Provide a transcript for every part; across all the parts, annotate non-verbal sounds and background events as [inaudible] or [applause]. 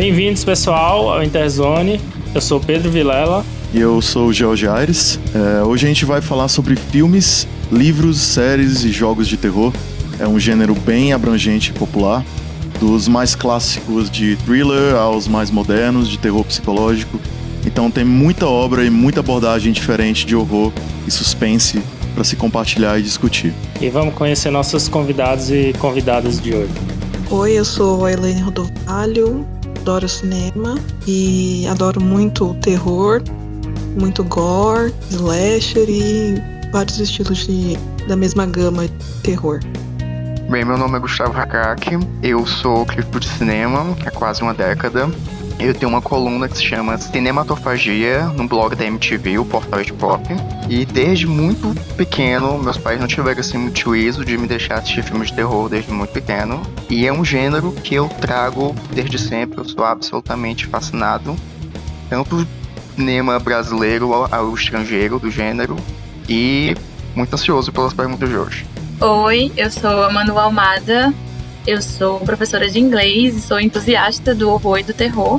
Bem-vindos, pessoal, ao Interzone. Eu sou Pedro Vilela. E eu sou o George Aires. É, hoje a gente vai falar sobre filmes, livros, séries e jogos de terror. É um gênero bem abrangente e popular, dos mais clássicos de thriller aos mais modernos de terror psicológico. Então tem muita obra e muita abordagem diferente de horror e suspense para se compartilhar e discutir. E vamos conhecer nossos convidados e convidadas de hoje. Oi, eu sou a Elaine Rodovalho, adoro cinema e adoro muito terror, muito gore, slasher e vários estilos de, da mesma gama de terror. Bem, meu nome é Gustavo Hakak, eu sou crítico de cinema há quase uma década eu tenho uma coluna que se chama Cinematofagia no blog da MTV, o portal de pop. E desde muito pequeno, meus pais não tiveram assim muito juízo de me deixar assistir filmes de terror desde muito pequeno. E é um gênero que eu trago desde sempre, eu sou absolutamente fascinado. Tanto cinema brasileiro ao estrangeiro do gênero. E muito ansioso pelas perguntas de hoje. Oi, eu sou a Manu Almada, eu sou professora de inglês e sou entusiasta do horror e do terror.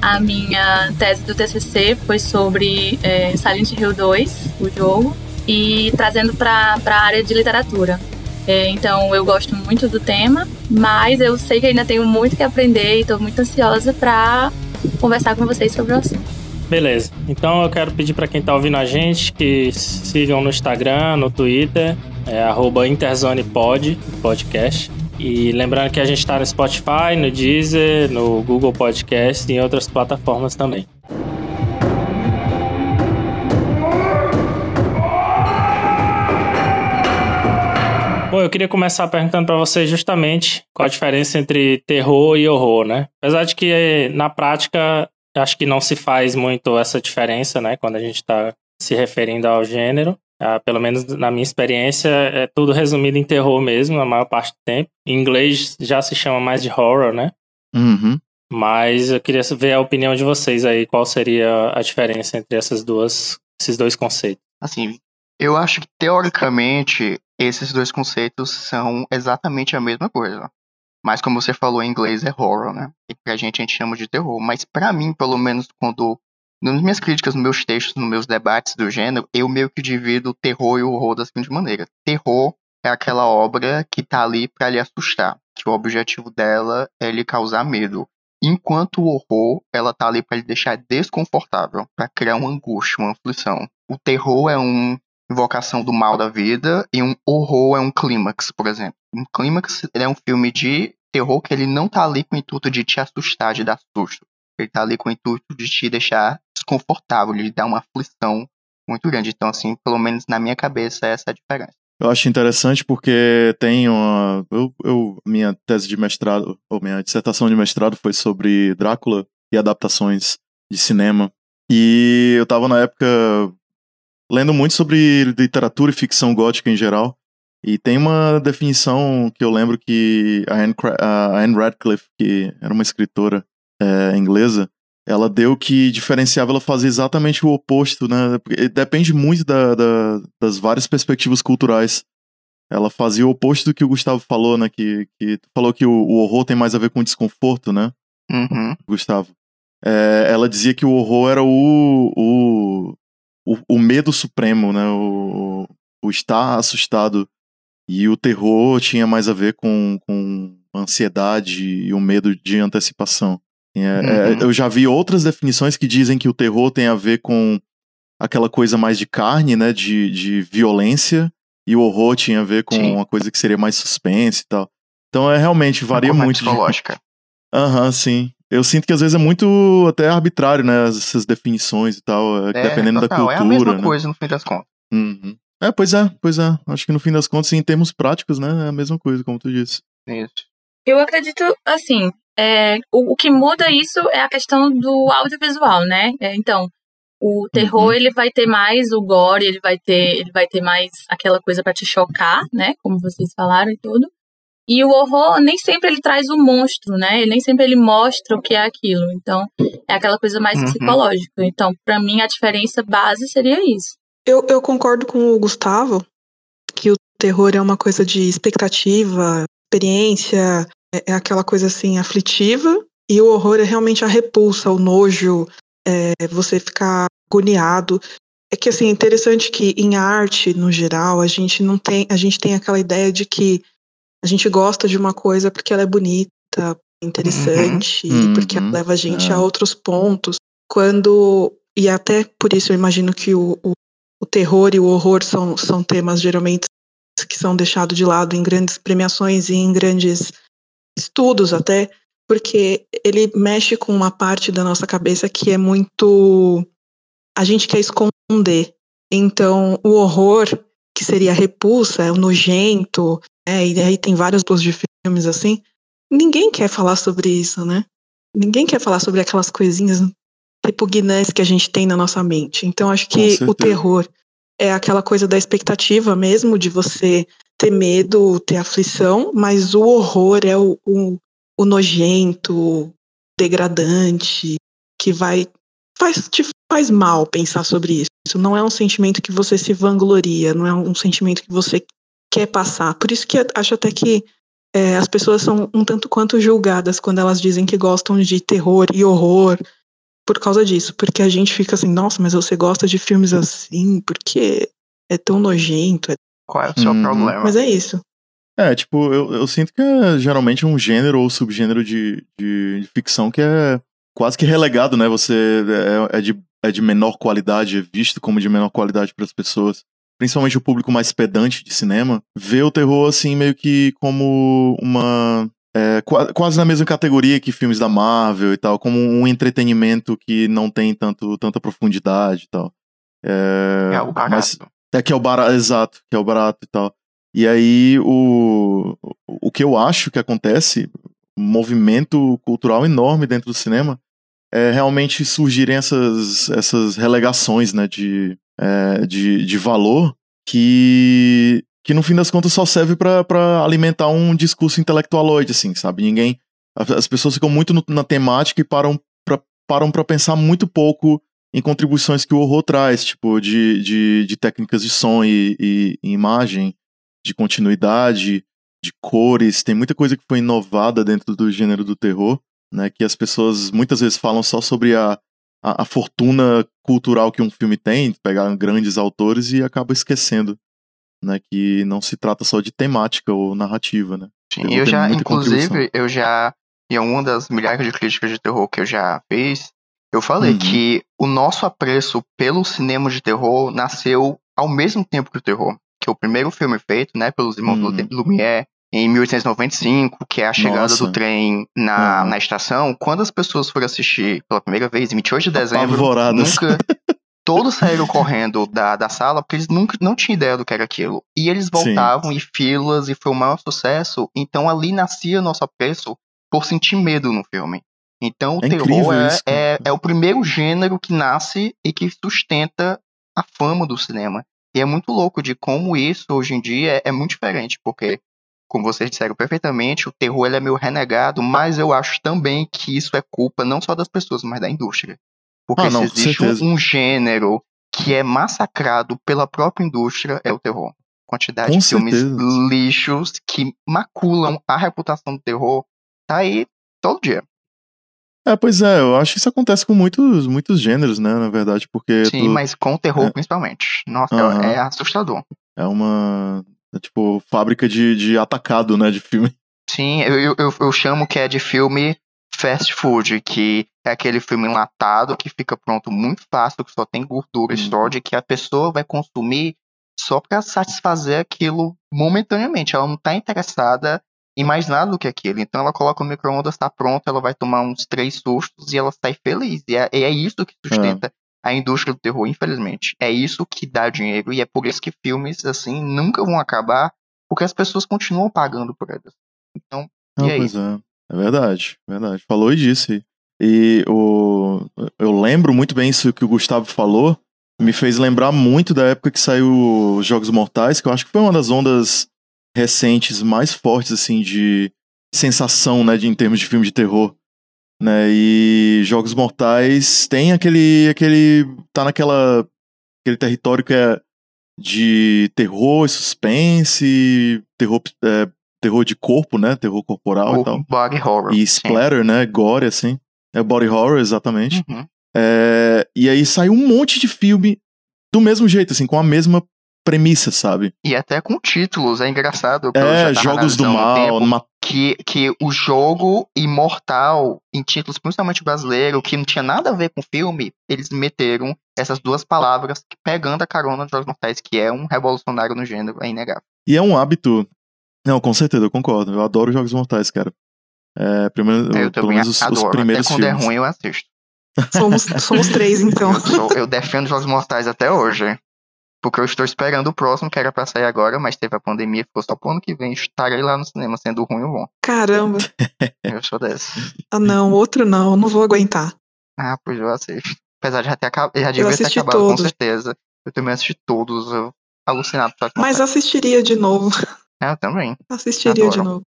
A minha tese do TCC foi sobre é, Silent Hill 2, o jogo, e trazendo para a área de literatura. É, então eu gosto muito do tema, mas eu sei que ainda tenho muito que aprender e estou muito ansiosa para conversar com vocês sobre o assunto. Beleza. Então eu quero pedir para quem está ouvindo a gente que sigam no Instagram, no Twitter, é InterzonePod, podcast. E lembrando que a gente está no Spotify, no Deezer, no Google Podcast e em outras plataformas também. Bom, eu queria começar perguntando para vocês justamente qual a diferença entre terror e horror, né? Apesar de que na prática acho que não se faz muito essa diferença, né? Quando a gente está se referindo ao gênero. Ah, pelo menos na minha experiência, é tudo resumido em terror mesmo, a maior parte do tempo. Em inglês já se chama mais de horror, né? Uhum. Mas eu queria ver a opinião de vocês aí, qual seria a diferença entre essas duas, esses dois conceitos. Assim, eu acho que teoricamente esses dois conceitos são exatamente a mesma coisa. Mas como você falou em inglês é horror, né? E pra gente a gente chama de terror. Mas para mim, pelo menos quando nas minhas críticas, nos meus textos, nos meus debates do gênero, eu meio que divido o terror e o horror da seguinte maneira. Terror é aquela obra que tá ali para lhe assustar, que o objetivo dela é lhe causar medo. Enquanto o horror, ela tá ali para lhe deixar desconfortável, para criar uma angústia, uma aflição. O terror é uma invocação do mal da vida e um horror é um clímax, por exemplo. Um clímax é um filme de terror que ele não tá ali com o intuito de te assustar, de dar susto. Ele tá ali com o intuito de te deixar desconfortável, de dar uma aflição muito grande. Então, assim, pelo menos na minha cabeça, essa é a diferença. Eu acho interessante porque tem uma. Eu, eu, minha tese de mestrado, ou minha dissertação de mestrado foi sobre Drácula e adaptações de cinema. E eu tava na época lendo muito sobre literatura e ficção gótica em geral. E tem uma definição que eu lembro que a Anne, a Anne Radcliffe, que era uma escritora é, inglesa, ela deu que diferenciava ela fazer exatamente o oposto, né? Depende muito da, da, das várias perspectivas culturais. Ela fazia o oposto do que o Gustavo falou, né? Que, que falou que o, o horror tem mais a ver com desconforto, né? Uhum. Gustavo. É, ela dizia que o horror era o, o, o, o medo supremo, né? O, o, estar assustado. E o terror tinha mais a ver com, com ansiedade e o medo de antecipação. É, é, uhum. é, eu já vi outras definições que dizem que o terror tem a ver com aquela coisa mais de carne, né, de, de violência, e o horror tinha a ver com Sim. uma coisa que seria mais suspense e tal. Então é realmente varia muito. Psicológica. [laughs] Aham, uhum, sim. Eu sinto que às vezes é muito até arbitrário, né, essas definições e tal, é, dependendo da cultura. É a mesma né? coisa no fim das contas. Uhum. É, pois é, pois é. Acho que no fim das contas, em termos práticos, né, é a mesma coisa, como tu disse. Isso. Eu acredito, assim, é, o, o, que muda isso é a questão do audiovisual, né? É, então, o terror uhum. ele vai ter mais o gore, ele vai ter, ele vai ter mais aquela coisa para te chocar, né? Como vocês falaram e tudo. E o horror nem sempre ele traz o monstro, né? Ele nem sempre ele mostra o que é aquilo. Então, é aquela coisa mais uhum. psicológica. Então, para mim a diferença base seria isso. Eu, eu concordo com o Gustavo que o terror é uma coisa de expectativa, experiência, é, é aquela coisa assim aflitiva E o horror é realmente a repulsa, o nojo, é, você ficar agoniado. É que assim, é interessante que em arte, no geral, a gente não tem, a gente tem aquela ideia de que a gente gosta de uma coisa porque ela é bonita, interessante, Uhum, porque ela uhum, leva a gente é. a outros pontos. Quando e até por isso eu imagino que o, o, o terror e o horror são, são temas geralmente que são deixados de lado em grandes premiações e em grandes estudos até, porque ele mexe com uma parte da nossa cabeça que é muito a gente quer esconder. Então, o horror, que seria a repulsa, é o nojento, é, e aí tem vários tipos de filmes assim. Ninguém quer falar sobre isso, né? Ninguém quer falar sobre aquelas coisinhas repugnantes que a gente tem na nossa mente. Então, acho que o terror é aquela coisa da expectativa mesmo, de você ter medo, ter aflição, mas o horror é o, o, o nojento, degradante, que vai faz, te faz mal pensar sobre isso. Isso não é um sentimento que você se vangloria, não é um sentimento que você quer passar. Por isso que acho até que é, as pessoas são um tanto quanto julgadas quando elas dizem que gostam de terror e horror por causa disso. Porque a gente fica assim, nossa, mas você gosta de filmes assim, porque é tão nojento. Qual é o seu Uhum. problema? Mas é isso. É, tipo, eu, eu sinto que é geralmente um gênero ou subgênero de, de, de ficção que é quase que relegado, né? Você é, é de, é de menor qualidade, é visto como de menor qualidade para as pessoas. Principalmente o público mais pedante de cinema, vê o terror assim meio que como uma. é, qua- quase na mesma categoria que filmes da Marvel e tal, como um entretenimento que não tem tanto, tanta profundidade e tal. É, É o barato. mas- é que é o barato, exato, que é o barato e tal. E aí o, o que eu acho que acontece, um movimento cultural enorme dentro do cinema, é realmente surgirem essas, essas relegações né, de, é, de, de valor que, que no fim das contas só serve para alimentar um discurso intelectualoide, assim, sabe? Ninguém. As as pessoas ficam muito no- na temática e param pra, param para pensar muito pouco em contribuições que o horror traz, tipo, de, de, de técnicas de som e, e- e imagem, de continuidade, de cores. Tem muita coisa que foi inovada dentro do gênero do terror, né? Que as pessoas muitas vezes falam só sobre a, a, a fortuna cultural que um filme tem, pegar grandes autores e acaba esquecendo, né? Que não se trata só de temática ou narrativa, né? Sim, eu já, inclusive, eu já, em uma das milhares de críticas de terror que eu já fiz, eu falei Uhum. que o nosso apreço pelo cinema de terror nasceu ao mesmo tempo que o terror. Que o primeiro filme feito, né, pelos irmãos Uhum. Lu- Lumière, em 1895, que é a chegada Nossa. do trem na, Uhum. na estação, quando as pessoas foram assistir pela primeira vez, em 28 de dezembro, Apavoradas. nunca... Todos saíram correndo da, da sala porque eles nunca não tinham ideia do que era aquilo. E eles voltavam em filas e foi o maior sucesso. Então ali nascia nosso apreço por sentir medo no filme. Então o É terror é, isso, é, é o primeiro gênero que nasce e que sustenta a fama do cinema. E é muito louco de como isso hoje em dia é, é muito diferente, porque, como vocês disseram perfeitamente, o terror ele é meio renegado, mas eu acho também que isso é culpa não só das pessoas, mas da indústria. Porque Ah, não, se existe um, um gênero que é massacrado pela própria indústria, é o terror. Quantidade Com de filmes certeza. lixos que maculam a reputação do terror tá aí todo dia. É, pois é, eu acho que isso acontece com muitos, muitos gêneros, né, na verdade, porque Sim, tu- mas com o terror é. principalmente. Nossa, é- é assustador. é uma, é tipo, fábrica de, de atacado, né, de filme. Sim, eu, eu, eu- chamo que é de filme fast food, que é aquele filme enlatado que fica pronto muito fácil, que só tem gordura e Uhum. sódio, que a pessoa vai consumir só pra satisfazer aquilo momentaneamente. Ela não tá interessada em mais nada do que aquilo. Então ela coloca o micro-ondas, tá pronto, ela vai tomar uns três sustos e ela sai feliz. E é, e é isso que sustenta a indústria do terror, infelizmente. É isso que dá dinheiro e é por isso que filmes assim nunca vão acabar, porque as pessoas continuam pagando por eles. Então, Não, E aí? pois é. É verdade, verdade. Falou e disse. E o, eu lembro muito bem isso que o Gustavo falou. Me fez lembrar muito da época que saiu os Jogos Mortais, que eu acho que foi uma das ondas recentes mais fortes, assim, de sensação, né, de, em termos de filme de terror. Né, e Jogos Mortais tem aquele, aquele, tá naquela, aquele território que é de terror suspense, terror é, terror de corpo, né? Terror corporal O e tal. body horror. E sim. splatter, né? Gore, assim. É body horror, exatamente. Uhum. É, e aí saiu um monte de filme do mesmo jeito, assim, com a mesma premissa, sabe? E até com títulos, é engraçado. É, Jogos do Mal, tempo, numa- que, que o jogo imortal, em títulos principalmente brasileiro, que não tinha nada a ver com o filme, eles meteram essas duas palavras pegando a carona de Jogos Mortais, que é um revolucionário no gênero, é inegável. E é um hábito. Não, com certeza, eu concordo. Eu adoro Jogos Mortais, cara. É, primeiro, eu pelo também menos os, os primeiros até quando filmes. é ruim eu assisto. [laughs] [laughs] Somos, somos três, então. Eu, sou- eu defendo Jogos Mortais até hoje. Porque eu estou esperando o próximo, que era pra sair agora, mas teve a pandemia, ficou só pro ano que vem. Estarei lá no cinema, sendo ruim ou bom. Caramba. [laughs] Eu sou desse. Ah, não, outro não, não vou aguentar. Ah, pois eu assisto. Apesar de já ter acabado, já devia ter acabado, com todos. certeza. Eu também assisti todos, eu alucinado com Mas assistiria de novo. É, eu também. Assistiria Adoro. de novo.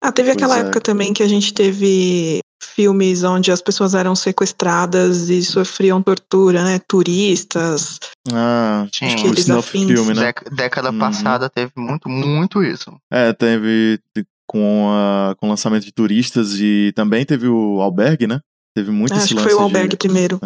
Ah, teve Pois aquela é. época também que a gente teve filmes onde as pessoas eram sequestradas e sofriam tortura, né? Turistas. Ah, Sim. Acho que o eles snuff afins. filme, né? Dec- década Uhum. passada teve muito, muito isso. É, teve com, a, com o lançamento de turistas e também teve o albergue, né? Teve muito Ah, esse acho que lance foi o de albergue primeiro.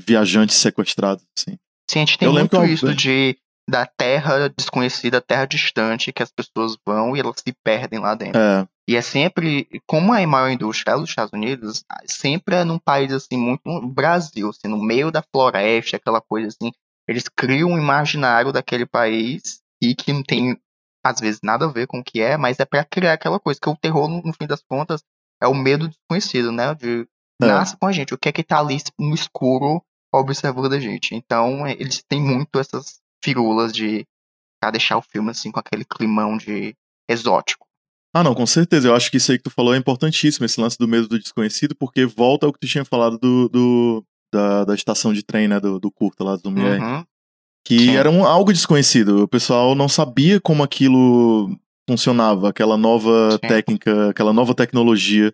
viajantes sequestrados, assim. Sim, a gente tem Eu lembro muito isso de da terra desconhecida, terra distante, que as pessoas vão e elas se perdem lá dentro. É, E é sempre, como a maior indústria é dos Estados Unidos, sempre é num país assim, muito. Brasil, assim, no meio da floresta, aquela coisa assim. Eles criam um imaginário daquele país e que não tem, às vezes, nada a ver com o que é, mas é pra criar aquela coisa, que o terror, no, no fim das contas, é o medo desconhecido, né? De, É. Nasce com a gente, o que é que tá ali no escuro observando a gente. Então, é, eles têm muito essas firulas de pra deixar o filme assim com aquele climão de exótico. Ah, não, com certeza. Eu acho que isso aí que tu falou é importantíssimo, esse lance do medo do desconhecido, porque volta ao que tu tinha falado do, do- da, da estação de trem, né? Do, do curta lá do Lumière. Uhum. Que Sim. era um, algo desconhecido. O pessoal não sabia como aquilo funcionava, aquela nova Sim. técnica, aquela nova tecnologia.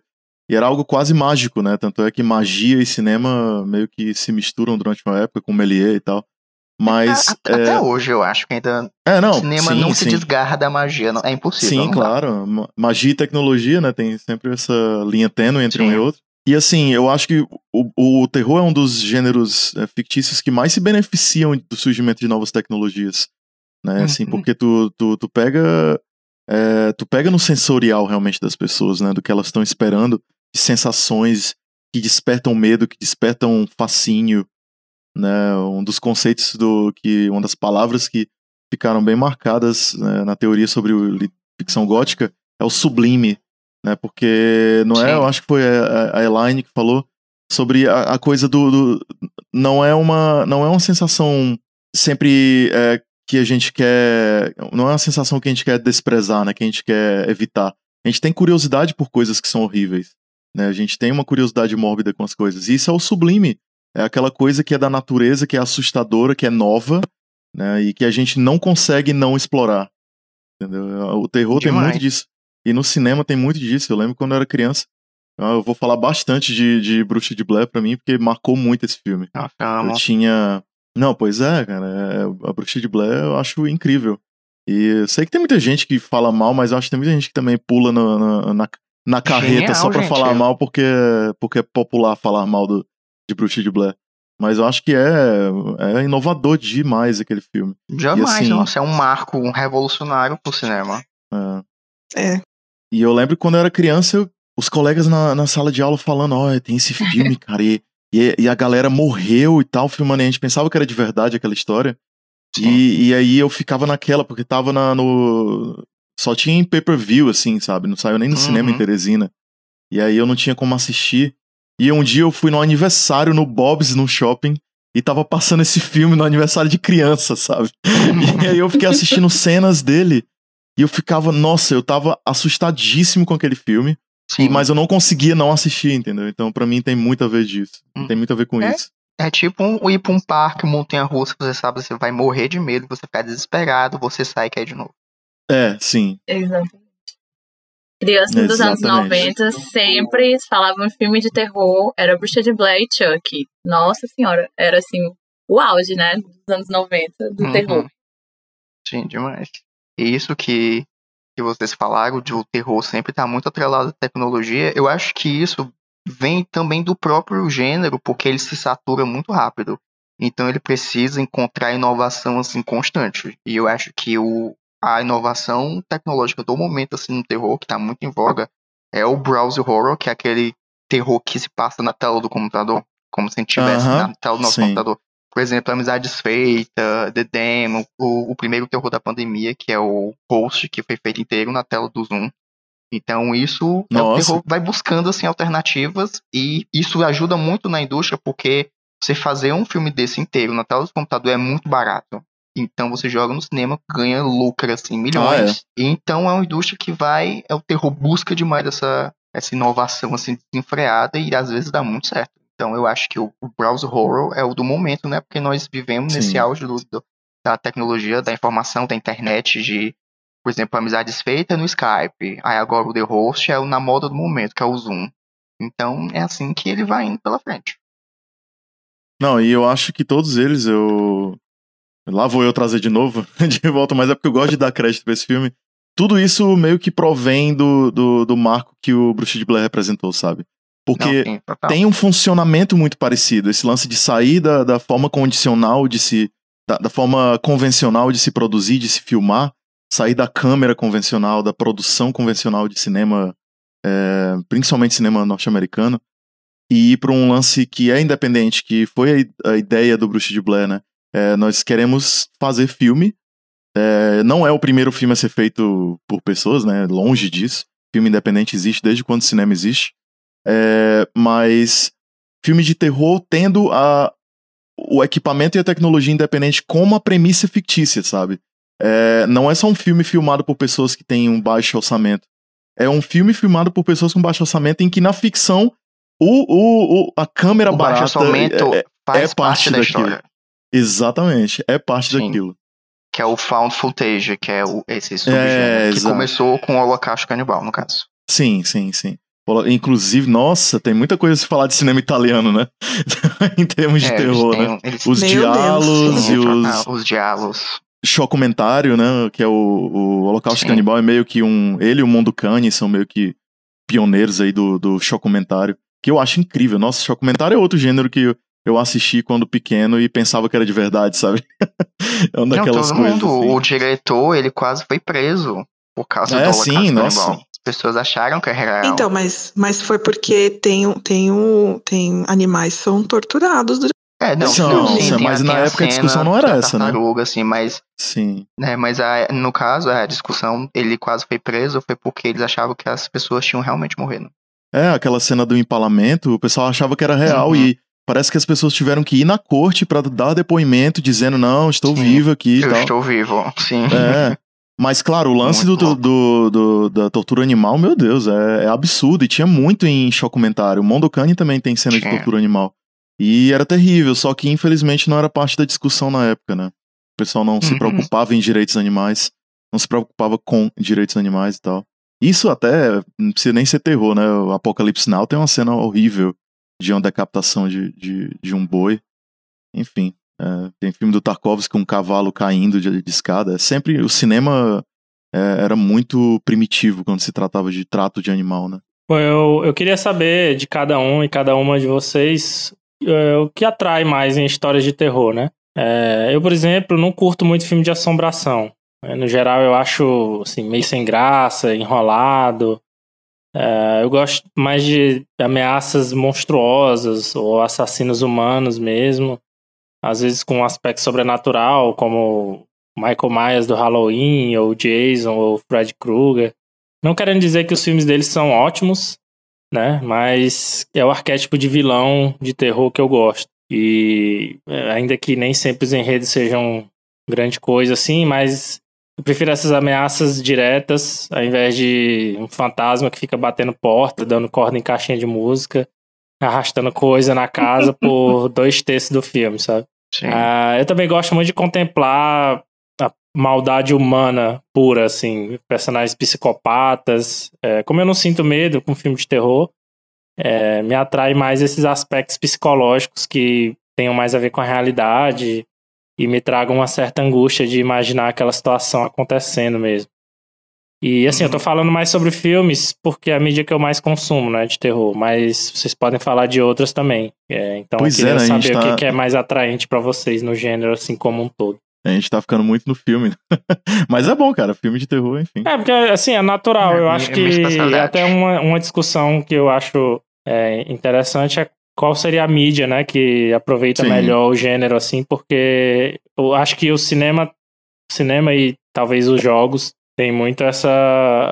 E era algo quase mágico, né? Tanto é que magia e cinema meio que se misturam durante uma época com Méliès e tal. Mas. A- a- é, Até hoje eu acho que ainda é, não. o cinema sim, não sim. se desgarra da magia, não- é impossível. Sim, dá. claro. Ma- Magia e tecnologia, né? Tem sempre essa linha tênue entre um Sim. e outro. E assim, eu acho que o, o terror é um dos gêneros é, fictícios que mais se beneficiam do surgimento de novas tecnologias. Né? Assim, Uhum. porque tu, tu, tu pega. é, tu pega no sensorial realmente das pessoas, né? Do que elas estão esperando, de sensações que despertam medo, que despertam fascínio. Né? Um dos conceitos do. que Uma das palavras que ficaram bem marcadas né, na teoria sobre o, ficção gótica é o sublime, né? Porque não é, Sim. eu acho que foi a, a Elaine que falou sobre a, a coisa do, do- não é uma não é uma sensação sempre é, que a gente quer não é uma sensação que a gente quer desprezar, né? Que a gente quer evitar. A gente tem curiosidade por coisas que são horríveis, né? A gente tem uma curiosidade mórbida com as coisas. E isso é o sublime. É aquela coisa que é da natureza, que é assustadora, que é nova, né? E que a gente não consegue não explorar. Entendeu? O terror tem Demais. muito disso. E no cinema tem muito disso. Eu lembro quando eu era criança. ah, Eu vou falar bastante de, de Bruxa de Blair pra mim, porque marcou muito esse filme. Nossa, eu Eu tinha. Não, pois é, cara. é- A Bruxa de Blair eu acho incrível. E eu sei que tem muita gente que fala mal, mas eu acho que tem muita gente que também pula na, na, na, na carreta Genial, só pra gente. falar mal porque, porque é popular falar mal do, de Bruxa de Blair. Mas eu acho que é, é inovador demais aquele filme. Jamais, assim- nossa, é um marco, um revolucionário pro cinema. É. É. E eu lembro que quando eu era criança, eu- os colegas na, na sala de aula falando, ó, tem esse filme, [laughs] cara, e, e, e a galera morreu e tal, filmando, e a gente pensava que era de verdade aquela história. Sim. E, e aí eu ficava naquela, porque tava na, no. Só tinha em pay-per-view, assim, sabe? Não saiu nem no Uhum. cinema em Teresina. E aí eu não tinha como assistir. E um dia eu fui no aniversário no Bob's, no shopping, e tava passando esse filme no aniversário de criança, sabe? E [laughs] aí eu fiquei assistindo cenas dele. E eu ficava, nossa, eu tava assustadíssimo com aquele filme. Sim. Mas eu não conseguia não assistir, entendeu? Então pra mim tem muito a ver disso. Hum. Tem muito a ver com É? isso. É tipo um, ir pra um parque, montanha russa, você sabe, você vai morrer de medo, você ficar desesperado, você sai e cai de novo. É, sim. Exatamente. Crianças dos anos Exatamente. 90 sempre falavam em filme de terror, era Bruxa de Blair e Chuck. Nossa senhora, era assim, o auge, né? Dos anos 90, do Uhum. terror. Sim, demais. E isso que que vocês falaram de o terror sempre estar tá muito atrelado à tecnologia, eu acho que isso vem também do próprio gênero, porque ele se satura muito rápido. Então ele precisa encontrar inovação assim constante. E eu acho que o, a inovação tecnológica do momento assim no terror que está muito em voga é o browser horror, que é aquele terror que se passa na tela do computador, como se a gente estivesse na tela do nosso sim. computador. Por exemplo, Amizade Desfeita, The Demo, o, o, primeiro terror da pandemia, que é o Post, que foi feito inteiro na tela do Zoom. Então isso é o terror vai buscando assim alternativas e isso ajuda muito na indústria porque você fazer um filme desse inteiro na tela do computador é muito barato. Então você joga no cinema, ganha lucro assim, milhões. Ah, é. Então é uma indústria que vai, é o terror busca demais essa, essa inovação assim desenfreada e às vezes dá muito certo. Então eu acho que o, o browser horror é o do momento, né? Porque nós vivemos Sim. nesse auge do, do, da tecnologia, da informação, da internet, de, por exemplo, amizades feitas no Skype. Aí agora o The Host é o na moda do momento, que é o Zoom. Então é assim que ele vai indo pela frente. Não, e eu acho que todos eles eu. Lá vou eu trazer de novo, [laughs] de volta, mas é porque eu gosto de dar crédito pra esse filme. Tudo isso meio que provém do, do, do marco que o Bruxa de Blair representou, sabe? Porque Não, sim, tem um funcionamento muito parecido. Esse lance de sair da, da forma condicional de se. Da, da, forma convencional de se produzir, de se filmar, sair da câmera convencional, da produção convencional de cinema, é, principalmente cinema norte-americano, e ir para um lance que é independente, que foi a, a ideia do Bruxa de Blair, né? É, nós queremos fazer filme. É, não é o primeiro filme a ser feito por pessoas, né? Longe disso. Filme independente existe desde quando o cinema existe. É, mas filme de terror tendo a, o equipamento e a tecnologia independente como a premissa fictícia, sabe? É, não é só um filme filmado por pessoas que têm um baixo orçamento. É um filme filmado por pessoas com baixo orçamento em que na ficção o, o, o a câmera o barata baixo orçamento é, é, faz é parte, parte da daquilo. história. Exatamente, é parte Sim. daquilo. Que é o found footage, que é o, esse subgênero é, que começou com o Holocausto Canibal, no caso. Sim, sim, sim. Inclusive, nossa, tem muita coisa a se falar de cinema italiano, né? [laughs] em termos de é, terror, né? Eles... Os diálogos e os. Ah, os diálogos. Chocumentário, né? Que é o, o Holocausto Sim. Canibal, é meio que um. Ele e o Mundo Cane são meio que pioneiros aí do, do chocumentário. Que eu acho incrível. Nossa, chocumentário é outro gênero que eu assisti quando pequeno e pensava que era de verdade, sabe? [laughs] é uma daquelas Não, todo coisas. Mundo, assim. O diretor, ele quase foi preso por causa é, do sim, Canibal. Nossa pessoas acharam que era real. Então, mas, mas foi porque tem, tem, um, tem animais são torturados durante é, não, são, não sim, sim, mas na época a discussão não era essa, né? Assim, mas, sim. Né, mas a, no caso, a discussão, ele quase foi preso, foi porque eles achavam que as pessoas tinham realmente morrido. É, aquela cena do empalamento, o pessoal achava que era real uhum. e parece que as pessoas tiveram que ir na corte para dar depoimento dizendo, não, estou sim, vivo aqui. Eu tal. estou vivo, sim. É. Mas, claro, o lance do, do, do, da tortura animal, meu Deus, é, é, absurdo. E tinha muito em Chocumentário. O Mondokane também tem cena de tortura animal. E era terrível, só que infelizmente não era parte da discussão na época, né? O pessoal não uhum. se preocupava em direitos animais, não se preocupava com direitos animais e tal. Isso até não precisa nem ser terror, né? O Apocalipse Now tem uma cena horrível de uma decapitação de, de, de um boi. Enfim, é, tem filme do Tarkovsky com um cavalo caindo de, de escada. É sempre o cinema é, era muito primitivo quando se tratava de trato de animal, né? Bom, eu, eu queria saber de cada um e cada uma de vocês é, o que atrai mais em histórias de terror, né? É, eu, por exemplo, não curto muito filme de assombração. É, no geral, eu acho assim, meio sem graça, enrolado. É, eu gosto mais de ameaças monstruosas ou assassinos humanos mesmo às vezes com um aspecto sobrenatural, como Michael Myers do Halloween, ou Jason, ou Fred Krueger. Não querendo dizer que os filmes deles são ótimos, né? Mas é o arquétipo de vilão de terror que eu gosto. E é, ainda que nem sempre os enredos sejam grande coisa assim, mas eu prefiro essas ameaças diretas, ao invés de um fantasma que fica batendo porta, dando corda em caixinha de música, arrastando coisa na casa [laughs] por dois terços do filme, sabe? Uh, eu também gosto muito de contemplar a maldade humana pura, assim, personagens psicopatas. É, como eu não sinto medo com filme de terror, é, me atrai mais esses aspectos psicológicos que tenham mais a ver com a realidade e me tragam uma certa angústia de imaginar aquela situação acontecendo mesmo. E assim, eu tô falando mais sobre filmes porque é a mídia que eu mais consumo, né, de terror. Mas vocês podem falar de outras também. É, então Pois eu é, queria né, a gente saber o tá- que, que é mais atraente pra vocês no gênero, assim, como um todo. A gente tá ficando muito no filme. [laughs] Mas é bom, cara. Filme de terror, enfim. É, porque assim, é natural. É, eu é acho minha que até uma, uma discussão que eu acho é, interessante é qual seria a mídia, né, que aproveita Sim. melhor o gênero, assim, porque eu acho que o cinema, cinema e talvez os jogos tem muito essa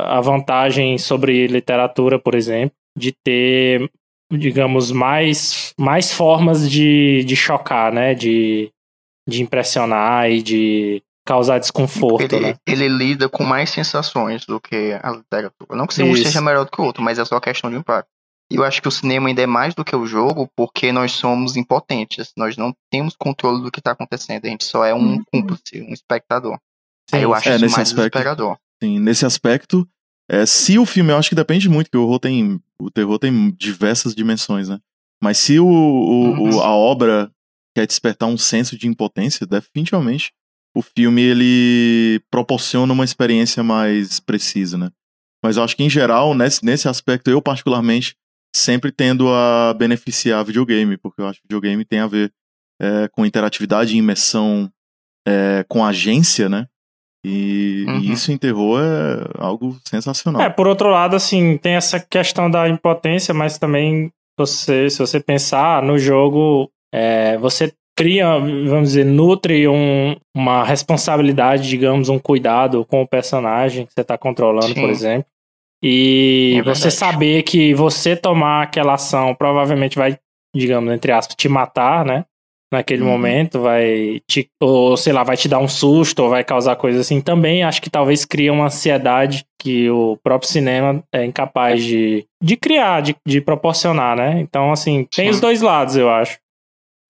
a vantagem sobre literatura, por exemplo, de ter, digamos, mais, mais formas de, de chocar, né, de, de impressionar e de causar desconforto, Ele, né? ele lida com mais sensações do que a literatura. Não que um Isso. seja melhor do que o outro, mas é só questão de impacto. E eu acho que o cinema ainda é mais do que o jogo, porque nós somos impotentes. Nós não temos controle do que está acontecendo. A gente só é um Uhum. cúmplice, um espectador. Sim, Aí eu acho é, isso nesse mais aspecto. desesperador. Assim, nesse aspecto, é, se o filme, eu acho que depende muito, que o horror tem. O terror tem diversas dimensões, né? Mas se o, o- Uhum. o- a obra quer despertar um senso de impotência, definitivamente o filme ele proporciona uma experiência mais precisa, né? Mas eu acho que em geral, nesse, nesse aspecto, eu particularmente sempre tendo a beneficiar videogame, porque eu acho que videogame tem a ver é, com interatividade e imersão é, com agência, né? E, e Uhum. isso em terror é algo sensacional. É, por outro lado, assim, tem essa questão da impotência, mas também você, se você pensar no jogo, é, você cria, vamos dizer, nutre um- uma responsabilidade, digamos, um cuidado com o personagem que você está controlando, Sim. por exemplo. E É você saber que você tomar aquela ação provavelmente vai, digamos, entre aspas, te matar, né? Naquele Uhum. momento, vai te, ou sei lá, vai te dar um susto, ou vai causar coisa assim. Também acho que talvez cria uma ansiedade que o próprio cinema é incapaz de, de criar, de, de proporcionar, né? Então, assim, tem Sim. os dois lados, eu acho.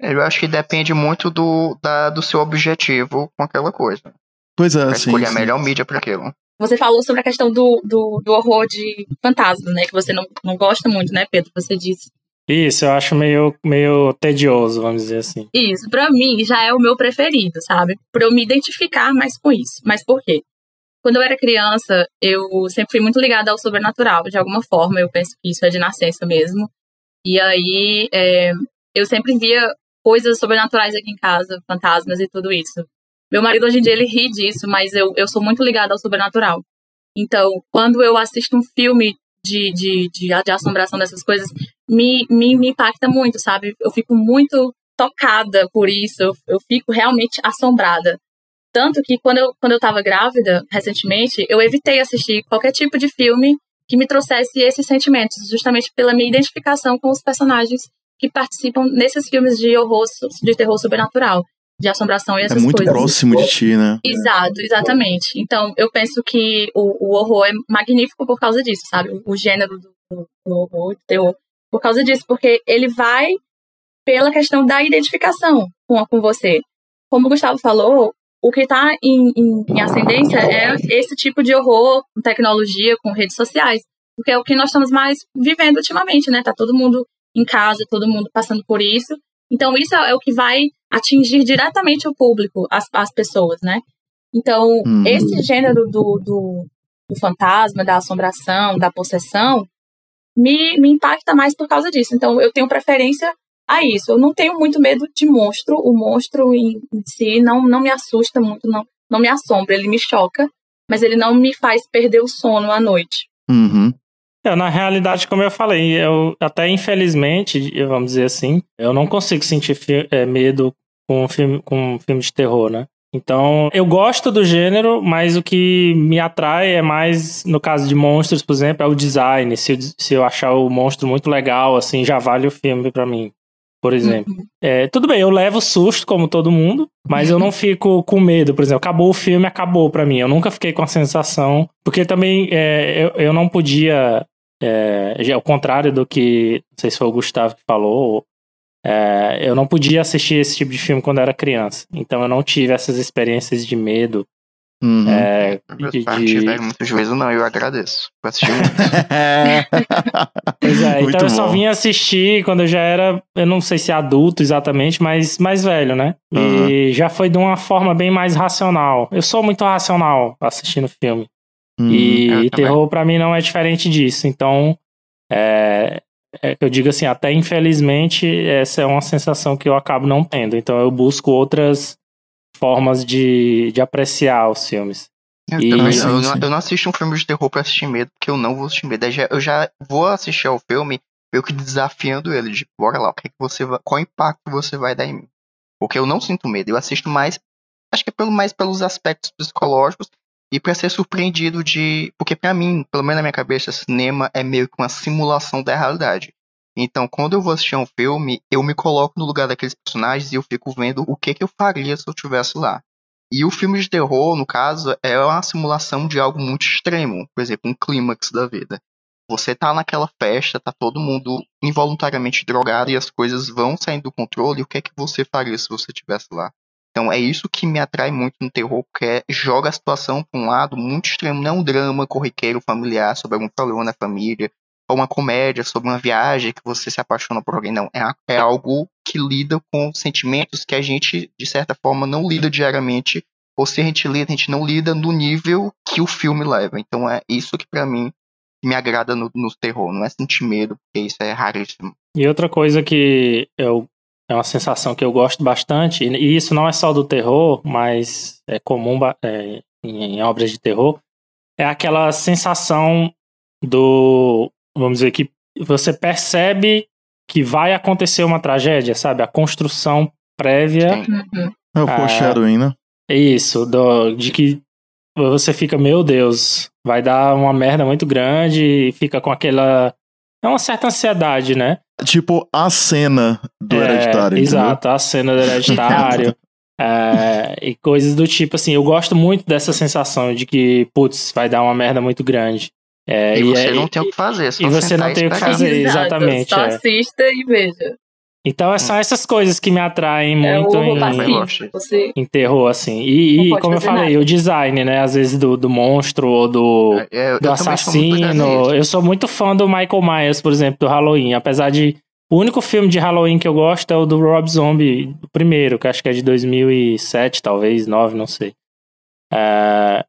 Eu acho que depende muito do, da- do seu objetivo com aquela coisa. Pois é, Pra sim, escolher a sim. melhor mídia para aquilo. Você falou sobre a questão do, do, do horror de fantasma, né? Que você não, não gosta muito, né, Pedro? Você disse. Isso, eu acho meio, meio tedioso, vamos dizer assim. Isso, pra mim, já é o meu preferido, sabe? Pra eu me identificar mais com isso. Mas por quê? Quando eu era criança, eu sempre fui muito ligada ao sobrenatural, de alguma forma. Eu penso que isso é de nascença mesmo. E aí, é, eu sempre via coisas sobrenaturais aqui em casa, fantasmas e tudo isso. Meu marido hoje em dia ele ri disso, mas eu, eu sou muito ligada ao sobrenatural. Então, quando eu assisto um filme de, de, de, de assombração dessas coisas, me, me, me impacta muito, sabe? Eu fico muito tocada por isso, eu, eu fico realmente assombrada. Tanto que quando eu, quando eu tava grávida, recentemente, eu evitei assistir qualquer tipo de filme que me trouxesse esses sentimentos, justamente pela minha identificação com os personagens que participam nesses filmes de horror, de terror sobrenatural, de assombração e É essas muito coisas. próximo de ti, né? Exato, exatamente. Então, eu penso que o, o horror é magnífico por causa disso, sabe? O, o gênero do, do, do horror, do terror, por causa disso, porque ele vai pela questão da identificação com, com você. Como o Gustavo falou, o que está em, em, em ascendência é esse tipo de horror com tecnologia, com redes sociais. Porque é o que nós estamos mais vivendo ultimamente, né? Tá todo mundo em casa, todo mundo passando por isso. Então, isso é o que vai atingir diretamente o público, as, as pessoas, né? Então, Uhum. esse gênero do, do, do fantasma, da assombração, da possessão, me, me impacta mais por causa disso. Então, eu tenho preferência a isso. Eu não tenho muito medo de monstro. O monstro em, em si não, não me assusta muito, não, não me assombra. Ele me choca, mas ele não me faz perder o sono à noite. Uhum. É, na realidade, como eu falei, eu até infelizmente, vamos dizer assim, eu não consigo sentir é, medo com um filme, com um filme de terror, né? Então, eu gosto do gênero, mas o que me atrai é mais, no caso de monstros, por exemplo, é o design. Se, eu- se eu achar o monstro muito legal, assim, já vale o filme pra mim, por exemplo. É, tudo bem, eu levo susto, como todo mundo, mas eu não [laughs] fico com medo, por exemplo. Acabou o filme, acabou pra mim. Eu nunca fiquei com a sensação. Porque também é, eu, eu não podia. É, já ao contrário do que. Não sei se foi o Gustavo que falou. É, eu não podia assistir esse tipo de filme quando eu era criança. Então eu não tive essas experiências de medo. Uhum. É, de, não muito juízo, não, eu agradeço. por assistir muito. [laughs] Pois é, Muito então eu só bom. vim assistir quando eu já era, eu não sei se adulto exatamente, mas mais velho, né? Uhum. E já foi de uma forma bem mais racional. Eu sou muito racional assistindo filme. Hum, e terror pra mim não é diferente disso. Então, é, eu digo assim, até infelizmente, essa é uma sensação que eu acabo não tendo. Então eu busco outras formas de, de apreciar os filmes. Eu, E- também, eu, não, sim. eu não assisto um filme de terror pra assistir medo, porque eu não vou assistir medo. Aí já- Eu já vou assistir ao filme meio que desafiando ele, de bora lá, o que, é que você vai, qual impacto você vai dar em mim. Porque eu não sinto medo, eu assisto mais, acho que é pelo, mais pelos aspectos psicológicos e pra ser surpreendido de. Porque pra mim, pelo menos na minha cabeça, cinema é meio que uma simulação da realidade. Então, quando eu vou assistir um filme, eu me coloco no lugar daqueles personagens e eu fico vendo o que, que eu faria se eu estivesse lá. E o filme de terror, no caso, é uma simulação de algo muito extremo. Por exemplo, um clímax da vida. Você tá naquela festa, tá todo mundo involuntariamente drogado e as coisas vão saindo do controle. O que é que você faria se você estivesse lá? Então é isso que me atrai muito no terror, porque é, joga a situação para um lado muito extremo. Não é um drama corriqueiro familiar sobre algum problema na família, ou uma comédia sobre uma viagem que você se apaixona por alguém. Não, é, é algo que lida com sentimentos que a gente, de certa forma, não lida diariamente. Ou se a gente lida, a gente não lida no nível que o filme leva. Então é isso que pra mim me agrada no, no terror. Não é sentir medo, porque isso é raríssimo. E outra coisa que eu, é uma sensação que eu gosto bastante, e isso não é só do terror, mas é comum é, em, em obras de terror, é aquela sensação do. Vamos dizer que você percebe que vai acontecer uma tragédia, sabe? A construção prévia. É o Ah. foreshadowing, né? É isso, do- de que você fica, meu Deus, vai dar uma merda muito grande e fica com aquela. É uma certa ansiedade, né? Tipo a cena do É, hereditário, entendeu? Exato, a cena do hereditário. [laughs] é, e coisas do tipo assim. Eu gosto muito dessa sensação de que, putz, vai dar uma merda muito grande. É, E, você é- não tem o que fazer, é só e você não e tem o que fazer. exatamente, Só é. assista e veja. Então são essas coisas que me atraem É muito horror em. Você em terror, assim. E, e como eu falei, nada. o design, né? Às vezes do, do monstro ou do, É, eu- eu do sou ligado assassino. nisso. Eu sou muito fã do Michael Myers, por exemplo, do Halloween. Apesar de. O único filme de Halloween que eu gosto é o do Rob Zombie, o primeiro, que acho que é de 2007, talvez, 9, não sei. É,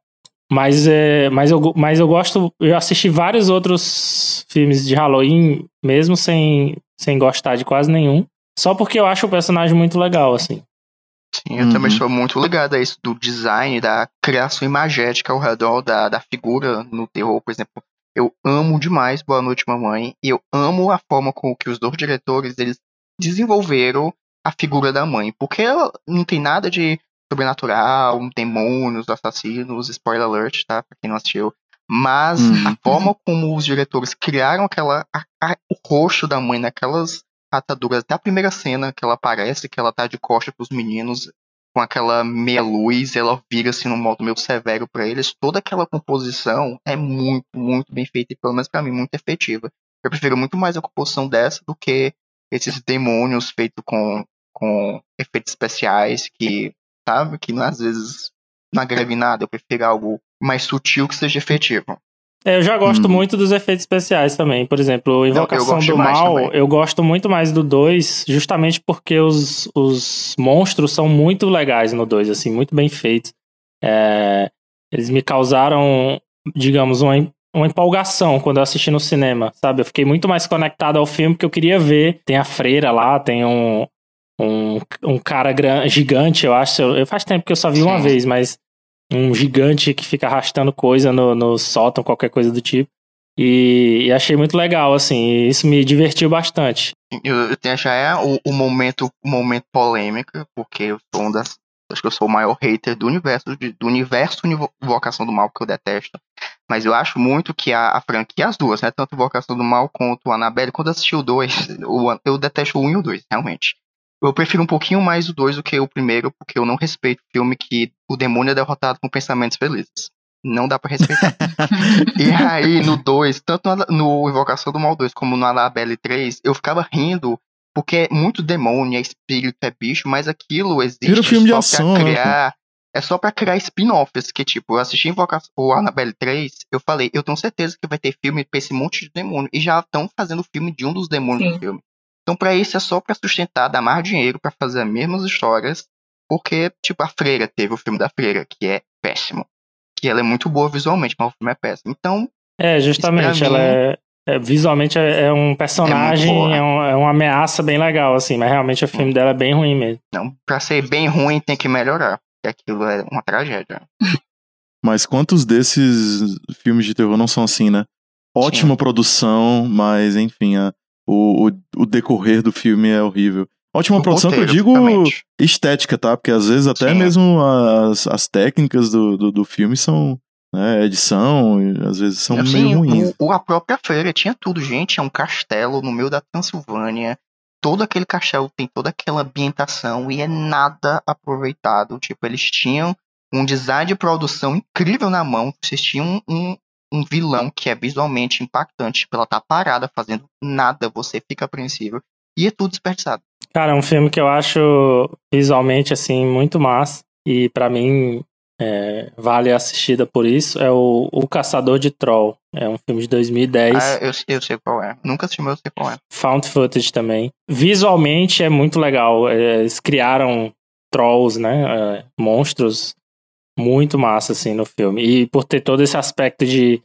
mas, é, mas, eu, mas eu gosto. Eu assisti vários outros filmes de Halloween, mesmo sem, sem gostar de quase nenhum. Só porque eu acho o personagem muito legal, assim. Sim, eu também Uhum. sou muito ligado a isso do design, da criação imagética ao redor da, da figura no terror, por exemplo. Eu amo demais Boa Noite Mamãe e eu amo a forma com que os dois diretores eles desenvolveram a figura da mãe, porque ela não tem nada de sobrenatural, demônios, assassinos, spoiler alert, tá? Pra quem não assistiu. Mas Uhum. a forma como os diretores criaram aquela a- a- o rosto da mãe naquelas ataduras, até a primeira cena que ela aparece, que ela tá de costa pros meninos, com aquela meia luz, ela vira assim num modo meio severo pra eles. Toda aquela composição é muito, muito bem feita e pelo menos pra mim muito efetiva. Eu prefiro muito mais a composição dessa do que esses demônios feitos com, com efeitos especiais que, sabe, que às vezes não agrega em nada. Eu prefiro algo mais sutil que seja efetivo. É, eu já gosto Hum. muito dos efeitos especiais também. Por exemplo, Invocação gosto do Mal, também. eu gosto muito mais do 2, justamente porque os, os monstros são muito legais no 2, assim, muito bem feitos. É, eles me causaram, digamos, uma, uma empolgação quando eu assisti no cinema, sabe? Eu fiquei muito mais conectado ao filme que eu queria ver. Tem a freira lá, tem um, um, um cara gigante, eu acho. Eu, faz tempo que eu só vi uma Sim. vez, mas um gigante que fica arrastando coisa no, no sótão, qualquer coisa do tipo. E, e achei muito legal, assim, isso me divertiu bastante. Eu, eu tenho já é o, o momento o momento polêmica, porque eu sou um das. Acho que eu sou o maior hater do universo, de- do universo Invo- Invocação do Mal, que eu detesto. Mas eu acho muito que a, a franquia, as duas, né? Tanto Invocação do Mal quanto o Annabelle, quando assisti o 2, [laughs] eu detesto o 1 e o 2, realmente. Eu prefiro um pouquinho mais o 2 do que o primeiro, porque eu não respeito filme que o demônio é derrotado com pensamentos felizes. Não dá pra respeitar. [laughs] E aí, no 2, tanto no, Invocação do Mal 2 como no Annabelle 3, eu ficava rindo, porque é muito demônio, é espírito, é bicho, mas aquilo existe Vira filme de só ação, pra né, criar. É só pra criar spin-offs, que tipo, eu assisti Invocação, o Annabelle 3, eu falei, eu tenho certeza que vai ter filme pra esse monte de demônio, e já estão fazendo filme de um dos demônios Sim. do filme. Então, pra isso é só pra sustentar, dar mais dinheiro pra fazer as mesmas histórias, porque, tipo, a Freira teve o filme da Freira, que é péssimo. que ela é muito boa visualmente, mas o filme é péssimo. Então. É, justamente, ela é, é, visualmente é, é, um personagem, é, é, um, é, uma ameaça bem legal, assim, mas realmente o filme dela é bem ruim mesmo. Não, pra ser bem ruim tem que melhorar, porque aquilo é uma tragédia. [laughs] Mas quantos desses filmes de terror não são assim, né? Ótima Sim. produção, mas enfim, a, o, o, o, decorrer do filme é horrível. Ótima produção roteiro, que eu digo estética, tá? Porque às vezes até Sim. mesmo as, as técnicas do, do, do filme são né, edição, às vezes são assim, meio ruins. O, a própria feira tinha tudo, gente. É um castelo no meio da Transilvânia. Todo aquele castelo tem toda aquela ambientação e é nada aproveitado. Tipo, eles tinham um design de produção incrível na mão. Vocês tinham um, um vilão que é visualmente impactante. Ela tá parada fazendo nada, você fica apreensivo. E é tudo desperdiçado. Cara, é um filme que eu acho visualmente, assim, muito massa. E para mim, é, vale a assistida por isso, é o, o Caçador de Troll. É um filme de 2010. Ah, eu, eu sei qual é. Nunca assisti, mas eu sei qual é. Found footage também. Visualmente é muito legal. É, eles criaram trolls, né? É, monstros muito massa, assim, no filme. E por ter todo esse aspecto de,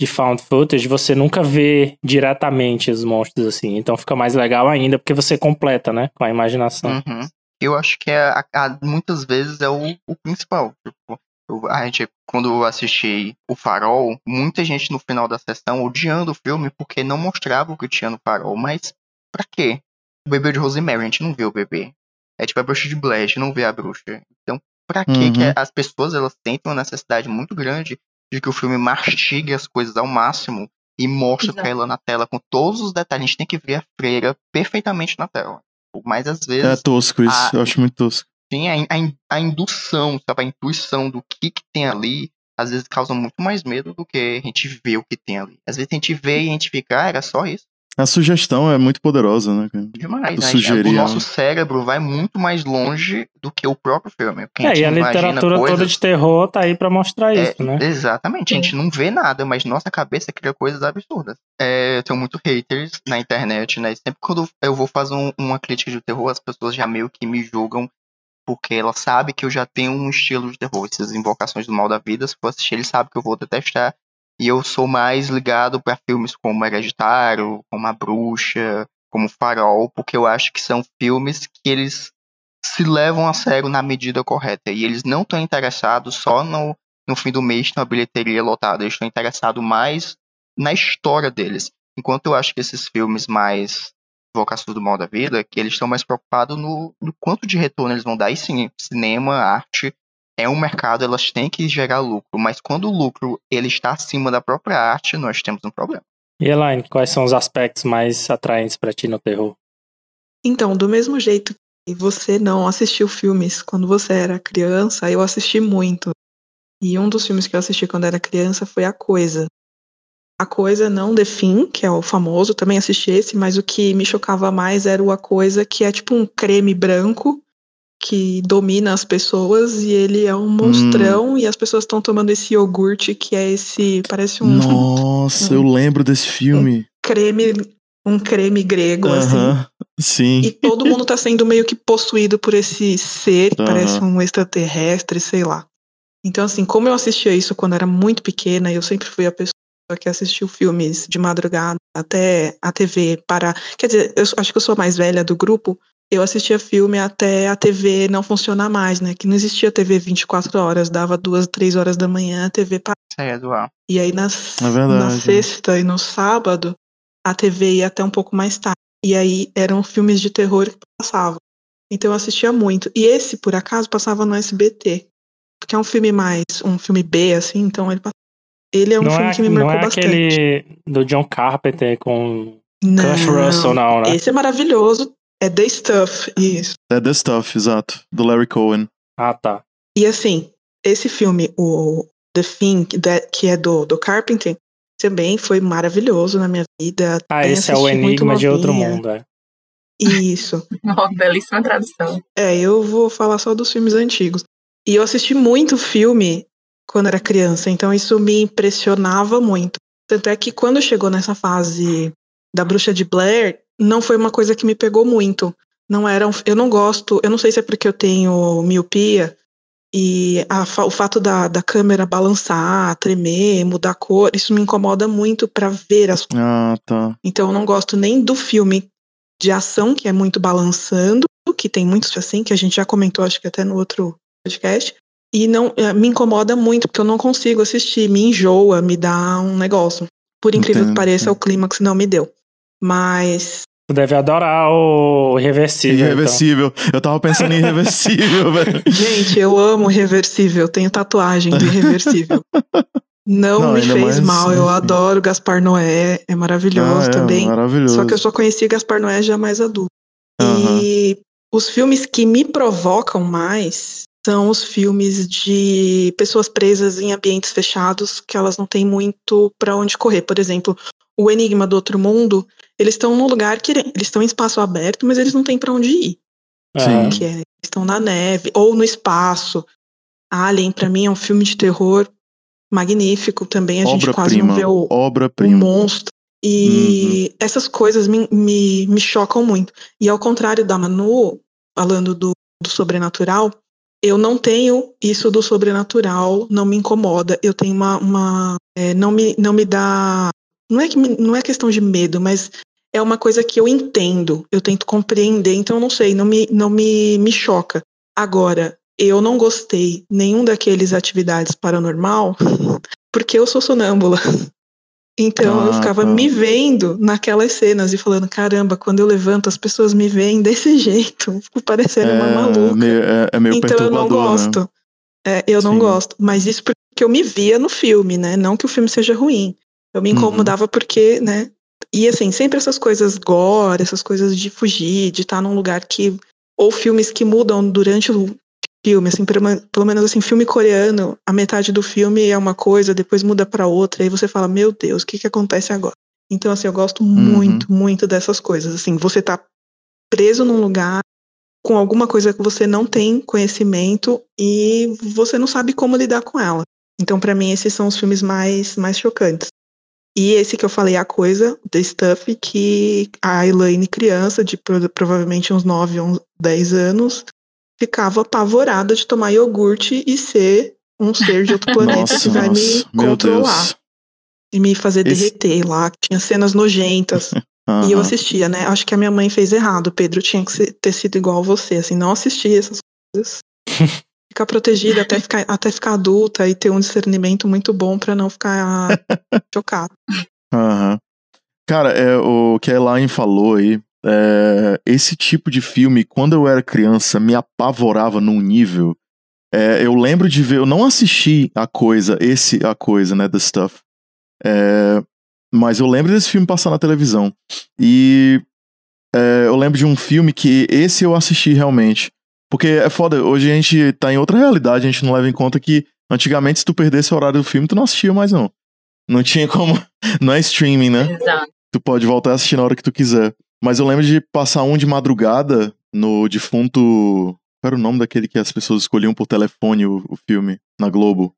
de found footage, você nunca vê diretamente os monstros, assim. Então fica mais legal ainda, porque você completa, né? Com a imaginação. Uhum eu acho que é, a, a, muitas vezes é o, o principal. Tipo, eu, a gente, quando eu assisti O Farol, muita gente no final da sessão odiando o filme porque não mostrava o que tinha no Farol. Mas pra quê? O bebê de Rosemary, a gente não vê o bebê. É tipo a bruxa de Blair, a gente não vê a bruxa. Então, pra uhum. que as pessoas elas sentem uma necessidade muito grande de que o filme mastigue as coisas ao máximo e mostre Exato. pra ela na tela com todos os detalhes. A gente tem que ver a freira perfeitamente na tela. Mas às vezes. É tosco isso, a, eu acho muito tosco. Sim, a, a, a indução, sabe? A intuição do que, que tem ali, às vezes causa muito mais medo do que a gente vê o que tem ali. Às vezes a gente vê e a gente fica, ah, era só isso. A sugestão é muito poderosa, né? Demais, né? Sugerir, o nosso cérebro vai muito mais longe do que o próprio filme. É, e a literatura coisas... toda de terror tá aí para mostrar é, isso, né? Exatamente, a gente não vê nada, mas nossa cabeça cria coisas absurdas. É, eu tenho muito haters na internet, né? Sempre quando eu vou fazer um, uma crítica de terror, as pessoas já meio que me julgam porque ela sabe que eu já tenho um estilo de terror. Essas invocações do mal da vida, se for assistir, ele sabe que eu vou detestar. E eu sou mais ligado para filmes como Hereditário, como A Bruxa, como Farol, porque eu acho que são filmes que eles se levam a sério na medida correta. E eles não estão interessados só no, no fim do mês na bilheteria lotada, eles estão interessados mais na história deles. Enquanto eu acho que esses filmes mais Vocações do Mal da Vida, que eles estão mais preocupados no, no quanto de retorno eles vão dar. E sim, cinema, arte, é um mercado, elas têm que gerar lucro, mas quando o lucro ele está acima da própria arte, nós temos um problema. E Elaine, quais são os aspectos mais atraentes para ti no terror? Então, do mesmo jeito que você não assistiu filmes quando você era criança, eu assisti muito. E um dos filmes que eu assisti quando era criança foi A Coisa. A Coisa não The Thing, que é o famoso, também assisti esse, mas o que me chocava mais era o A Coisa, que é tipo um creme branco que domina as pessoas e ele é um monstrão hum. e as pessoas estão tomando esse iogurte que é esse parece um Nossa, [laughs] um, eu lembro desse filme. Um creme um creme grego uh -huh. assim. Sim. E todo mundo tá sendo meio que possuído por esse ser, uh -huh. parece um extraterrestre, sei lá. Então assim, como eu assistia isso quando era muito pequena, eu sempre fui a pessoa que assistiu filmes de madrugada até a TV parar. Quer dizer, eu acho que eu sou a mais velha do grupo, eu assistia filme até a TV não funcionar mais, né? Que não existia TV 24 horas, dava duas, três horas da manhã, a TV parava. do ar. E aí nas, é na sexta e no sábado, a TV ia até um pouco mais tarde. E aí eram filmes de terror que passavam. Então eu assistia muito. E esse, por acaso, passava no SBT. Porque é um filme mais, um filme B, assim, então ele Ele é um não filme é, que me marcou não é bastante. aquele do John Carpenter com não, Kurt Russell, não, né? Esse é maravilhoso. É The Stuff, isso. É The Stuff, exato. Do Larry Cohen. Ah, tá. E assim, esse filme, o The Thing, que é do, do Carpenter, também foi maravilhoso na minha vida. Ah, esse é o Enigma de Outro Mundo, é. Isso. [laughs] Uma belíssima tradução. É, eu vou falar só dos filmes antigos. E eu assisti muito filme quando era criança, então isso me impressionava muito. Tanto é que quando chegou nessa fase da Bruxa de Blair, não foi uma coisa que me pegou muito. Não era um, eu não gosto, eu não sei se é porque eu tenho miopia, E a, o fato da, da câmera balançar, tremer, mudar cor, isso me incomoda muito para ver as coisas. Ah, tá. Então eu não gosto nem do filme de ação, que é muito balançando, que tem muitos assim, que a gente já comentou, acho que até no outro podcast. E não eh, me incomoda muito, porque eu não consigo assistir, me enjoa, me dá um negócio. Por incrível Entendo. que pareça, o clímax não me deu. Mas Tu deve adorar o Irreversível. Então. Irreversível. Então. Eu tava pensando em Irreversível, [laughs] velho. Gente, eu amo Irreversível. Tenho tatuagem do Irreversível. Não, Não me fez mais, mal. Eu adoro Gaspar Noé. É maravilhoso ah, é, também. Maravilhoso. Só que eu só conheci Gaspar Noé já mais adulto. Uhum. E os filmes que me provocam mais são os filmes de pessoas presas em ambientes fechados que elas não têm muito para onde correr. Por exemplo, o Enigma do Outro Mundo, eles estão num lugar que eles estão em espaço aberto, mas eles não têm para onde ir. Sim. Que é, estão na neve ou no espaço. Alien, para mim, é um filme de terror magnífico também. A obra gente quase prima, não vê o, obra o monstro. E uhum. essas coisas me, me, me chocam muito. E ao contrário da Manu, falando do, do sobrenatural, eu não tenho isso do sobrenatural, não me incomoda. Eu tenho uma. uma é, não, me, não me dá não é, que, não é questão de medo, mas é uma coisa que eu entendo, eu tento compreender, então eu não sei, não me, não me, me choca. Agora, eu não gostei nenhum daqueles atividades paranormal, [laughs] porque eu sou sonâmbula. Então ah, eu ficava tá. me vendo naquelas cenas e falando, caramba, quando eu levanto as pessoas me veem desse [laughs] jeito, fico parecendo é, uma maluca. Meio, é, é meio então eu não né? gosto. Né? É, eu não Sim. gosto. Mas isso porque eu me via no filme, né? Não que o filme seja ruim. Eu me uhum. incomodava uhum. porque, né? E assim, sempre essas coisas gore, essas coisas de fugir, de estar num lugar que. Ou filmes que mudam durante o filme, assim, pelo menos assim, filme coreano, a metade do filme é uma coisa, depois muda para outra, e aí você fala, meu Deus, o que que acontece agora? Então, assim, eu gosto uhum. muito, muito dessas coisas. Assim, você tá preso num lugar com alguma coisa que você não tem conhecimento e você não sabe como lidar com ela. Então, para mim, esses são os filmes mais, mais chocantes. E esse que eu falei, a coisa, The Stuff, que a Elaine, criança, de provavelmente uns 9 ou 10 anos, ficava apavorada de tomar iogurte e ser um ser de outro [laughs] planeta nossa, que vai nossa, me controlar. E me fazer esse... derreter lá, tinha cenas nojentas. [laughs] Uhum. E eu assistia, né? Acho que a minha mãe fez errado. Pedro tinha que ter sido igual a você, assim, não assistia essas coisas. [laughs] ficar protegida até ficar, [laughs] até ficar adulta e ter um discernimento muito bom para não ficar [laughs] chocado. Uhum. Cara, é, o que a Elaine falou aí, é, esse tipo de filme, quando eu era criança, me apavorava num nível. É, eu lembro de ver, eu não assisti a coisa, esse a coisa, né, The Stuff. É, mas eu lembro desse filme passar na televisão. E é, eu lembro de um filme que esse eu assisti realmente. Porque é foda, hoje a gente tá em outra realidade, a gente não leva em conta que antigamente se tu perdesse o horário do filme, tu não assistia mais não. Não tinha como. [laughs] Não é streaming, né? Exato. Tu pode voltar a assistir na hora que tu quiser. Mas eu lembro de passar um de madrugada no defunto. Qual era o nome daquele que as pessoas escolhiam por telefone o, o filme na Globo?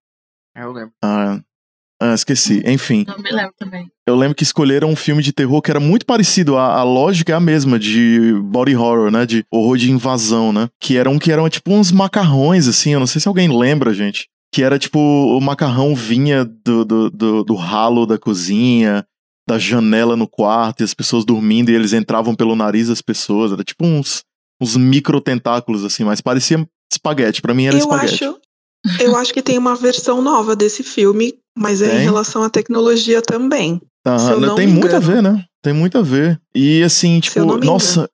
Eu lembro. Ah, ah, esqueci. Enfim. Não me lembro também. Eu lembro que escolheram um filme de terror que era muito parecido. A, a lógica é a mesma, de body horror, né? De horror de invasão, né? Que eram que eram tipo uns macarrões, assim. Eu não sei se alguém lembra, gente. Que era tipo, o macarrão vinha do, do, do, do ralo da cozinha, da janela no quarto, e as pessoas dormindo, e eles entravam pelo nariz das pessoas. Era tipo uns, uns micro tentáculos, assim, mas parecia espaguete. para mim era eu espaguete. Acho, eu acho que tem uma versão nova desse filme, mas é tem? em relação à tecnologia também. Ah, tem muito a ver, né? Tem muito a ver. E assim, tipo, nossa,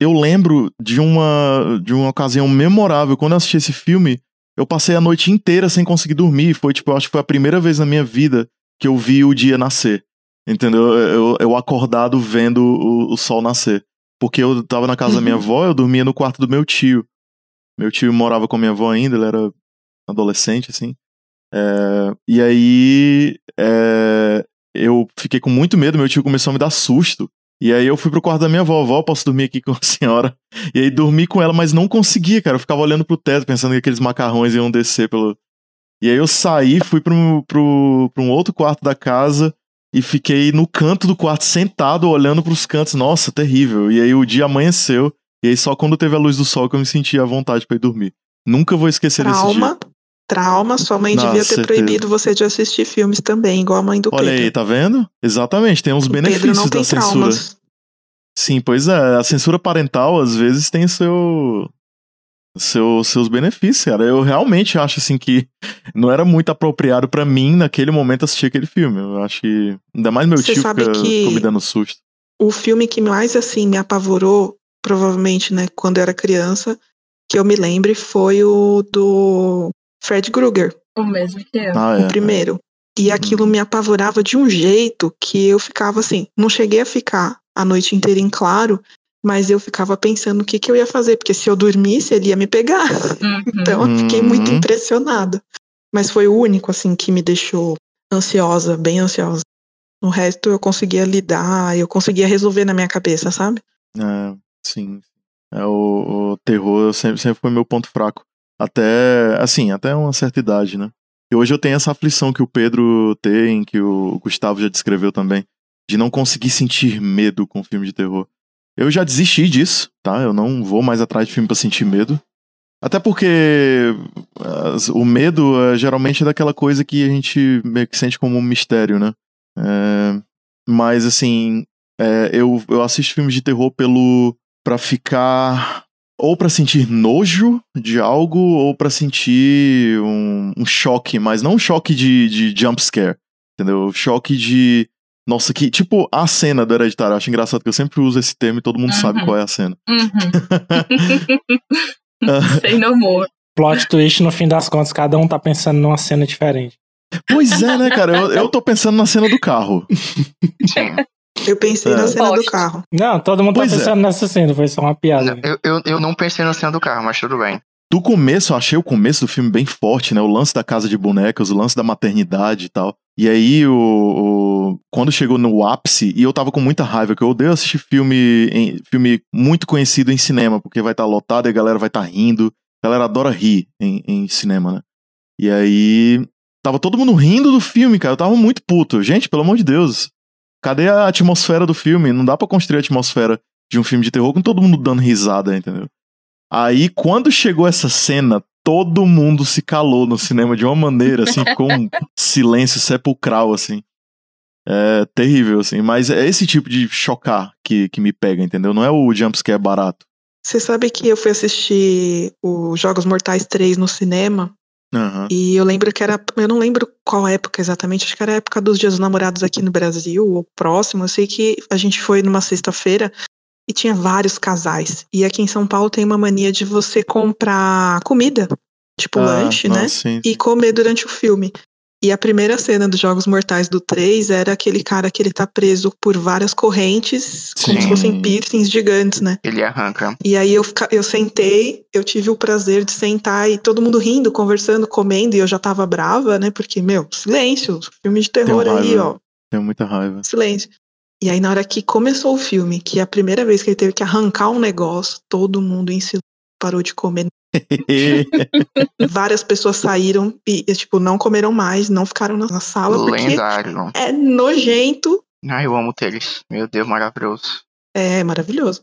eu lembro de uma de uma ocasião memorável quando eu assisti esse filme, eu passei a noite inteira sem conseguir dormir, foi tipo, eu acho que foi a primeira vez na minha vida que eu vi o dia nascer. Entendeu? Eu, eu acordado vendo o, o sol nascer. Porque eu tava na casa da minha avó, eu dormia no quarto do meu tio. Meu tio morava com minha avó ainda, ele era adolescente, assim. É, e aí é, eu fiquei com muito medo, meu tio começou a me dar susto. E aí eu fui pro quarto da minha avó, posso dormir aqui com a senhora. E aí dormi com ela, mas não conseguia, cara. Eu ficava olhando pro teto, pensando que aqueles macarrões iam descer pelo. E aí eu saí, fui pro, pro, pro um outro quarto da casa e fiquei no canto do quarto, sentado, olhando pros cantos. Nossa, terrível. E aí o dia amanheceu. E aí só quando teve a luz do sol que eu me senti à vontade para ir dormir. Nunca vou esquecer desse Trauma. dia. Trauma, sua mãe Nossa, devia ter certeza. proibido você de assistir filmes também, igual a mãe do Olha Pedro. aí, tá vendo? Exatamente, tem uns O benefícios da censura. traumas. Sim, pois é, a censura parental às vezes tem seu, seu seus benefícios, cara. Eu realmente acho assim que não era muito apropriado pra mim naquele momento assistir aquele filme. Eu acho que ainda mais meu Você tio fica, que- me dando susto. O filme que mais, assim, me apavorou, provavelmente, né, quando eu era criança, que eu me lembre, foi o do Fred Krueger, O mesmo que eu. Ah, o é. primeiro. E aquilo me apavorava de um jeito que eu ficava assim, não cheguei a ficar a noite inteira em claro, mas eu ficava pensando o que, que eu ia fazer, porque se eu dormisse, ele ia me pegar. [laughs] Uhum. Então eu fiquei muito Uhum. impressionada. Mas foi o único, assim, que me deixou ansiosa, bem ansiosa. O resto eu conseguia lidar, eu conseguia resolver na minha cabeça, sabe? É, sim. É, o, o terror sempre, sempre foi meu ponto fraco. Até, assim, até uma certa idade, né? E hoje eu tenho essa aflição que o Pedro tem, que o Gustavo já descreveu também, de não conseguir sentir medo com filme de terror. Eu já desisti disso, tá? Eu não vou mais atrás de filme pra sentir medo. Até porque as- o medo é, geralmente é daquela coisa que a gente meio que sente como um mistério, né? É, mas assim, é, eu, eu assisto filmes de terror pelo para ficar ou pra sentir nojo de algo ou pra sentir um, um choque, mas não um choque de, de jump scare, entendeu? Choque de nossa, que tipo a cena do Hereditário. Acho engraçado que eu sempre uso esse termo e todo mundo sabe Uhum. qual é a cena. Uhum. [laughs] Sem no humor. Plot twist, no fim das contas, cada um tá pensando numa cena diferente. Pois é, né, cara? Eu, eu tô pensando na cena do carro. [laughs] Eu pensei É. na cena do carro. Não, todo mundo Pois tá é. pensando nessa cena, foi só uma piada. Eu, eu, eu não pensei na cena do carro, mas tudo bem. Do começo, eu achei o começo do filme bem forte, né? O lance da casa de bonecas, o lance da maternidade e tal. E aí, o, o- quando chegou no ápice, e eu tava com muita raiva, que eu odeio assistir filme, em- filme muito conhecido em cinema, porque vai estar lotado e a galera vai estar rindo. A galera adora rir em, em cinema, né? E aí, tava todo mundo rindo do filme, cara. Eu tava muito puto. Gente, pelo amor de Deus. Cadê a atmosfera do filme? Não dá pra construir a atmosfera de um filme de terror com todo mundo dando risada, entendeu? Aí, quando chegou essa cena, todo mundo se calou no cinema de uma maneira, assim, ficou um [laughs] silêncio sepulcral, assim. É terrível, assim. Mas é esse tipo de chocar que, que me pega, entendeu? Não é o jumpscare barato. Você sabe que eu fui assistir o Jogos Mortais 3 no cinema Aham. e eu lembro que era. Eu não lembro qual época exatamente, acho que era a época dos Dias dos Namorados aqui no Brasil, ou próximo. Eu sei que a gente foi numa sexta-feira e tinha vários casais. E aqui em São Paulo tem uma mania de você comprar comida, tipo Ah, lanche, né? nossa, sim. e comer durante o filme. E a primeira cena dos Jogos Mortais do 3 era aquele cara que ele tá preso por várias correntes, como se Sim. fossem piercings gigantes, né? Ele arranca. E aí eu, eu sentei, eu tive o prazer de sentar e todo mundo rindo, conversando, comendo, e eu já tava brava, né? Porque, meu, silêncio, filme de terror aí, ó, Tenho muita raiva. silêncio. E aí na hora que começou o filme, que é a primeira vez que ele teve que arrancar um negócio, todo mundo em silêncio parou de comer. [laughs] Várias pessoas saíram e, tipo, não comeram mais, não ficaram na sala, porque Lendário. é nojento. Ai, eu amo eles. Meu Deus, maravilhoso. É maravilhoso.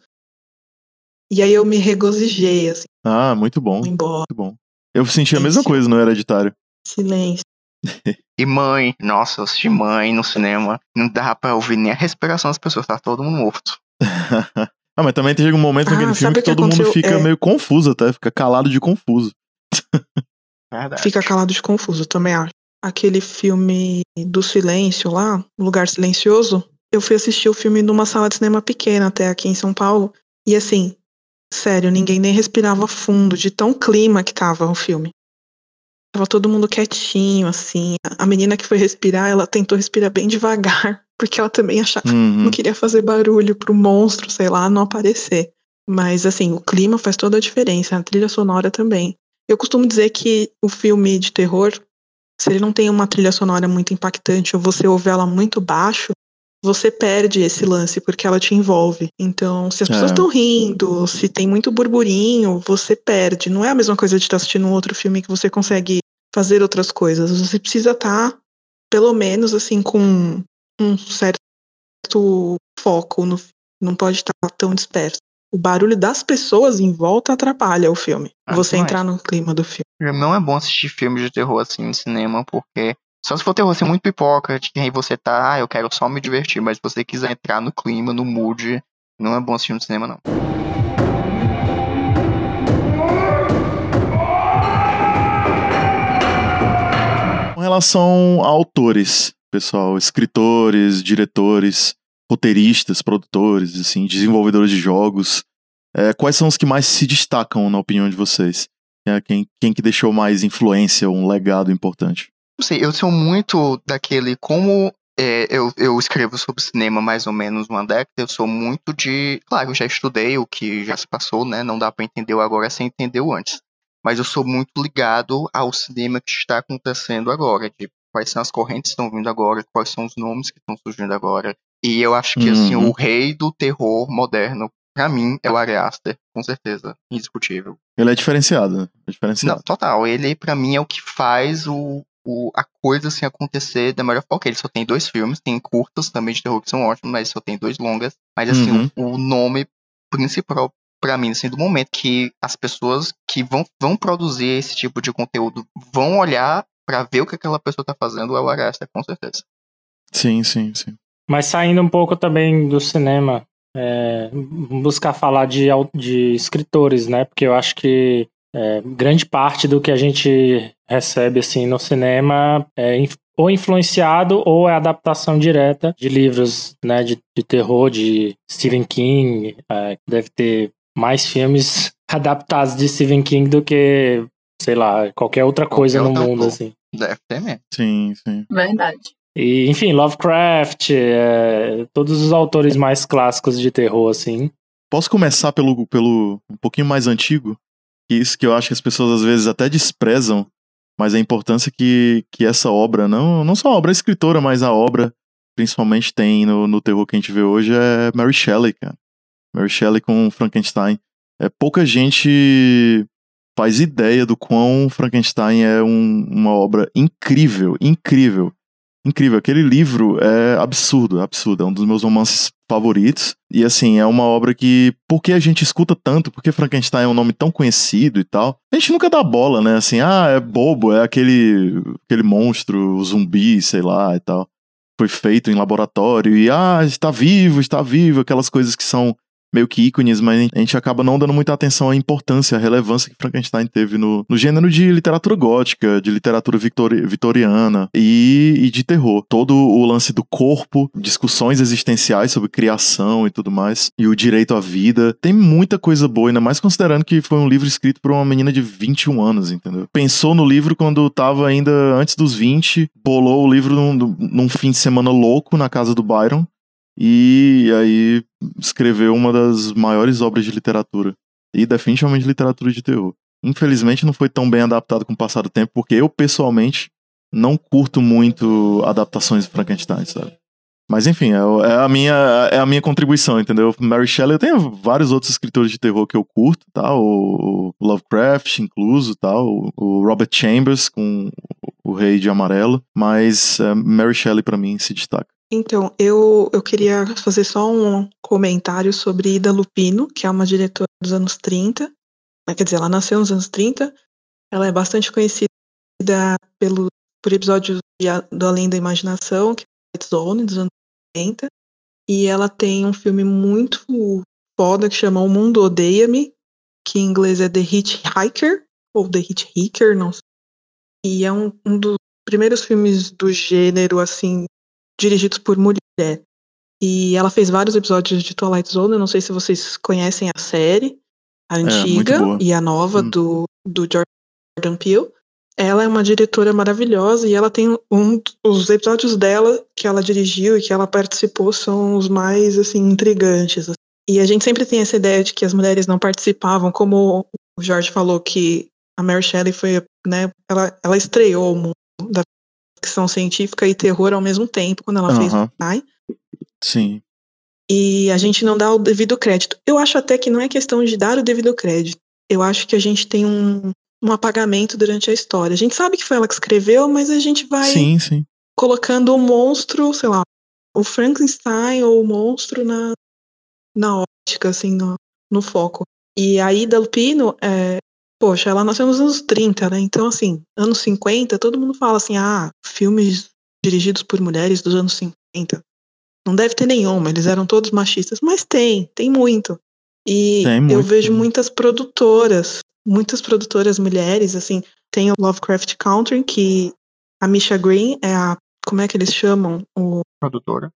E aí eu me regozijei, assim, ah, muito bom. embora, Muito bom. Eu senti a mesma coisa no Hereditário. silêncio. [laughs] E mãe, nossa, eu assisti mãe no cinema. Não dava pra ouvir nem a respiração das pessoas, tá todo mundo morto. [laughs] ah, mas também chega um momento Ah, naquele filme sabe que o que todo mundo fica É. meio confuso até, fica calado de confuso. Verdade. Fica calado de confuso, também acho. Aquele filme do silêncio lá, Lugar Silencioso, eu fui assistir o filme numa sala de cinema pequena até aqui em São Paulo. E assim, sério, ninguém nem respirava fundo, de tão clima que tava o filme. Tava todo mundo quietinho, assim. A menina que foi respirar, ela tentou respirar bem devagar, porque ela também achava Uhum. não queria fazer barulho pro monstro, sei lá, não aparecer. Mas assim, o clima faz toda a diferença, a trilha sonora também. Eu costumo dizer que o filme de terror, se ele não tem uma trilha sonora muito impactante ou você ouve ela muito baixo, você perde esse lance porque ela te envolve. Então, se as pessoas É. estão rindo, se tem muito burburinho, você perde. Não é a mesma coisa de estar assistindo um outro filme que você consegue fazer outras coisas. Você precisa estar, pelo menos, assim, com um certo foco no filme. Não pode estar tão disperso. o barulho das pessoas em volta atrapalha o filme. Ah, você entrar no clima do filme. Não é bom assistir filmes de terror assim no cinema, porque. Só se for terror assim muito pipoca, que aí você tá, ah, eu quero só me divertir, mas se você quiser entrar no clima, no mood, não é bom assistir no cinema, não. Com relação a autores, pessoal, escritores, diretores, roteiristas, produtores, assim, desenvolvedores de jogos, é, quais são os que mais se destacam na opinião de vocês? É, quem, quem que deixou mais influência, um legado importante? Não sei, eu sou muito daquele. Como é, eu, eu escrevo sobre cinema mais ou menos uma década, eu sou muito de. Claro, eu já estudei o que já se passou, né? Não dá pra entender agora sem entender antes. Mas eu sou muito ligado ao cinema que está acontecendo agora, de quais são as correntes que estão vindo agora, quais são os nomes que estão surgindo agora. E eu acho que, assim, Uhum. o rei do terror moderno, pra mim, é o Ari Aster, com certeza, indiscutível. Ele é diferenciado, né? É diferenciado. Não, total. Ele, pra mim, é o que faz o, o, a coisa assim acontecer da melhor forma. Ele só tem dois filmes, tem curtas também de terror que são ótimos, mas só tem dois longas. Mas, assim, Uhum. o, o nome principal pra mim, assim, do momento que as pessoas que vão, vão produzir esse tipo de conteúdo vão olhar pra ver o que aquela pessoa tá fazendo é o Arasta, com certeza. Sim, sim, sim. Mas saindo um pouco também do cinema, é, buscar falar de, de escritores, né? Porque eu acho que é, grande parte do que a gente recebe assim no cinema é inf- ou influenciado ou é adaptação direta de livros, né? De, de terror, de Stephen King. é, deve ter mais filmes [laughs] adaptados de Stephen King do que, sei lá, qualquer outra coisa Qualquer no outra mundo, assim. Deve ter mesmo. Sim, sim. Verdade. E, enfim, Lovecraft, é, todos os autores mais clássicos de terror, assim. Posso começar pelo, pelo um pouquinho mais antigo? Que isso que eu acho que as pessoas às vezes até desprezam, mas a importância que, que essa obra, não, não só a obra escritora, mas a obra principalmente tem no, no terror que a gente vê hoje é Mary Shelley, cara. Mary Shelley com Frankenstein. É, pouca gente faz ideia do quão Frankenstein é um- uma obra incrível, incrível. Incrível, aquele livro é absurdo, absurdo, é um dos meus romances favoritos. E assim, é uma obra que, por que a gente escuta tanto? Porque Frankenstein é um nome tão conhecido e tal? A gente nunca dá bola, né? Assim, ah, é bobo, é aquele, aquele monstro, zumbi, sei lá e tal. Foi feito em laboratório e, ah, está vivo, está vivo, aquelas coisas que são meio que ícones, mas a gente acaba não dando muita atenção à importância, à relevância que Frankenstein teve no, no gênero de literatura gótica, de literatura victori- vitoriana e, e de terror. Todo o lance do corpo, discussões existenciais sobre criação e tudo mais, e o direito à vida. Tem muita coisa boa, ainda mais considerando que foi um livro escrito por uma menina de 21 anos, entendeu? Pensou no livro quando tava ainda antes dos 20, bolou o livro num, num fim de semana louco na casa do Byron. E aí escreveu uma das maiores obras de literatura. E definitivamente literatura de terror. Infelizmente não foi tão bem adaptado com o passar do tempo, porque eu, pessoalmente, não curto muito adaptações de Frankenstein, sabe? Mas enfim, é, é a minha, é a minha contribuição, entendeu? Mary Shelley, eu tenho vários outros escritores de terror que eu curto, tá? O, Lovecraft, incluso, tá? O, Robert Chambers com o, Rei de Amarelo. Mas é, Mary Shelley, pra mim, se destaca. Então, eu, eu queria fazer só um comentário sobre Ida Lupino, que é uma diretora dos anos 30. Mas, Quer dizer, ela nasceu nos anos 30. Ela é bastante conhecida pelo, por episódios do Além da Imaginação, que é White Zone, dos anos 80. E ela tem um filme muito foda que chama O Mundo Odeia-me, que em inglês é The Hitchhiker, ou The Hitchhiker, não sei. E é um, um dos primeiros filmes do gênero, assim, dirigidos por mulher. E ela fez vários episódios de Twilight Zone. Eu não sei se vocês conhecem a série, a muito antiga boa. e a nova Hum. do, do Jordan Peele. Ela é uma diretora maravilhosa e ela tem um os episódios dela que ela dirigiu e que ela participou são os mais assim intrigantes. E a gente sempre tem essa ideia de que as mulheres não participavam, como o Jorge falou que a Mary Shelley foi, né, ela, ela estreou o mundo da ficção científica e terror ao mesmo tempo quando ela fez Aham. o Pai. Sim. E a gente não dá o devido crédito. Eu acho até que não é questão de dar o devido crédito. Eu acho que a gente tem um, um apagamento durante a história. A gente sabe que foi ela que escreveu, mas a gente vai Sim, sim. colocando o monstro, sei lá, o Frankenstein ou o monstro na, na ótica, assim, no, no foco. E a Ida Lupino, é, poxa, ela nasceu nos anos 30, né? Então, assim, anos 50, todo mundo fala assim, ah, filmes dirigidos por mulheres dos anos 50. Não deve ter nenhuma, eles eram todos machistas, mas tem, tem muito. E Tem eu muito, vejo tem. muitas produtoras, muitas produtoras mulheres, assim, tem o Lovecraft Country, que a Misha Green é a, como é que eles chamam? O, Produtora.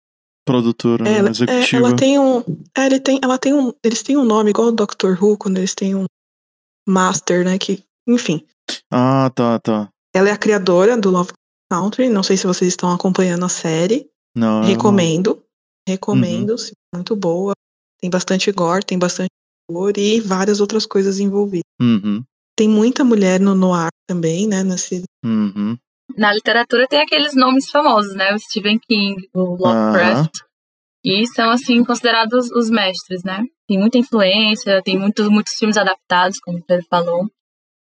Produtora, ela, é, executiva. ela tem um, é, ele tem, ela tem um, eles têm um nome igual o Doctor Who, quando eles têm um master, né, que, enfim. Ah, tá, tá. Ela é a criadora do Lovecraft Country, não sei se vocês estão acompanhando a série, Não, recomendo, recomendo, sim, muito boa, tem bastante gore, tem bastante horror e várias outras coisas envolvidas. Uhum, Tem muita mulher no noir também, né? Nesse... uhum. Na literatura tem aqueles nomes famosos, né? O Stephen King, o Lovecraft. E são, assim, considerados os mestres, né? Tem muita influência, tem muitos, muitos filmes adaptados, como o Pedro falou.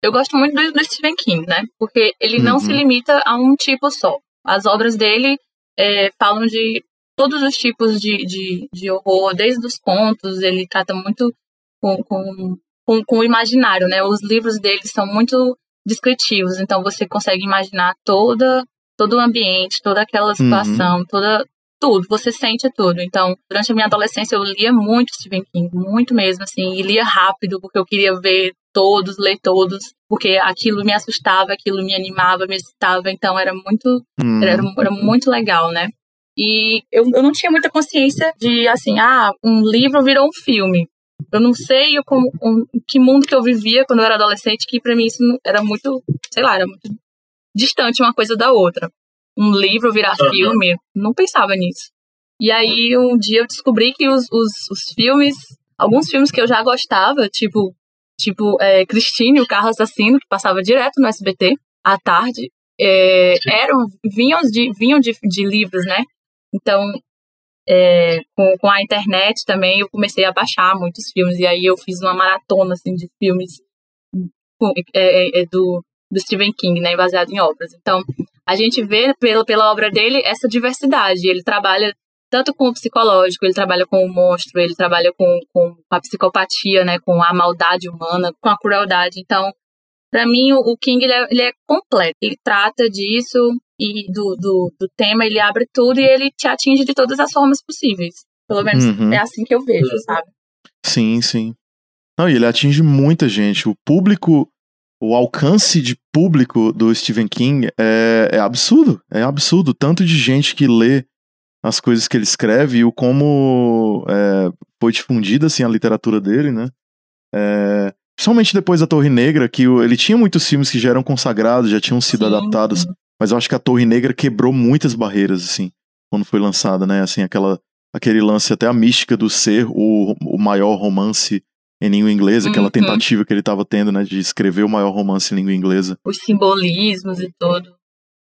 Eu gosto muito do, do Stephen King, né? Porque ele não Uhum. se limita a um tipo só. As obras dele é, falam de todos os tipos de, de, de horror, desde os contos, ele trata muito com, com, com, com o imaginário, né? Os livros dele são muito descritivos, então você consegue imaginar toda todo o ambiente, toda aquela situação, toda tudo, você sente tudo. Então, durante a minha adolescência eu lia muito Stephen King, muito mesmo assim, e lia rápido porque eu queria ver todos, ler todos, porque aquilo me assustava, aquilo me animava, me excitava, então era muito Uhum. era, era muito legal, né? E eu, eu não tinha muita consciência de, assim, ah, um livro virou um filme. Eu não sei eu como, um, que mundo que eu vivia quando eu era adolescente, que pra mim isso era muito, sei lá, era muito distante uma coisa da outra. Um livro virar filme, não pensava nisso. E aí um dia eu descobri que os, os, os filmes, alguns filmes que eu já gostava, tipo, tipo é, Christine, o carro assassino, que passava direto no SBT à tarde, é, eram vinham de vinham de, de livros, né? Então é, com, com a internet também eu comecei a baixar muitos filmes e aí eu fiz uma maratona assim de filmes com- é, é, do do Stephen King, né, baseado em obras. Então a gente vê pela pela obra dele essa diversidade. Ele trabalha tanto com o psicológico, ele trabalha com o monstro, ele trabalha com, com a psicopatia, né, com a maldade humana, com a crueldade. Então Pra mim, o o King ele é, ele é completo. Ele trata disso e do, do, do tema, ele abre tudo e ele te atinge de todas as formas possíveis. Pelo menos Uhum. é assim que eu vejo, sabe? Sim, sim. Não, e ele atinge muita gente. O público, o alcance de público do Stephen King é, é absurdo. É absurdo. Tanto de gente que lê as coisas que ele escreve e o como é, foi difundida assim, a literatura dele, né? É, principalmente depois da Torre Negra, que ele tinha muitos filmes que já eram consagrados, já tinham sido Sim, adaptados, mas eu acho que a Torre Negra quebrou muitas barreiras, assim, quando foi lançada, né? Assim, aquela, aquele lance, até a mística do ser o, o maior romance em língua inglesa, aquela Uhum. tentativa que ele estava tendo, né, de escrever o maior romance em língua inglesa. Os simbolismos e tudo.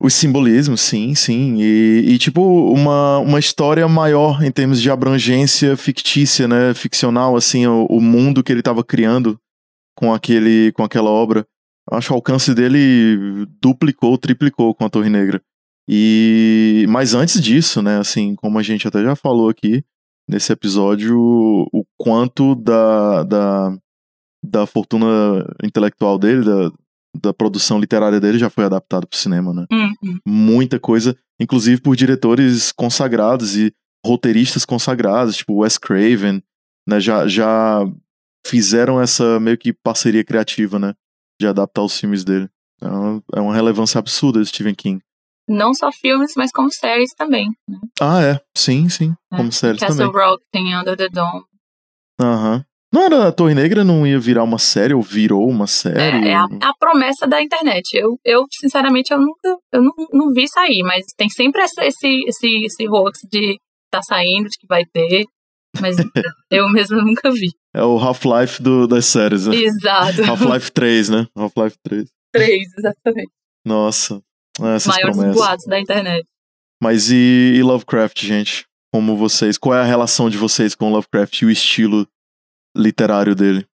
Os simbolismos, sim, sim. E, e, tipo, uma, uma história maior em termos de abrangência fictícia, né? Ficcional, assim, o, o mundo que ele estava criando com, aquele, com aquela obra. Acho que o alcance dele duplicou, triplicou com a Torre Negra. E mas antes disso, né, assim, como a gente até já falou aqui nesse episódio, o quanto da, da, da fortuna intelectual dele, da, da produção literária dele já foi adaptado para o cinema, né? Uhum. muita coisa, inclusive por diretores consagrados e roteiristas consagrados, tipo Wes Craven, né, já, já fizeram essa meio que parceria criativa, né, de adaptar os filmes dele. É uma, é uma relevância absurda de Stephen King. Não só filmes, mas como séries também. Ah, é, sim, sim, como séries Castle também. Rock tem Under the Dome. Aham. Não era a Torre Negra, não ia virar uma série, ou virou uma série? É, é a, a promessa da internet. Eu, eu sinceramente, eu nunca eu não, não vi sair, mas tem sempre essa- esse, esse, esse hoax de tá saindo, de que vai ter. Mas [laughs] eu mesmo nunca vi. É o Half-Life das séries, né? Exato. Half-Life 3, né? Half-Life 3. Três, exatamente. Nossa, essas Maiores promessas. boatos da internet. Mas e, e Lovecraft, gente? Como vocês? Qual é a relação de vocês com Lovecraft e o estilo literário dele?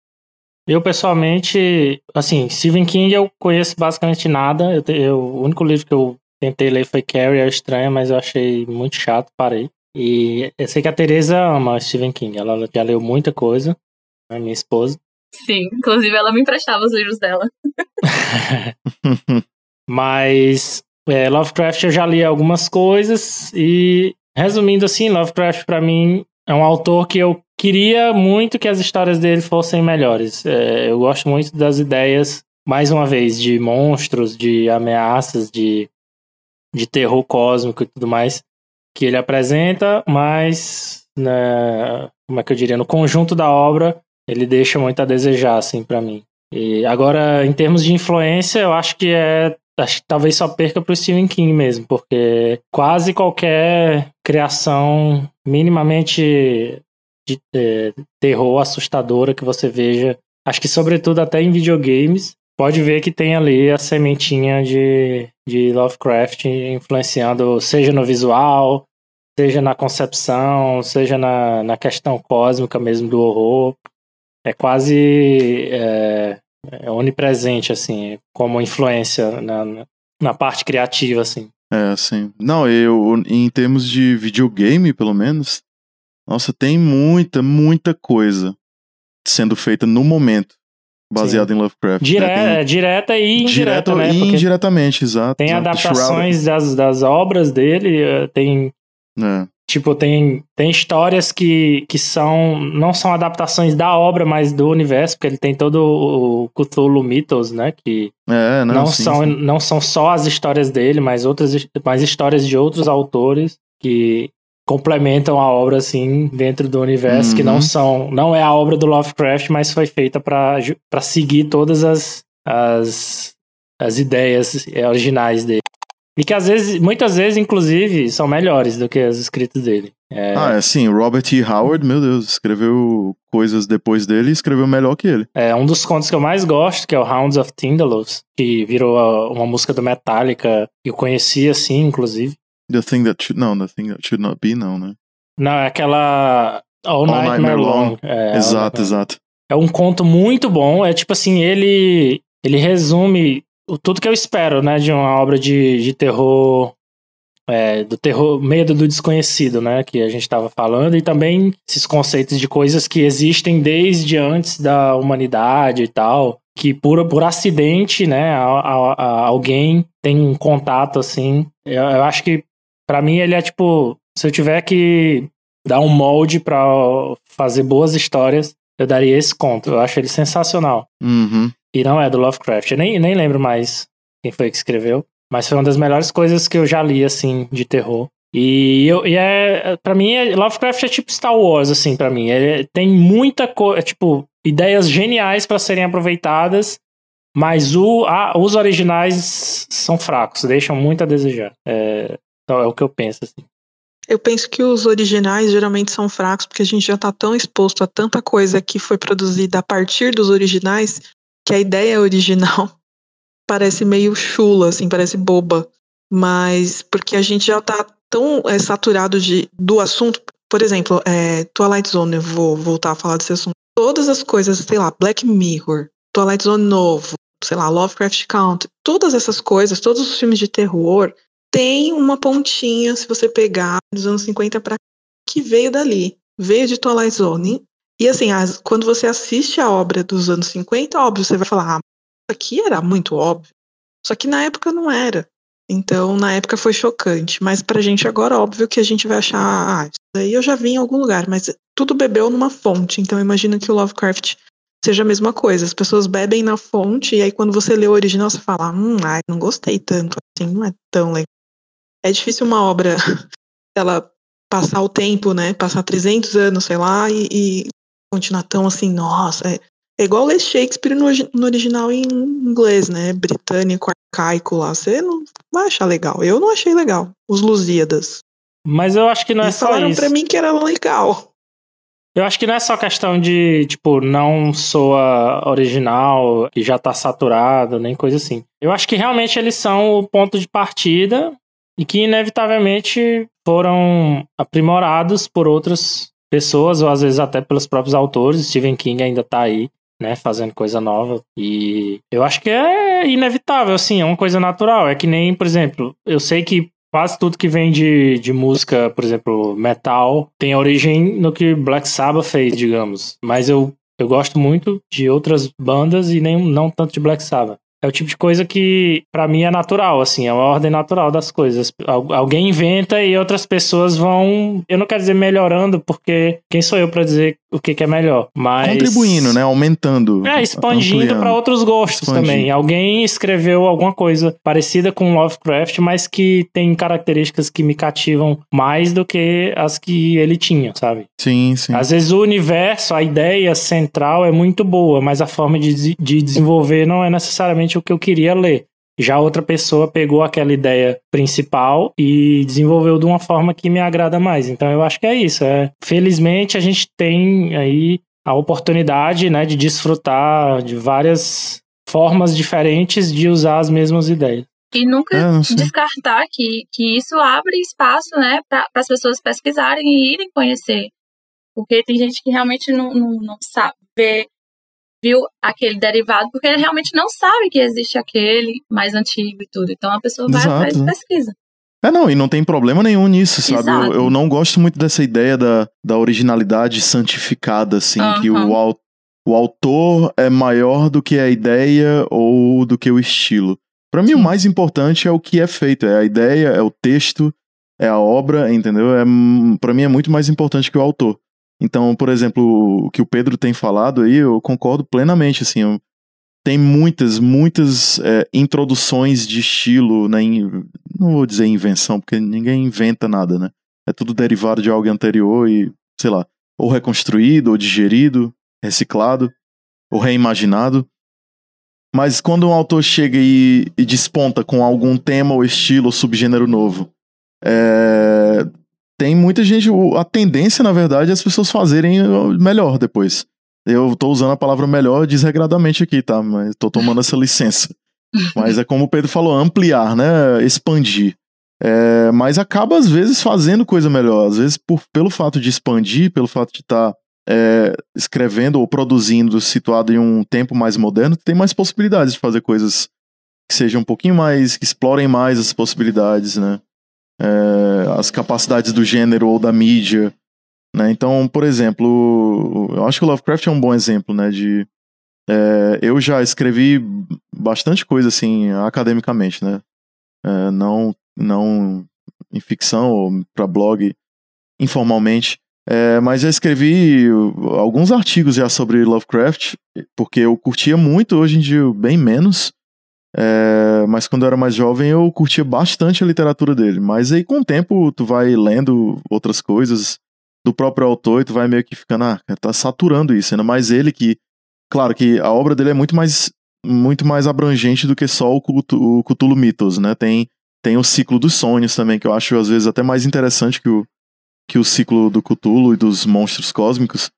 Eu, pessoalmente, assim, Stephen King eu conheço basicamente nada. Eu, eu- o único livro que eu tentei ler foi Carrie, a Estranha, mas eu achei muito chato, parei. E eu sei que a Teresa ama Stephen King, ela já leu muita coisa. a minha esposa. Sim, inclusive ela me emprestava os livros dela. [laughs] [laughs] [laughs] Mas é, Lovecraft eu já li algumas coisas e resumindo assim, Lovecraft para mim é um autor que eu queria muito que as histórias dele fossem melhores. É, eu gosto muito das ideias, mais uma vez, de monstros, de ameaças, de, de terror cósmico e tudo mais que ele apresenta, mas né, como é que eu diria, no conjunto da obra ele deixa muito a desejar, assim, para mim. E agora, em termos de influência, eu acho que é acho que talvez só perca pro Stephen King mesmo, porque quase qualquer criação minimamente de é, terror assustadora que você veja, acho que sobretudo até em videogames, pode ver que tem ali a sementinha de, de Lovecraft influenciando, seja no visual, seja na concepção, seja na, na questão cósmica mesmo do horror. É quase é, é onipresente, assim, como influência na, na parte criativa, assim. É, assim. Não, eu, em termos de videogame, pelo menos, nossa, tem muita, muita coisa sendo feita no momento. Baseada em Lovecraft. Dire né? tem... Direta e indireta, né? E indiretamente, exato. Tem exato. adaptações das, das obras dele, eh, tem é. Tipo, tem, tem histórias que, que são não são adaptações da obra, mas do universo, porque ele tem todo o Cthulhu Mythos, né? Que é, não, não sim, são, sim. não são só as histórias dele, mas outras mais histórias de outros autores que complementam a obra assim dentro do universo, Uhum. que não são. Não é a obra do Lovecraft, mas foi feita para seguir todas as, as, as ideias originais dele. E que às vezes, muitas vezes, inclusive, são melhores do que as escritas dele. É... Ah, é sim, Robert E. Howard, meu Deus, escreveu coisas depois dele e escreveu melhor que ele. É um dos contos que eu mais gosto, que é o Hounds of Tyndalus, que virou uma música do Metallica, que eu conheci assim, inclusive. The Thing That Should... Não, The Thing That Should Not Be, não, né? Não, é aquela... All, All Nightmare, Nightmare Long. Long. É, exato, exato. É um conto muito bom, é tipo assim, ele... Ele resume tudo que eu espero, né, de uma obra de, de terror, é, do terror, medo do desconhecido, né, que a gente estava falando, e também esses conceitos de coisas que existem desde antes da humanidade e tal, que por, por acidente, né, a, a, a alguém tem um contato assim. Eu, eu acho que para mim ele é tipo, se eu tiver que dar um molde para fazer boas histórias, eu daria esse conto. Eu acho ele sensacional. Uhum. E não é do Lovecraft. Eu nem, nem lembro mais quem foi que escreveu. Mas foi uma das melhores coisas que eu já li, assim, de terror. E, eu, e é, pra mim, é, Lovecraft é tipo Star Wars, assim, para mim. Ele tem muita coisa, é, tipo, ideias geniais para serem aproveitadas, mas o, a, os originais são fracos, deixam muito a desejar. É, então é o que eu penso, assim. Eu penso que os originais geralmente são fracos porque a gente já tá tão exposto a tanta coisa que foi produzida a partir dos originais que a ideia original [laughs] parece meio chula, assim, parece boba. Mas porque a gente já tá tão é, saturado de, do assunto. Por exemplo, é, Twilight Zone, eu vou voltar a falar desse assunto. Todas as coisas, sei lá, Black Mirror, Twilight Zone novo, sei lá, Lovecraft Country, todas essas coisas, todos os filmes de terror, tem uma pontinha, se você pegar, dos anos 50 para que veio dali. Veio de Twilight Zone. E assim, as, quando você assiste a obra dos anos 50, óbvio, você vai falar, ah, aqui era muito óbvio. Só que na época não era. Então, na época foi chocante. Mas pra gente agora, óbvio que a gente vai achar, ah, isso daí eu já vi em algum lugar. Mas tudo bebeu numa fonte. Então, imagina que o Lovecraft seja a mesma coisa. As pessoas bebem na fonte e aí quando você lê o original, você fala, hum, ai, não gostei tanto. Assim, não é tão legal. É difícil uma obra, [laughs] ela passar o tempo, né? Passar 300 anos, sei lá, e, e continuar tão assim, nossa, é, é igual ler Shakespeare no, no, original em inglês, né? Britânico, arcaico lá. Você não vai achar legal. Eu não achei legal. Os Lusíadas. Mas eu acho que não é só falaram isso. pra mim que era legal. Eu acho que não é só questão de, tipo, não soa original, que já tá saturado, nem coisa assim. Eu acho que realmente eles são o ponto de partida e que inevitavelmente foram aprimorados por outras pessoas, ou às vezes até pelos próprios autores. Stephen King ainda tá aí, né, fazendo coisa nova. E eu acho que é inevitável, assim, é uma coisa natural. É que nem, por exemplo, eu sei que quase tudo que vem de, de música, por exemplo, metal, tem origem no que Black Sabbath fez, digamos. Mas eu Eu gosto muito de outras bandas e nem não tanto de Black Sabbath. É o tipo de coisa que, para mim, é natural, assim, é uma ordem natural das coisas. Alguém inventa e outras pessoas vão. Eu não quero dizer melhorando, porque quem sou eu para dizer o que, que, é melhor? Mas. Contribuindo, né? Aumentando. É, expandindo para outros gostos expandindo. também. Alguém escreveu alguma coisa parecida com Lovecraft, mas que tem características que me cativam mais do que as que ele tinha, sabe? Sim, sim. Às vezes o universo, a ideia central é muito boa, mas a forma de, de desenvolver não é necessariamente o que eu queria ler. Já outra pessoa pegou aquela ideia principal e desenvolveu de uma forma que me agrada mais. Então eu acho que é isso. É, felizmente a gente tem aí a oportunidade né, de desfrutar de várias formas diferentes de usar as mesmas ideias. E nunca é, descartar que, que isso abre espaço né, para as pessoas pesquisarem e irem conhecer. Porque tem gente que realmente não, não, não sabe ver viu aquele derivado, porque ele realmente não sabe que existe aquele mais antigo e tudo. Então a pessoa vai Exato. atrás e pesquisa. É, não, e não tem problema nenhum nisso, sabe? Eu, eu, não gosto muito dessa ideia da, da originalidade santificada, assim, uhum. que o, o autor é maior do que a ideia ou do que o estilo. Para mim, Sim. o mais importante é o que é feito, é a ideia, é o texto, é a obra, entendeu? É, para mim é muito mais importante que o autor. Então, por exemplo, o que o Pedro tem falado aí, eu concordo plenamente, assim, eu, tem muitas, muitas é, introduções de estilo, né, não vou dizer invenção, porque ninguém inventa nada, né, é tudo derivado de algo anterior e, sei lá, ou reconstruído, ou digerido, reciclado, ou reimaginado, mas quando um autor chega e, e desponta com algum tema ou estilo ou subgênero novo, é, tem muita gente. A tendência, na verdade, é as pessoas fazerem melhor depois. Eu tô usando a palavra melhor desregradamente aqui, tá? Mas tô tomando essa licença. [laughs] Mas é como o Pedro falou, ampliar, né? Expandir. É, mas acaba, às vezes, fazendo coisa melhor. Às vezes, por, pelo fato de expandir, pelo fato de estar tá, é, escrevendo ou produzindo situado em um tempo mais moderno, tem mais possibilidades de fazer coisas que sejam um pouquinho mais, que explorem mais as possibilidades, né? É, as capacidades do gênero ou da mídia. Né? Então, por exemplo, eu acho que o Lovecraft é um bom exemplo, né? De, é, eu já escrevi bastante coisa assim academicamente, né? É, não, não em ficção ou para blog informalmente. É, mas já escrevi alguns artigos já sobre Lovecraft, porque eu curtia muito, hoje em dia bem menos. É, mas quando eu era mais jovem eu curtia bastante a literatura dele. Mas aí com o tempo tu vai lendo outras coisas do próprio autor e tu vai meio que ficando, ah, tá saturando isso. Ainda mais ele que, claro que a obra dele é muito mais, muito mais abrangente do que só o, Cthulhu, o Cthulhu né? Tem, tem o ciclo dos sonhos também, que eu acho às vezes até mais interessante que o, que o ciclo do Cthulhu e dos monstros cósmicos.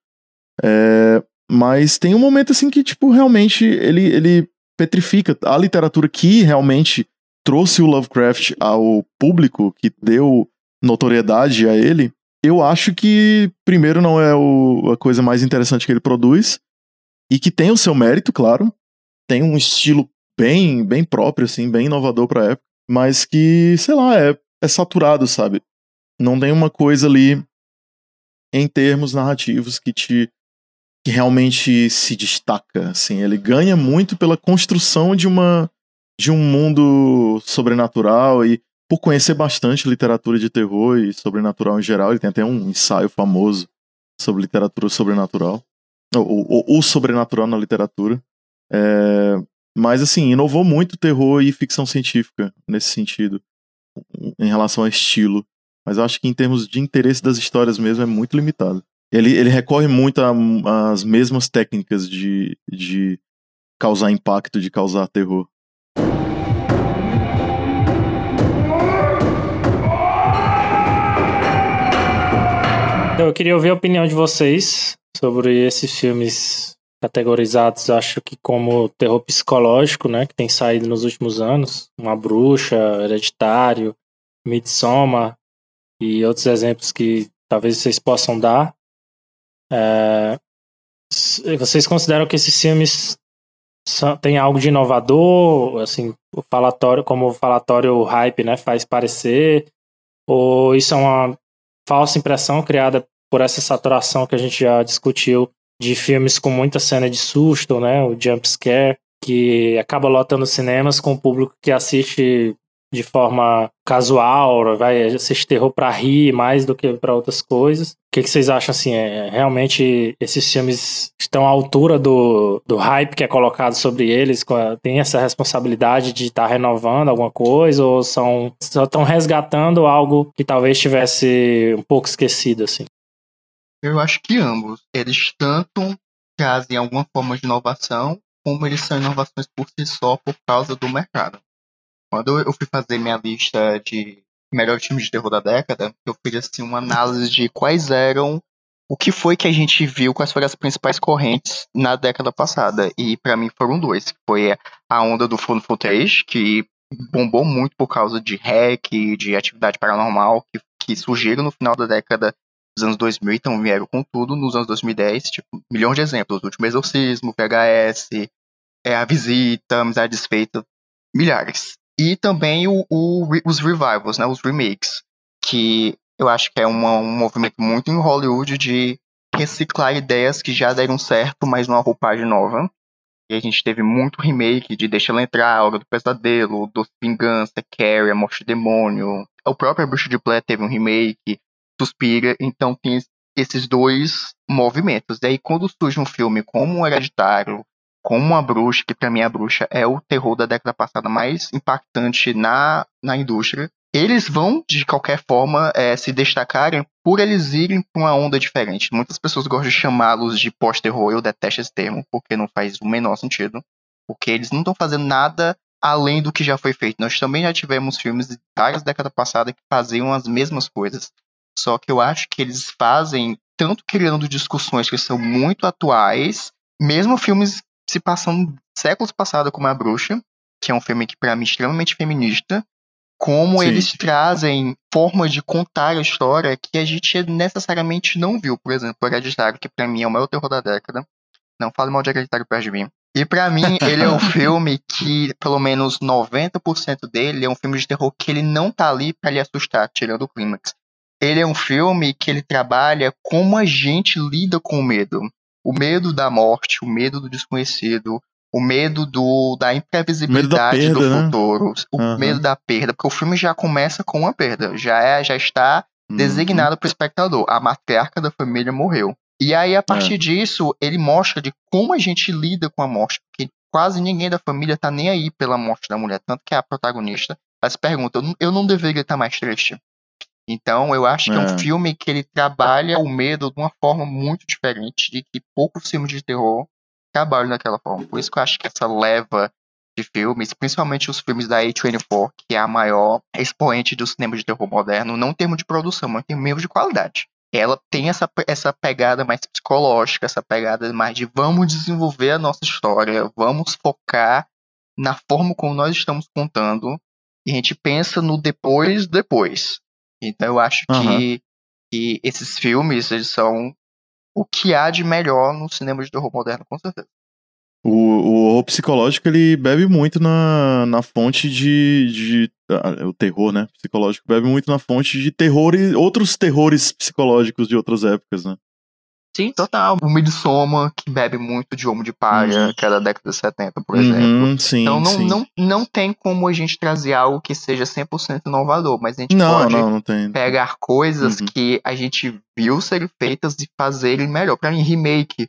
É, mas tem um momento assim que, tipo, realmente ele, ele petrifica a literatura que realmente trouxe o Lovecraft ao público, que deu notoriedade a ele, eu acho que, primeiro, não é o, a coisa mais interessante que ele produz, e que tem o seu mérito, claro, tem um estilo bem, bem próprio, assim, bem inovador pra época, mas que, sei lá, é, é saturado, sabe? Não tem uma coisa ali em termos narrativos que te que realmente se destaca, assim, ele ganha muito pela construção de uma de um mundo sobrenatural e por conhecer bastante literatura de terror e sobrenatural em geral, ele tem até um ensaio famoso sobre literatura sobrenatural, ou o sobrenatural na literatura. É, mas assim, inovou muito terror e ficção científica nesse sentido, em relação a estilo. Mas eu acho que em termos de interesse das histórias mesmo é muito limitado. Ele, ele recorre muito às mesmas técnicas de, de causar impacto, de causar terror. Então, eu queria ouvir a opinião de vocês sobre esses filmes categorizados, acho que como terror psicológico, né, que tem saído nos últimos anos, Uma Bruxa, Hereditário, Midsommar e outros exemplos que talvez vocês possam dar. É, vocês consideram que esses filmes têm algo de inovador, assim, o falatório, como o falatório hype, né, faz parecer, ou isso é uma falsa impressão criada por essa saturação que a gente já discutiu de filmes com muita cena de susto, né? O jump scare, que acaba lotando cinemas com o público que assiste de forma casual, vai assistir terror para rir mais do que para outras coisas. O que, que, vocês acham assim? É, realmente esses filmes estão à altura do, do hype que é colocado sobre eles? Tem essa responsabilidade de estar tá renovando alguma coisa ou são só estão resgatando algo que talvez tivesse um pouco esquecido assim? Eu acho que ambos. Eles tanto trazem alguma forma de inovação, como eles são inovações por si só por causa do mercado. Quando eu fui fazer minha lista de melhores filmes de terror da década, eu fiz assim uma análise de quais eram o que foi que a gente viu, quais foram as principais correntes na década passada. E para mim foram dois. Foi a onda do found footage, que bombou muito por causa de hack, de atividade paranormal, que, que surgiram no final da década dos anos 2000, então vieram com tudo nos anos 2010, tipo, milhões de exemplos. O Último Exorcismo, VHS, é, A Visita, Amizade Desfeita, milhares. E também o, o, os revivals, né, os remakes, que eu acho que é uma, um movimento muito em Hollywood de reciclar ideias que já deram certo, mas numa roupagem nova. E a gente teve muito remake de Deixa Ela Entrar, A Hora do Pesadelo, Doce Vingança, Carrie, A Morte do Demônio. O próprio Bruxa de Blair teve um remake, Suspira, então tem esses dois movimentos. E aí quando surge um filme como o Hereditário, como a bruxa, que para mim a bruxa é o terror da década passada mais impactante na, na indústria, eles vão, de qualquer forma, é, se destacarem por eles irem para uma onda diferente. Muitas pessoas gostam de chamá-los de pós-terror, eu detesto esse termo, porque não faz o menor sentido. Porque eles não estão fazendo nada além do que já foi feito. Nós também já tivemos filmes de várias décadas passadas que faziam as mesmas coisas. Só que eu acho que eles fazem, tanto criando discussões que são muito atuais, mesmo filmes se passando séculos passados como A Bruxa, que é um filme que para mim é extremamente feminista, como Sim. eles trazem formas de contar a história que a gente necessariamente não viu. Por exemplo, o Hereditário, que para mim é o maior terror da década. Não fale mal de Hereditário perto de mim. E para mim, ele é um [laughs] filme que, pelo menos 90% dele, é um filme de terror que ele não tá ali para lhe assustar, tirando o clímax. Ele é um filme que ele trabalha como a gente lida com o medo o medo da morte, o medo do desconhecido, o medo do, da imprevisibilidade perda, do né? futuro, o uhum. medo da perda, porque o filme já começa com uma perda, já é, já está uhum. designado para o espectador. A matriarca da família morreu. E aí, a partir é. disso, ele mostra de como a gente lida com a morte, porque quase ninguém da família tá nem aí pela morte da mulher, tanto que a protagonista, ela se pergunta, eu não deveria estar mais triste. Então, eu acho que é um é. filme que ele trabalha o medo de uma forma muito diferente de que poucos filmes de terror trabalham daquela forma. Por isso que eu acho que essa leva de filmes, principalmente os filmes da A24, que é a maior expoente do cinema de terror moderno, não em termos de produção, mas em termos de qualidade. Ela tem essa, essa pegada mais psicológica, essa pegada mais de vamos desenvolver a nossa história, vamos focar na forma como nós estamos contando, e a gente pensa no depois, depois. Então eu acho uhum. que, que esses filmes eles são o que há de melhor no cinema de terror moderno, com certeza. O, o horror psicológico ele bebe muito na, na fonte de, de. Uh, o terror, né? Psicológico bebe muito na fonte de terror e outros terrores psicológicos de outras épocas, né? Sim, total. O Midsommar, que bebe muito de Homo de Palha, uhum. que é da década de 70, por uhum, exemplo. Sim, então não, sim. Não, não tem como a gente trazer algo que seja 100% inovador, mas a gente não, pode não, não pegar coisas uhum. que a gente viu serem feitas e fazerem melhor. Pra mim, remake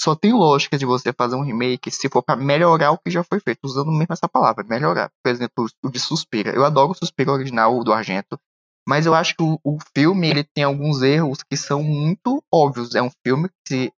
só tem lógica de você fazer um remake se for para melhorar o que já foi feito, usando mesmo essa palavra, melhorar. Por exemplo, o de Suspira. Eu adoro o Suspira original do Argento, mas eu acho que o, o, filme ele tem alguns erros que são muito óbvios. É um filme que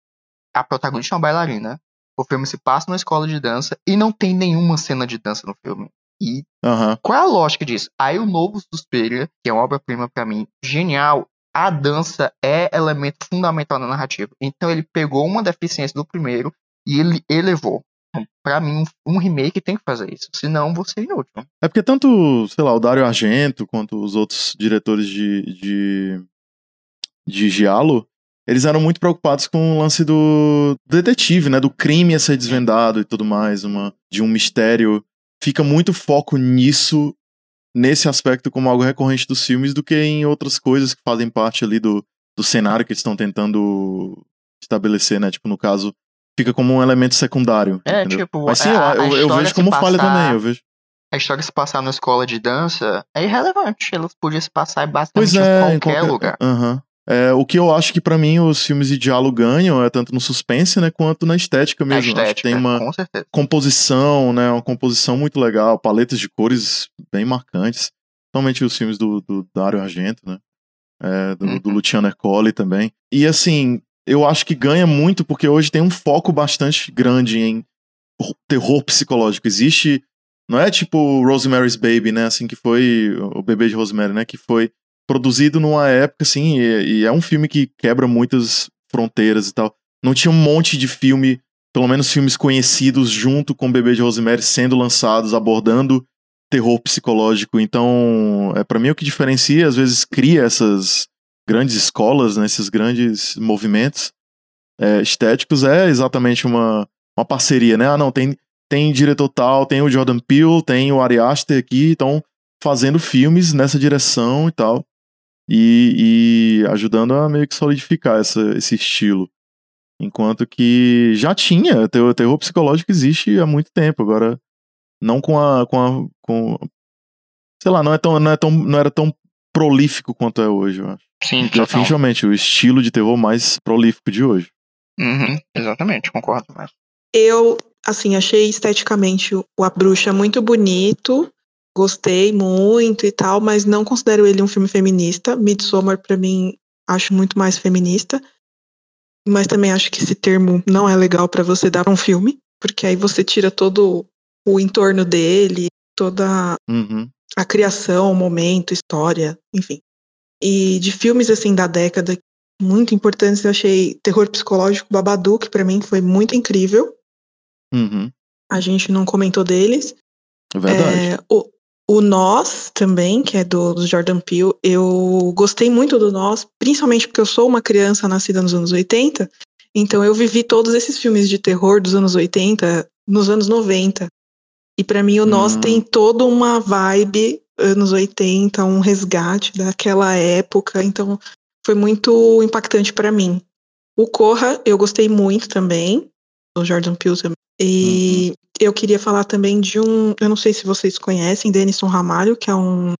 a protagonista é uma bailarina. O filme se passa numa escola de dança e não tem nenhuma cena de dança no filme. E uhum. qual é a lógica disso? Aí o novo Suspiria, que é uma obra-prima para mim, genial. A dança é elemento fundamental na narrativa. Então ele pegou uma deficiência do primeiro e ele elevou para mim, um remake tem que fazer isso. Senão, você é inútil. É porque tanto, sei lá, o Dario Argento quanto os outros diretores de, de, de Giallo, eles eram muito preocupados com o lance do detetive, né? Do crime a ser desvendado e tudo mais, uma, de um mistério. Fica muito foco nisso, nesse aspecto, como algo recorrente dos filmes, do que em outras coisas que fazem parte ali do, do cenário que eles estão tentando estabelecer, né? Tipo, no caso, fica como um elemento secundário. É, entendeu? tipo, Mas sim, a- eu, a eu- vejo como falha passar- também, eu vejo. A história se passar na escola de dança é irrelevante. Elas podiam se passar basicamente Pois em é, qualquer, em qualquer lugar. Aham. É, o que eu acho que pra mim os filmes de diálogo ganham é tanto no suspense, né, quanto na estética A mesmo. Acho que estética, tem uma com composição, né, uma composição muito legal, paletas de cores bem marcantes. Principalmente os filmes do, do Dario Argento, né, é, do, do Uhum. Luciano Ercole também. E assim, eu acho que ganha muito porque hoje tem um foco bastante grande em terror psicológico. Existe, não é tipo Rosemary's Baby, né, assim que foi o bebê de Rosemary, né, que foi produzido numa época assim, e, e é um filme que quebra muitas fronteiras e tal. Não tinha um monte de filme, pelo menos filmes conhecidos junto com o bebê de Rosemary sendo lançados abordando terror psicológico. Então, é para mim o que diferencia, às vezes cria essas grandes escolas, né, esses grandes movimentos é, estéticos é exatamente uma, uma parceria, né? Ah, não, tem, tem diretor tal, tem o Jordan Peele, tem o Ari Aster aqui, estão fazendo filmes nessa direção e tal. E, e ajudando a meio que solidificar essa, esse estilo. Enquanto que já tinha, o terror, terror psicológico existe há muito tempo, agora não com a. Com a com, sei lá, não, é tão, não, é tão, não era tão prolífico quanto é hoje, eu acho. Sim, total. Definitivamente, o estilo de terror mais prolífico de hoje. Uhum, exatamente, concordo. Mas... Eu, assim, achei esteticamente o A Bruxa muito bonito, gostei muito e tal, mas não considero ele um filme feminista. Midsommar, pra mim, acho muito mais feminista. Mas também acho que esse termo não é legal pra você dar pra um filme, porque aí você tira todo o entorno dele, toda Uhum. a criação, o momento, história, enfim. E de filmes assim da década muito importantes, eu achei Terror Psicológico Babadook, pra mim foi muito incrível. Uhum. A gente não comentou deles. É verdade. É, o, o Nós também, que é do, do Jordan Peele, eu gostei muito do Nós, principalmente porque eu sou uma criança nascida nos anos 80, então eu vivi todos esses filmes de terror dos anos 80 nos anos 90. E pra mim o Nós Hum. tem toda uma vibe anos 80, um resgate daquela época, então foi muito impactante pra mim. O Corra eu gostei muito também, do Jordan Peele também. E eu queria falar também de um, eu não sei se vocês conhecem, Denison Ramalho, que é um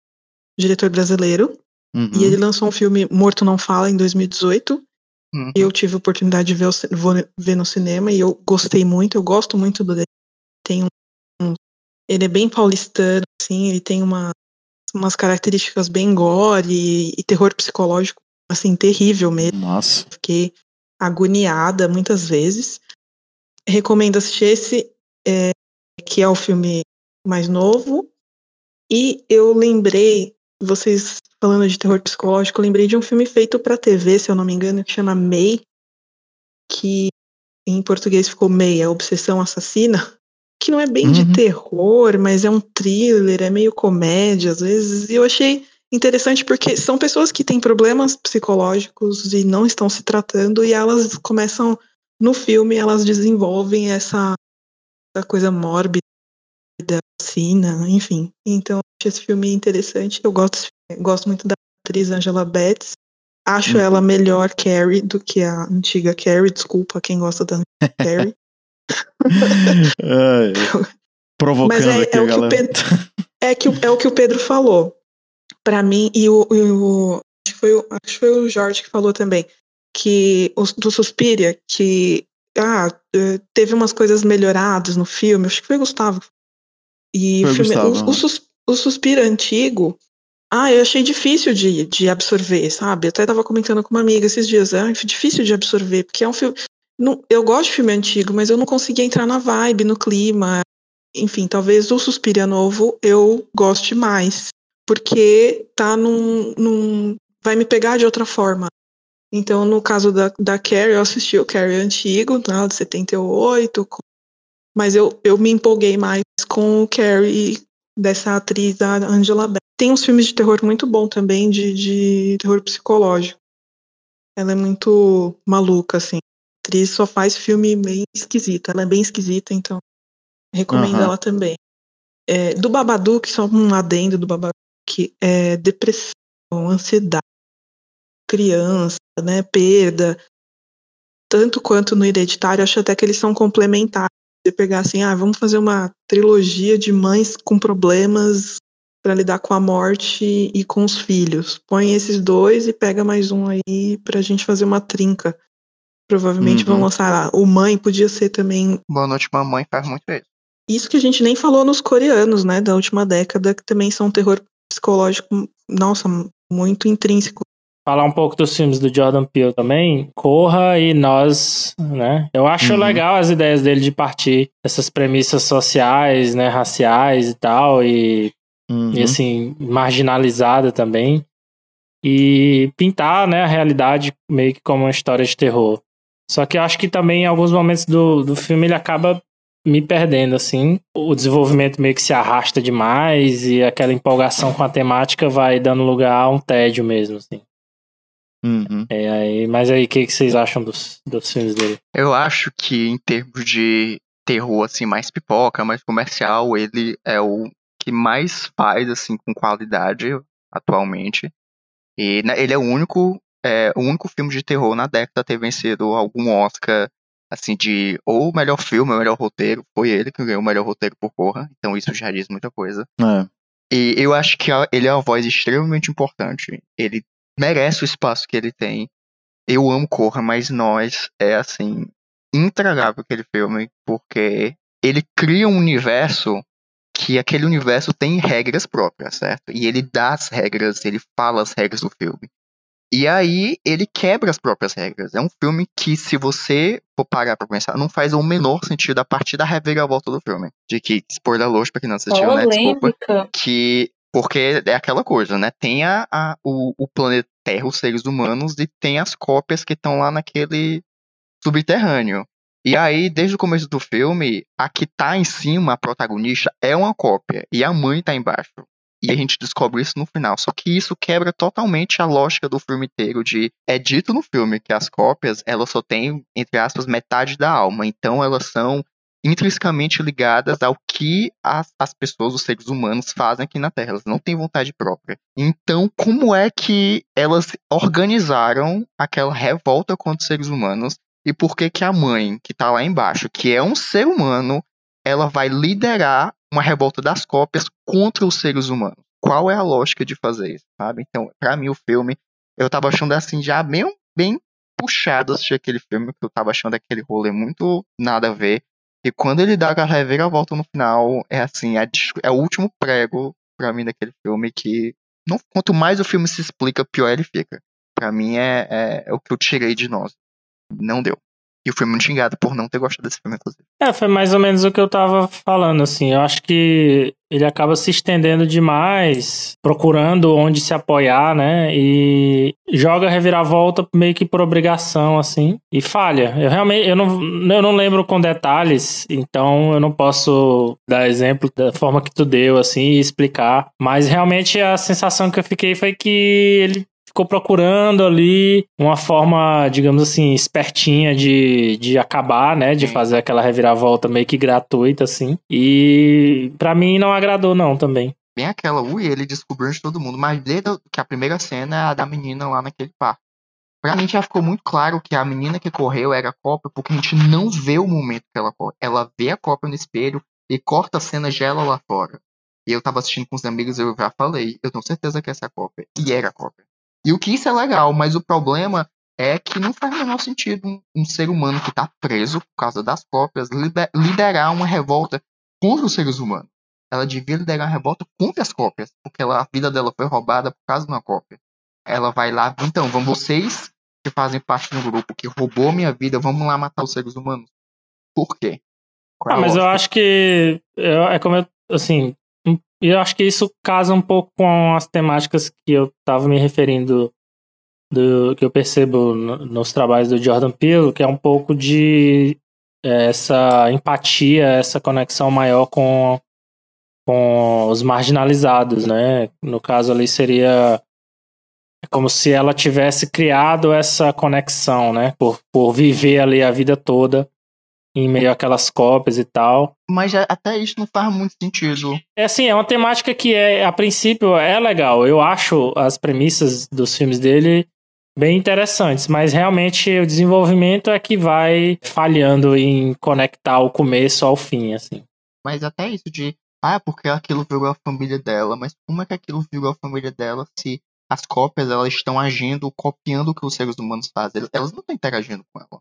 diretor brasileiro, Uhum. e ele lançou um filme Morto Não Fala em 2018. Uhum. Eu tive a oportunidade de ver, ver no cinema e eu gostei muito, eu gosto muito do dele. Tem um, um- ele é bem paulistano, assim, ele tem uma, umas características bem gore e, e terror psicológico, assim, terrível mesmo Massa. fiquei agoniada muitas vezes. Recomendo assistir esse, é, que é o filme mais novo. E eu lembrei, vocês falando de terror psicológico, eu lembrei de um filme feito para TV, se eu não me engano, que chama May, que em português ficou May, a Obsessão Assassina, que não é bem de Uhum. terror, mas é um thriller, é meio comédia às vezes. E eu achei interessante porque são pessoas que têm problemas psicológicos e não estão se tratando e elas começam no filme elas desenvolvem essa, essa coisa mórbida sina, enfim. Então eu achei esse filme interessante. Eu gosto, gosto muito da atriz Angela Betts. Acho Uhum. ela melhor Carrie do que a antiga Carrie. Desculpa quem gosta da [laughs] Carrie. É, provocando Mas é, aqui é a o que o galera. Pedro, é, que, o- é o que o Pedro falou. Pra mim, e o, e o- acho, que foi o acho que foi o Jorge que falou também, que o, do Suspiria, que ah, eh, teve umas coisas melhoradas no filme, acho que foi o Gustavo. E Foi o filme, Gustavo, o, aham. o, Sus- o Suspira antigo, ah, eu achei difícil de, de absorver, sabe? Eu até tava comentando com uma amiga esses dias, é difícil de absorver, porque é um filme. Não- eu gosto de filme antigo, mas eu não conseguia entrar na vibe, no clima. Enfim, talvez o Suspiria novo eu goste mais, porque tá num, num. vai me pegar de outra forma. Então, no caso da, da Carrie, eu assisti o Carrie antigo, né, de 78, com- mas eu, eu me empolguei mais com o Carrie dessa atriz, a Angela Bassett. Tem uns filmes de terror muito bom também, de, de terror psicológico. Ela é muito maluca, assim. A atriz só faz filme bem esquisito. Ela é bem esquisita, então recomendo Aham. ela também. É, do Babadook, só um adendo do Babadook, é depressão, ansiedade, criança, né, perda. tanto quanto no Hereditário, acho até que eles são complementares. Você pegar assim, ah, vamos fazer uma trilogia de mães com problemas para lidar com a morte e com os filhos. Põe esses dois e pega mais um aí pra gente fazer uma trinca. Provavelmente Uhum. vão lançar lá. O Mãe podia ser também. Boa Noite Mamãe faz muito isso. Isso que a gente nem falou nos coreanos, né, da última década, que também são um terror psicológico, nossa, muito intrínseco. Falar um pouco dos filmes do Jordan Peele também. Corra e Nós, né? Eu acho Uhum. legal as ideias dele de partir dessas premissas sociais, né? Raciais e tal. E Uhum. e assim, marginalizada também. E pintar, né, a realidade meio que como uma história de terror. Só que eu acho que também em alguns momentos do, do filme ele acaba me perdendo, assim. O desenvolvimento meio que se arrasta demais e aquela empolgação com a temática vai dando lugar a um tédio mesmo, assim. Uhum. É, aí, mas aí, o que, que vocês acham dos, dos filmes dele? Eu acho que em termos de terror, assim, mais pipoca, mais comercial, ele é o que mais faz, assim, com qualidade atualmente. E né, ele é o único, é, o único filme de terror na década a ter vencido algum Oscar, assim, de ou melhor filme ou melhor roteiro. Foi ele que ganhou o melhor roteiro por Corra, então isso já diz muita coisa. É. E eu acho que ele é uma voz extremamente importante. Ele merece o espaço que ele tem. Eu amo Corra, mas nós é assim intragável aquele filme porque ele cria um universo que aquele universo tem regras próprias, certo? E ele dá as regras, ele fala as regras do filme. E aí ele quebra as próprias regras. É um filme que, se você for parar pra pensar, não faz o menor sentido a partir da reviravolta do filme. De que, spoiler alert pra quem não assistiu, né? Desculpa Polêmica. que porque é aquela coisa, né? Tem a, a- o, o planeta Terra, os seres humanos, e tem as cópias que estão lá naquele subterrâneo. E aí, desde o começo do filme, a que tá em cima, a protagonista, é uma cópia, e a mãe tá embaixo. E a gente descobre isso no final. Só que isso quebra totalmente a lógica do filme inteiro de é dito no filme que as cópias, elas só têm, entre aspas, metade da alma. Então elas são intrinsecamente ligadas ao que as, as pessoas, os seres humanos, fazem aqui na Terra. Elas não têm vontade própria. Então, como é que elas organizaram aquela revolta contra os seres humanos? E por que que a mãe, que tá lá embaixo, que é um ser humano, ela vai liderar uma revolta das cópias contra os seres humanos? Qual é a lógica de fazer isso, sabe? Então, pra mim, o filme, eu tava achando assim, já bem, bem puxado assistir aquele filme, porque eu tava achando aquele rolê muito nada a ver. E quando ele dá a reviravolta no final, é assim, é, é o último prego pra mim daquele filme que não, quanto mais o filme se explica, pior ele fica. Pra mim é, é, é o que eu tirei de nós. Não deu. E eu fui muito xingado por não ter gostado desse filme, inclusive. É, foi mais ou menos o que eu tava falando, assim. Eu acho que ele acaba se estendendo demais, procurando onde se apoiar, né? E joga reviravolta meio que por obrigação, assim. E falha. Eu realmente eu não, eu não lembro com detalhes, então eu não posso dar exemplo da forma que tu deu, assim, e explicar. Mas realmente a sensação que eu fiquei foi que ele ficou procurando ali uma forma, digamos assim, espertinha de, de acabar, né? De fazer aquela reviravolta meio que gratuita, assim. E pra mim não agradou, não, também. Bem aquela, ui, ele descobriu de todo mundo, mas desde que a primeira cena é a da menina lá naquele parque. Pra mim já ficou muito claro que a menina que correu era a cópia, porque a gente não vê o momento que ela corre. Ela vê a cópia no espelho e corta a cena de ela lá fora. E eu tava assistindo com os amigos e eu já falei, eu tenho certeza que essa é a cópia. E era a cópia. E o que isso é legal, mas o problema é que não faz o menor sentido um, um ser humano que tá preso por causa das cópias lider- liderar uma revolta contra os seres humanos. Ela devia liderar uma revolta contra as cópias, porque ela- a vida dela foi roubada por causa de uma cópia. Ela vai lá, então, vão vocês que fazem parte do grupo que roubou minha vida, vamos lá matar os seres humanos. Por quê? Qual é Ah, mas eu lógica? acho que eu- é como eu, assim, um- eu acho que isso casa um pouco com as temáticas que eu tava me referindo do que eu percebo no- nos trabalhos do Jordan Peele, que é um pouco de é, essa empatia, essa conexão maior com com os marginalizados, né? No caso ali seria é como se ela tivesse criado essa conexão, né? Por, por viver ali a vida toda em meio àquelas cópias e tal. Mas até isso não faz muito sentido. É assim, é uma temática que é, a princípio é legal. Eu acho as premissas dos filmes dele bem interessantes, mas realmente o desenvolvimento é que vai falhando em conectar o começo ao fim, assim. Mas até isso de, ah, porque aquilo virou a família dela, mas como é que aquilo virou a família dela se as cópias elas estão agindo, copiando o que os seres humanos fazem? Elas não estão interagindo com ela.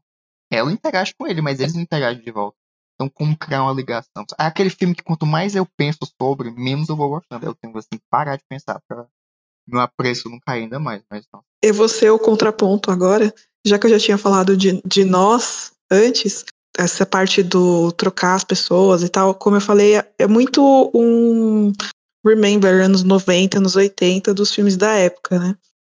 Ela interage com ele, mas eles não interagem de volta. Então, como criar uma ligação? É aquele filme que quanto mais eu penso sobre, menos eu vou gostando. Eu tenho assim, que parar de pensar pra meu apreço não cair ainda mais. Mas não. Eu vou ser o contraponto agora, já que eu já tinha falado de, de nós antes, essa parte do trocar as pessoas e tal, como eu falei, é, é muito um remember anos 90, anos 80 dos filmes da época, né?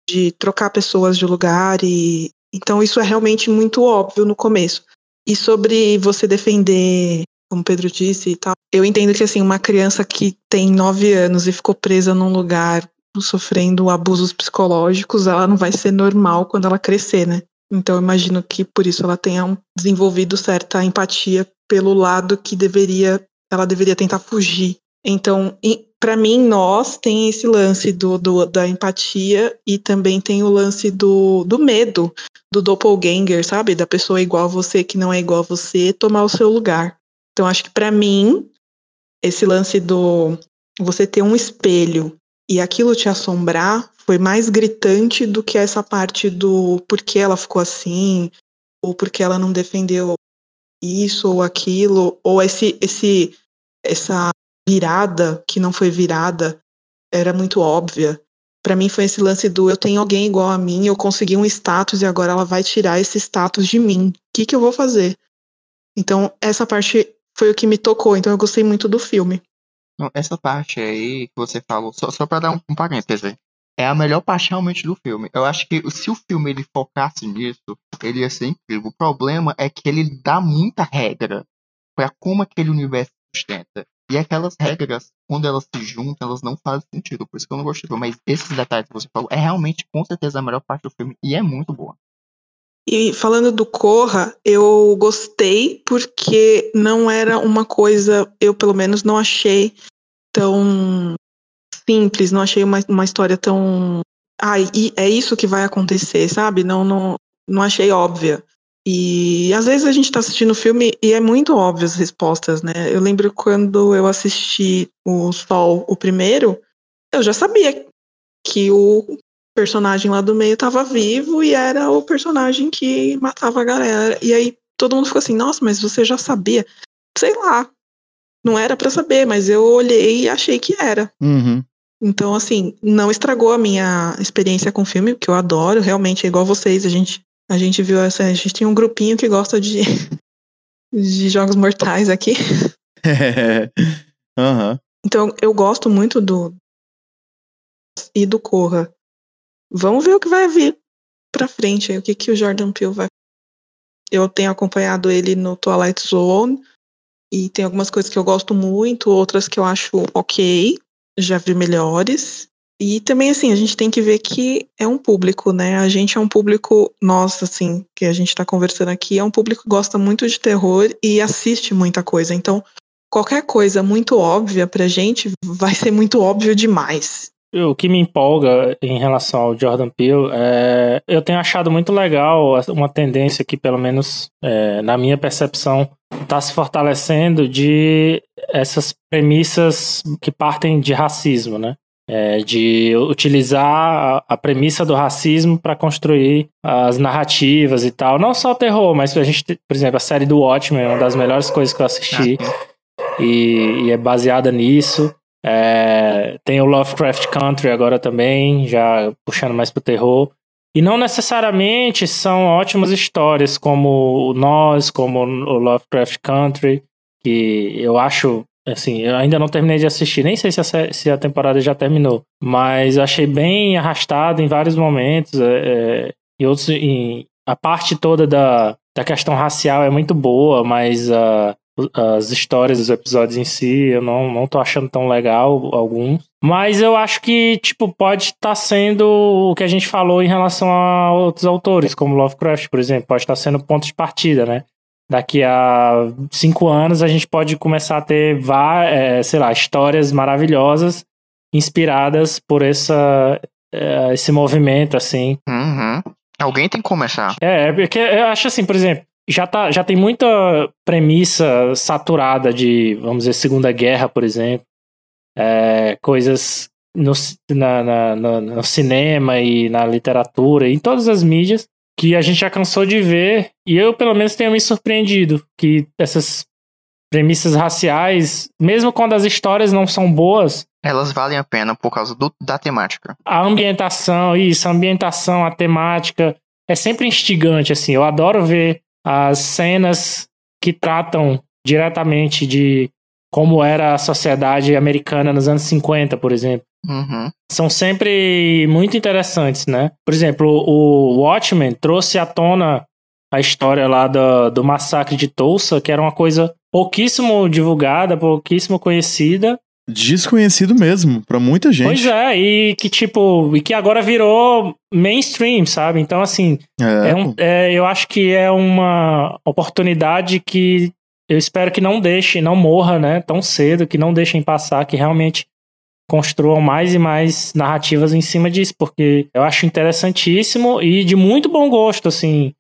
De trocar pessoas de lugar e então isso é realmente muito óbvio no começo. E sobre você defender, como Pedro disse e tal, eu entendo que assim, uma criança que tem nove anos e ficou presa num lugar sofrendo abusos psicológicos, ela não vai ser normal quando ela crescer, né? Então eu imagino que por isso ela tenha desenvolvido certa empatia pelo lado que deveria ela deveria tentar fugir. Então, para mim, nós tem esse lance do, do, da empatia e também tem o lance do, do medo, do doppelganger, sabe? Da pessoa igual a você que não é igual a você tomar o seu lugar. Então, acho que para mim, esse lance do você ter um espelho e aquilo te assombrar foi mais gritante do que essa parte do porquê ela ficou assim, ou porque ela não defendeu isso ou aquilo, ou esse, esse essa virada que não foi virada era muito óbvia. Para mim foi esse lance do eu tenho alguém igual a mim, eu consegui um status e agora ela vai tirar esse status de mim. O que, que eu vou fazer? Então, essa parte foi o que me tocou, então eu gostei muito do filme. Essa parte aí que você falou, só, só para dar um, um parêntese, é a melhor parte realmente do filme. Eu acho que se o filme ele focasse nisso, ele ia ser incrível. O problema é que ele dá muita regra para como aquele universo sustenta. E aquelas regras, quando elas se juntam, elas não fazem sentido. Por isso que eu não gostei. Mas esses detalhes que você falou é realmente, com certeza, a melhor parte do filme. E é muito boa. E falando do Corra, eu gostei porque não era uma coisa, eu pelo menos não achei tão simples, não achei uma, uma história tão. Ah, e é isso que vai acontecer, sabe? Não, não, não achei óbvia. E às vezes a gente está assistindo o filme e é muito óbvio as respostas, né? Eu lembro quando eu assisti o Sol, o primeiro, eu já sabia que o personagem lá do meio estava vivo e era o personagem que matava a galera. E aí todo mundo ficou assim: nossa, mas você já sabia? Sei lá. Não era para saber, mas eu olhei e achei que era. Uhum. Então, assim, não estragou a minha experiência com o filme, que eu adoro, realmente, é igual vocês, a gente, a gente viu essa. A gente tem um grupinho que gosta de, [laughs] de jogos mortais aqui. [laughs] uhum. Então, eu gosto muito do. E do Corra. Vamos ver o que vai vir pra frente aí, o que, que o Jordan Peele vai. Eu tenho acompanhado ele no Twilight Zone. E tem algumas coisas que eu gosto muito, outras que eu acho ok já vi melhores. E também, assim, a gente tem que ver que é um público, né? A gente é um público, nós, assim, que a gente tá conversando aqui, é um público que gosta muito de terror e assiste muita coisa. Então, qualquer coisa muito óbvia pra gente vai ser muito óbvio demais. O que me empolga em relação ao Jordan Peele é. Eu tenho achado muito legal uma tendência que, pelo menos é, na minha percepção, está se fortalecendo de essas premissas que partem de racismo, né? É, de utilizar a, a, premissa do racismo para construir as narrativas e tal. Não só o terror, mas a gente, por exemplo, a série do Watchmen é uma das melhores coisas que eu assisti ah, e, e é baseada nisso. É, tem o Lovecraft Country agora também, já puxando mais pro terror. E não necessariamente são ótimas histórias como Nós, como o Lovecraft Country, que eu acho, assim, eu ainda não terminei de assistir, nem sei se a, se a temporada já terminou, mas achei bem arrastado em vários momentos, é, é, e outros, em, a parte toda da, da questão racial é muito boa, mas as histórias dos episódios em si, eu não, não tô achando tão legal alguns. Mas eu acho que, tipo, pode estar tá sendo o que a gente falou em relação a outros autores, como Lovecraft, por exemplo, pode estar tá sendo ponto de partida, né? Daqui a cinco anos a gente pode começar a ter, é, sei lá, histórias maravilhosas inspiradas por essa, é, esse movimento, assim. Uhum. Alguém tem que começar. É, é porque eu acho assim, por exemplo, já, tá, já tem muita premissa saturada de, vamos dizer, Segunda Guerra, por exemplo. É, coisas no, na, na, no, no cinema e na literatura, em todas as mídias, que a gente já cansou de ver, e eu pelo menos tenho me surpreendido que essas premissas raciais, mesmo quando as histórias não são boas, Elas valem a pena por causa do- da temática. a ambientação, isso, a ambientação, a temática, é sempre instigante, assim. Eu adoro ver as cenas que tratam diretamente de como era a sociedade americana nos anos 50, por exemplo. Uhum. São sempre muito interessantes, né? Por exemplo, o Watchmen trouxe à tona a história lá do, do massacre de Tulsa, que era uma coisa pouquíssimo divulgada, pouquíssimo conhecida, Desconhecido mesmo, pra muita gente. Pois é, e que tipo, e que agora virou mainstream, sabe? Então, assim, É, é um- é, eu acho que é uma oportunidade que eu espero que não deixe, não morra, né, tão cedo, que não deixem passar, que realmente construam mais e mais narrativas em cima disso, porque eu acho interessantíssimo e de muito bom gosto, assim.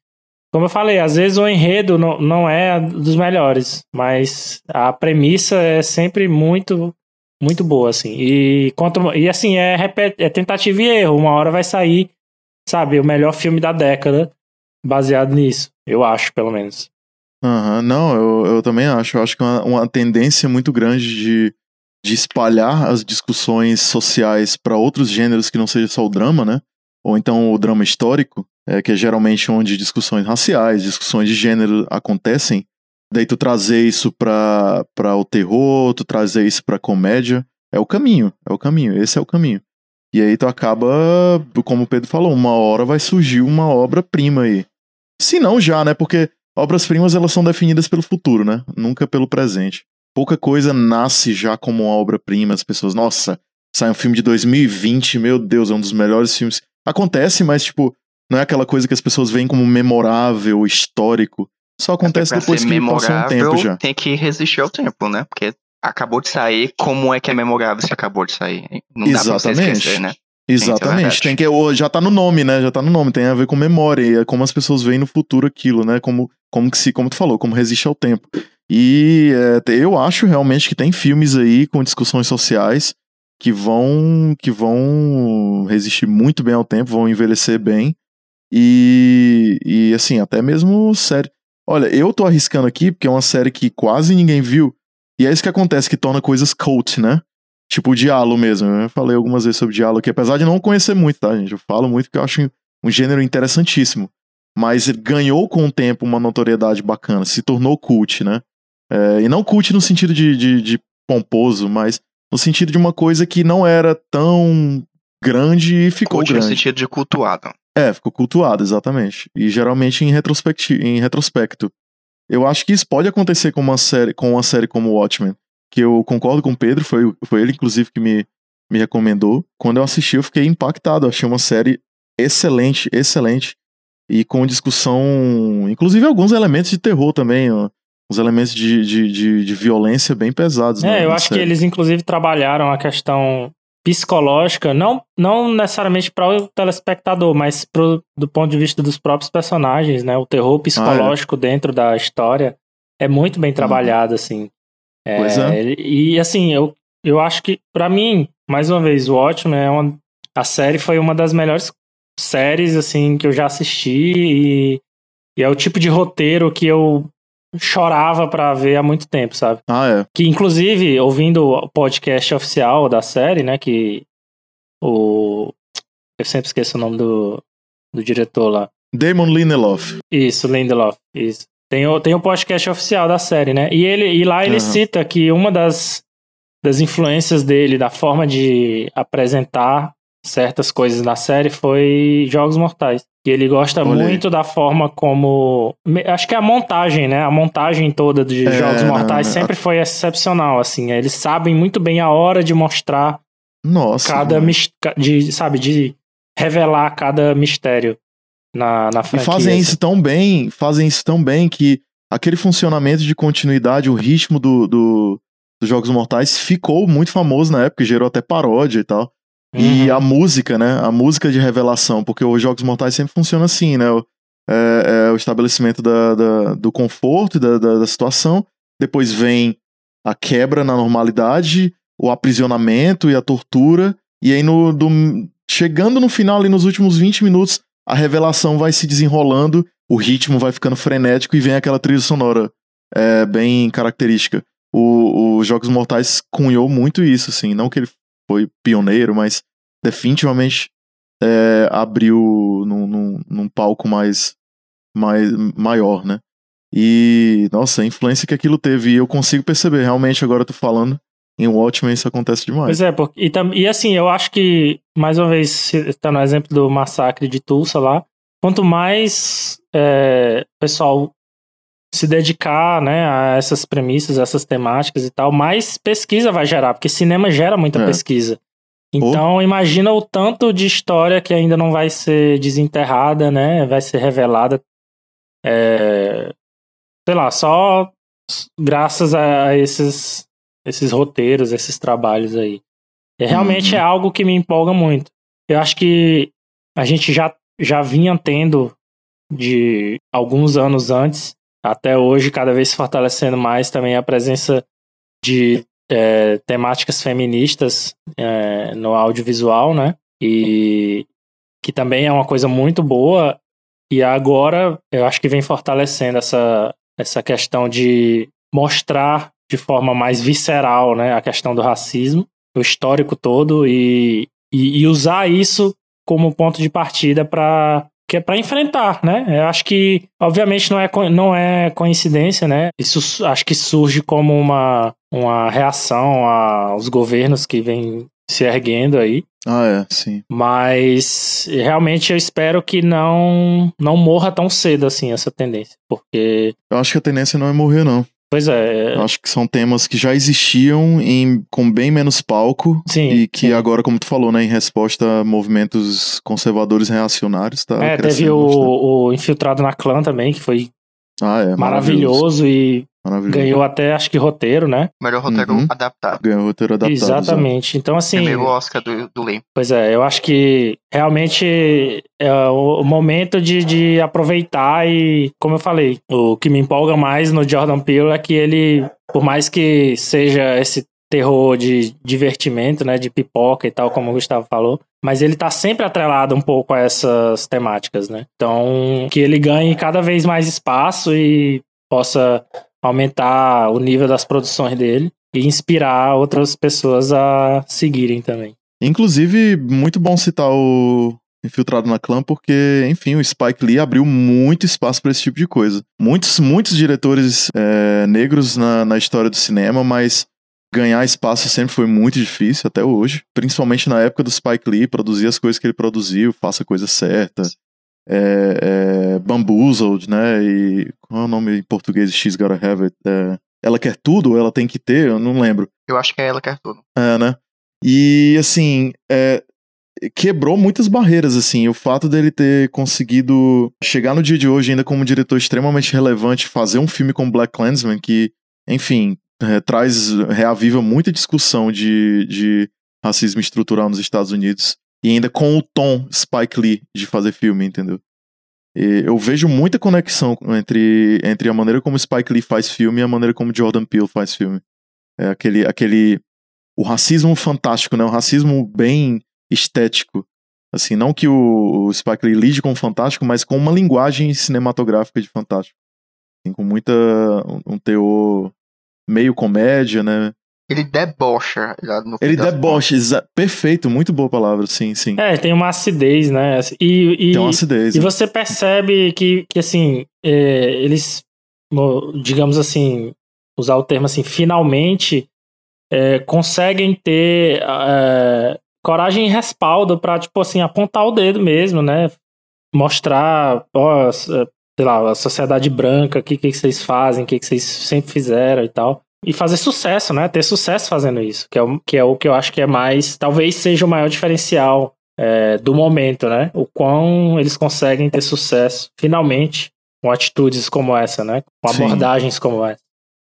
Como eu falei, às vezes o enredo não, não é dos melhores, mas a premissa é sempre muito muito boa, assim. E, quanto, e assim, é, é tentativa e erro. Uma hora vai sair, sabe, o melhor filme da década baseado nisso. Eu acho, pelo menos. Aham, não, eu, eu também acho. Eu acho que é uma, uma tendência muito grande de, de espalhar as discussões sociais para outros gêneros que não seja só o drama, né? Ou então o drama histórico, é, que é geralmente onde discussões raciais, discussões de gênero acontecem. Daí tu trazer isso pra, pra o terror, tu trazer isso pra comédia, é o caminho, é o caminho, esse é o caminho. E aí tu acaba, como o Pedro falou, uma hora vai surgir uma obra-prima aí. Se não já, né? Porque obras-primas elas são definidas pelo futuro, né? Nunca pelo presente. Pouca coisa nasce já como uma obra-prima, as pessoas, nossa, sai um filme de 2020, meu Deus, é um dos melhores filmes. Acontece, mas tipo, não é aquela coisa que as pessoas veem como memorável, histórico. Só acontece depois que passa um tempo já. tem que resistir ao tempo, né? Porque acabou de sair, como é que é memorável se acabou de sair? Não dá pra você Exatamente. esquecer, né? Exatamente, verdade. tem que já tá no nome, né? Já tá no nome, tem a ver com memória e é como as pessoas veem no futuro aquilo, né? Como como que se, como tu falou, como resiste ao tempo. E é, eu acho realmente que tem filmes aí com discussões sociais que vão que vão resistir muito bem ao tempo, vão envelhecer bem. E e assim, até mesmo série. Olha, eu tô arriscando aqui porque é uma série que quase ninguém viu. E é isso que acontece que torna coisas cult, né? Tipo o Diallo mesmo. Eu falei algumas vezes sobre Diallo aqui, apesar de não conhecer muito, tá, gente? Eu falo muito porque eu acho um gênero interessantíssimo. Mas ele ganhou com o tempo uma notoriedade bacana, se tornou cult, né? É, e não cult no sentido de, de, de pomposo, mas no sentido de uma coisa que não era tão grande e ficou Cult no grande. sentido de cultuado. É, ficou cultuado, exatamente. E geralmente em, retrospecti em retrospecto. Eu acho que isso pode acontecer com uma série, com uma série como Watchmen. Que eu concordo com o Pedro, foi, foi ele, inclusive, que me, me recomendou. Quando eu assisti, eu fiquei impactado. Eu achei uma série excelente, excelente. E com discussão. Inclusive alguns elementos de terror também, ó. Uns elementos de, de, de, de violência bem pesados. É, eu na acho que série. eles inclusive trabalharam a questão psicológica, não, não necessariamente para o telespectador, mas pro, do ponto de vista dos próprios personagens, né? O terror psicológico dentro da história é muito bem trabalhado, assim. É, Pois é. ele- E assim, eu, eu acho que, pra mim, mais uma vez, o Watchmen é uma. A série foi uma das melhores séries, assim, que eu já assisti e, e é o tipo de roteiro que eu chorava pra ver há muito tempo, sabe? Ah, é. Que, inclusive, ouvindo o podcast oficial da série, né? Que o. Eu sempre esqueço o nome do, do diretor lá. Damon Lindelof. Isso, Lindelof. Isso. Tem o, tem o podcast oficial da série, né? E, ele, e lá ele Aham. cita que uma das, das influências dele, da forma de apresentar certas coisas na série, foi Jogos Mortais. E ele gosta Olha aí. muito da forma como. Acho que a montagem, né? A montagem toda de É, Jogos Mortais não. sempre foi excepcional, assim. Eles sabem muito bem a hora de mostrar Nossa. cada. mis- De, sabe, de revelar cada mistério na, na E franquia. fazem assim. isso tão bem, fazem isso tão bem que aquele funcionamento de continuidade, o ritmo do, do- dos Jogos Mortais ficou muito famoso na época, gerou até paródia e tal. E a música, né? A música de revelação, porque os Jogos Mortais sempre funciona assim, né? O, é, é o estabelecimento da, da, do conforto e da, da, da situação, depois vem a quebra na normalidade, o aprisionamento e a tortura, e aí no, do, chegando no final ali nos últimos 20 minutos, a revelação vai se desenrolando, o ritmo vai ficando frenético e vem aquela trilha sonora é, bem característica. Os Jogos Mortais cunhou muito isso, assim, não que ele foi pioneiro, mas definitivamente é, abriu num, num, num palco mais, mais maior, né? E, nossa, a influência que aquilo teve, eu consigo perceber, realmente, agora eu tô falando, em Watchmen isso acontece demais. Pois é, porque, e, e assim, eu acho que, mais uma vez, tá no exemplo do massacre de Tulsa lá, quanto mais é, o pessoal se dedicar né, a essas premissas, essas temáticas e tal, mais pesquisa vai gerar, porque cinema gera muita é. pesquisa. Então, oh. imagina o tanto de história que ainda não vai ser desenterrada, né? Vai ser revelada. É, sei lá, só graças a esses, esses roteiros, esses trabalhos aí. E realmente uhum. é algo que me empolga muito. Eu acho que a gente já, já vinha tendo de alguns anos antes, até hoje, cada vez se fortalecendo mais também a presença de é, temáticas feministas é, no audiovisual, né? E que também é uma coisa muito boa. E agora eu acho que vem fortalecendo essa, essa questão de mostrar de forma mais visceral né, a questão do racismo, o histórico todo, e, e, e usar isso como ponto de partida para que é para enfrentar, né? Eu acho que, obviamente, não é, não é coincidência, né? Isso acho que surge como uma, uma reação aos governos que vêm se erguendo aí. Ah, é, sim. Mas realmente eu espero que não não morra tão cedo assim essa tendência, porque eu acho que a tendência não é morrer não. Pois é. Eu acho que são temas que já existiam em, com bem menos palco. Sim. E que sim. agora, como tu falou, né, em resposta a movimentos conservadores reacionários, tá? É, teve o, o, Infiltrado na Clã também, que foi ah, é, maravilhoso, maravilhoso e Ganhou até, acho que, roteiro, né? Melhor roteiro uhum. adaptado. Ganhou roteiro adaptado. Exatamente. Então, assim. Primeiro Oscar do, do Lee. Pois é, eu acho que realmente é o momento de, de aproveitar e, como eu falei, o que me empolga mais no Jordan Peele é que ele, por mais que seja esse terror de divertimento, né, de pipoca e tal, como o Gustavo falou, mas ele tá sempre atrelado um pouco a essas temáticas, né? Então, que ele ganhe cada vez mais espaço e possa aumentar o nível das produções dele e inspirar outras pessoas a seguirem também. Inclusive, muito bom citar o Infiltrado na Clã, porque, enfim, o Spike Lee abriu muito espaço para esse tipo de coisa. Muitos, muitos diretores é, negros na, na história do cinema, mas ganhar espaço sempre foi muito difícil, até hoje. Principalmente na época do Spike Lee, produzir as coisas que ele produziu, faça a coisa certa é, é, Bamboozled, né? E qual é o nome em português? She's Gotta Have It. É, ela quer tudo ou ela tem que ter? Eu não lembro. Eu acho que é ela quer tudo. É, né? E assim, é, quebrou muitas barreiras, assim. O fato dele ter conseguido chegar no dia de hoje ainda como diretor extremamente relevante, fazer um filme com Black Clansman que, enfim, é, traz, reaviva muita discussão de, de racismo estrutural nos Estados Unidos e ainda com o tom Spike Lee de fazer filme, entendeu? E eu vejo muita conexão entre, entre a maneira como Spike Lee faz filme e a maneira como Jordan Peele faz filme. É aquele, aquele o racismo fantástico, né? O racismo bem estético. Assim, não que o, o Spike Lee lide com o fantástico, mas com uma linguagem cinematográfica de fantástico. Assim, com muita um, teor meio comédia, né? Ele debocha. No ele debocha, perfeito, muito boa palavra, sim, sim. É, tem uma acidez, né? E, e, tem uma acidez. E né? você percebe que, que assim, é, eles, digamos assim, usar o termo assim, finalmente é, conseguem ter é, coragem e respaldo pra, tipo assim, apontar o dedo mesmo, né? Mostrar, ó, sei lá, a sociedade branca, o que, que vocês fazem, o que, que vocês sempre fizeram e tal e fazer sucesso, né? Ter sucesso fazendo isso, que é, o, que é o que eu acho que é mais, talvez seja o maior diferencial é, do momento, né? O quão eles conseguem ter sucesso, finalmente, com atitudes como essa, né? Com abordagens Sim. como essa.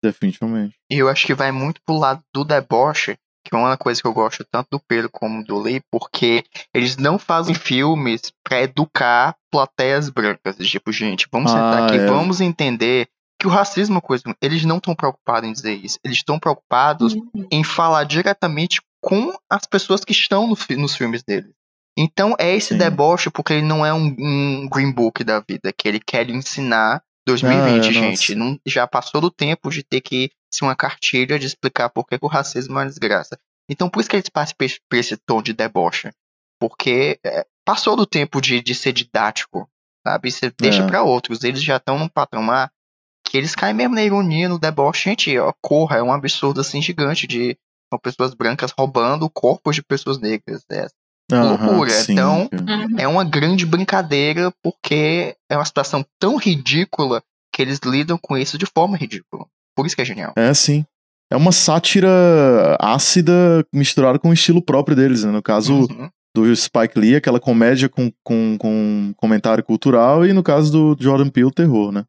Definitivamente. E eu acho que vai muito pro lado do deboche, que é uma coisa que eu gosto tanto do Pedro como do Lee, porque eles não fazem filmes para educar plateias brancas. Tipo, gente, vamos sentar Ah, aqui, é. vamos entender que o racismo é uma coisa. Eles não estão preocupados em dizer isso. Eles estão preocupados em falar diretamente com as pessoas que estão no nos filmes dele. Então é esse Sim. deboche porque ele não é um, um Green Book da vida, que ele quer ensinar 2020, Ah, é, gente. Não, já passou do tempo de ter que ser uma cartilha de explicar por que, que o racismo é uma desgraça. Então por isso que eles passam por esse- por esse tom de deboche. Porque é, passou do tempo de, de ser didático, sabe? Você deixa É. pra outros. Eles já estão num patamar que eles caem mesmo na ironia, no deboche. Gente, ó, corra, é um absurdo assim gigante de são pessoas brancas roubando corpos de pessoas negras. É, Aham, loucura. sim, Então. Uhum. é uma grande brincadeira porque é uma situação tão ridícula que eles lidam com isso de forma ridícula. Por isso que é genial. É, sim. É uma sátira ácida misturada com o estilo próprio deles, né? No caso Uhum. do Spike Lee, aquela comédia com, com, com comentário cultural, e no caso do Jordan Peele, terror, né?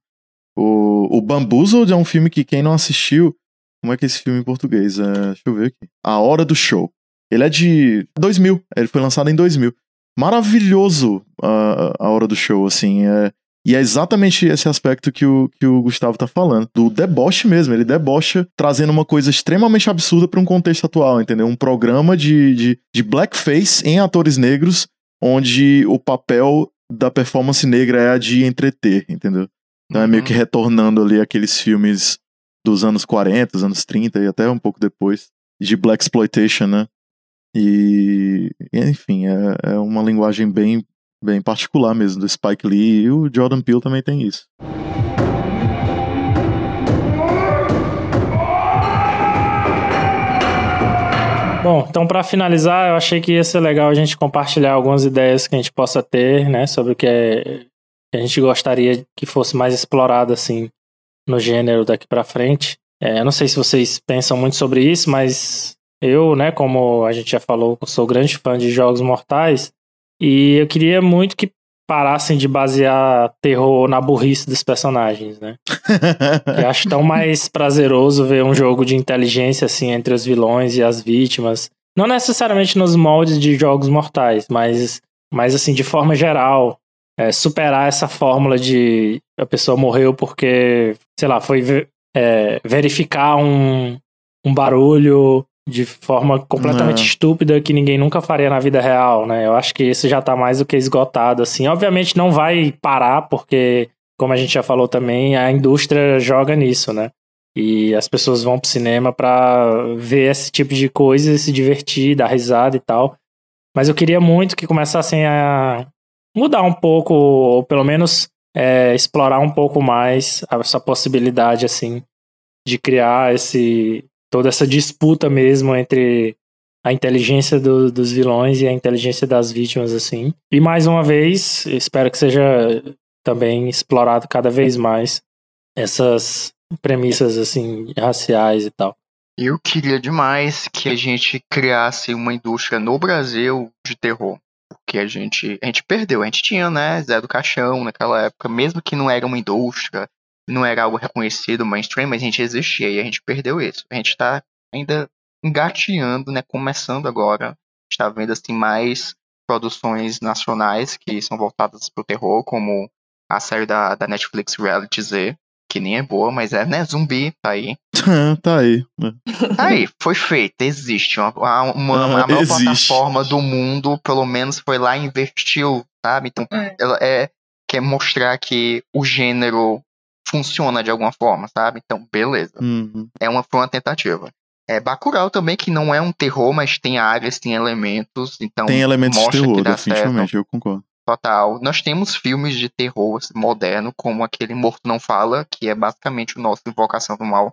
O, o Bamboozled é um filme que quem não assistiu... Como é que é esse filme em português? É, deixa eu ver aqui. A Hora do Show. Ele é de 2000. Ele foi lançado em 2000. Maravilhoso a, a Hora do Show, assim. É, e é exatamente esse aspecto que o, que o Gustavo tá falando. Do deboche mesmo. Ele debocha trazendo uma coisa extremamente absurda para um contexto atual, entendeu? Um programa de, de, de blackface em atores negros, onde o papel da performance negra é a de entreter, entendeu? Então é meio Uhum. que retornando ali aqueles filmes dos anos 40, dos anos 30 e até um pouco depois, de Black Exploitation, né? E, e, enfim, é, é uma linguagem bem, bem particular mesmo do Spike Lee e o Jordan Peele também tem isso. Bom, então para finalizar, eu achei que ia ser legal a gente compartilhar algumas ideias que a gente possa ter, né, sobre o que, é, que a gente gostaria que fosse mais explorado assim no gênero daqui para frente. É, eu não sei se vocês pensam muito sobre isso, mas eu, né, como a gente já falou, sou grande fã de jogos mortais e eu queria muito que parassem de basear terror na burrice dos personagens, né? [laughs] Eu acho tão mais prazeroso ver um jogo de inteligência assim entre os vilões e as vítimas. Não necessariamente nos moldes de jogos mortais, mas, mas assim, de forma geral, é, superar essa fórmula de a pessoa morreu porque, sei lá, foi é, verificar um, um barulho de forma completamente É. estúpida que ninguém nunca faria na vida real, né? Eu acho que isso já tá mais do que esgotado, assim. Obviamente não vai parar, porque como a gente já falou também, a indústria joga nisso, né? E as pessoas vão pro cinema pra ver esse tipo de coisa, se divertir, dar risada e tal. Mas eu queria muito que começassem a mudar um pouco, ou pelo menos é, explorar um pouco mais essa possibilidade, assim, de criar esse toda essa disputa mesmo entre a inteligência do- dos vilões e a inteligência das vítimas, assim. E mais uma vez, espero que seja também explorado cada vez mais essas premissas assim raciais e tal. Eu queria demais que a gente criasse uma indústria no Brasil de terror. Porque a gente, a gente perdeu. A gente tinha, né, Zé do Caixão naquela época, mesmo que não era uma indústria, não era algo reconhecido mainstream, mas a gente existia e a gente perdeu isso. A gente tá ainda engateando, né, começando agora. A gente tá vendo, assim, mais produções nacionais que são voltadas pro terror, como a série da, da Netflix Reality Z, que nem é boa, mas é, né, zumbi, tá aí. [laughs] tá aí. né? Aí, foi feita, existe. Uma, uma, uma- a maior existe. plataforma do mundo, pelo menos, foi lá e investiu, sabe? Então, É. ela é, quer mostrar que o gênero funciona de alguma forma, sabe? Então, beleza. Uhum. É uma, foi uma tentativa. É Bacurau também, que não é um terror, mas tem áreas, tem elementos. Então, Tem elementos de terror, dá certo. definitivamente, eu concordo. Total. Nós temos filmes de terror moderno, como aquele Morto Não Fala, que é basicamente o nosso Invocação do Mal.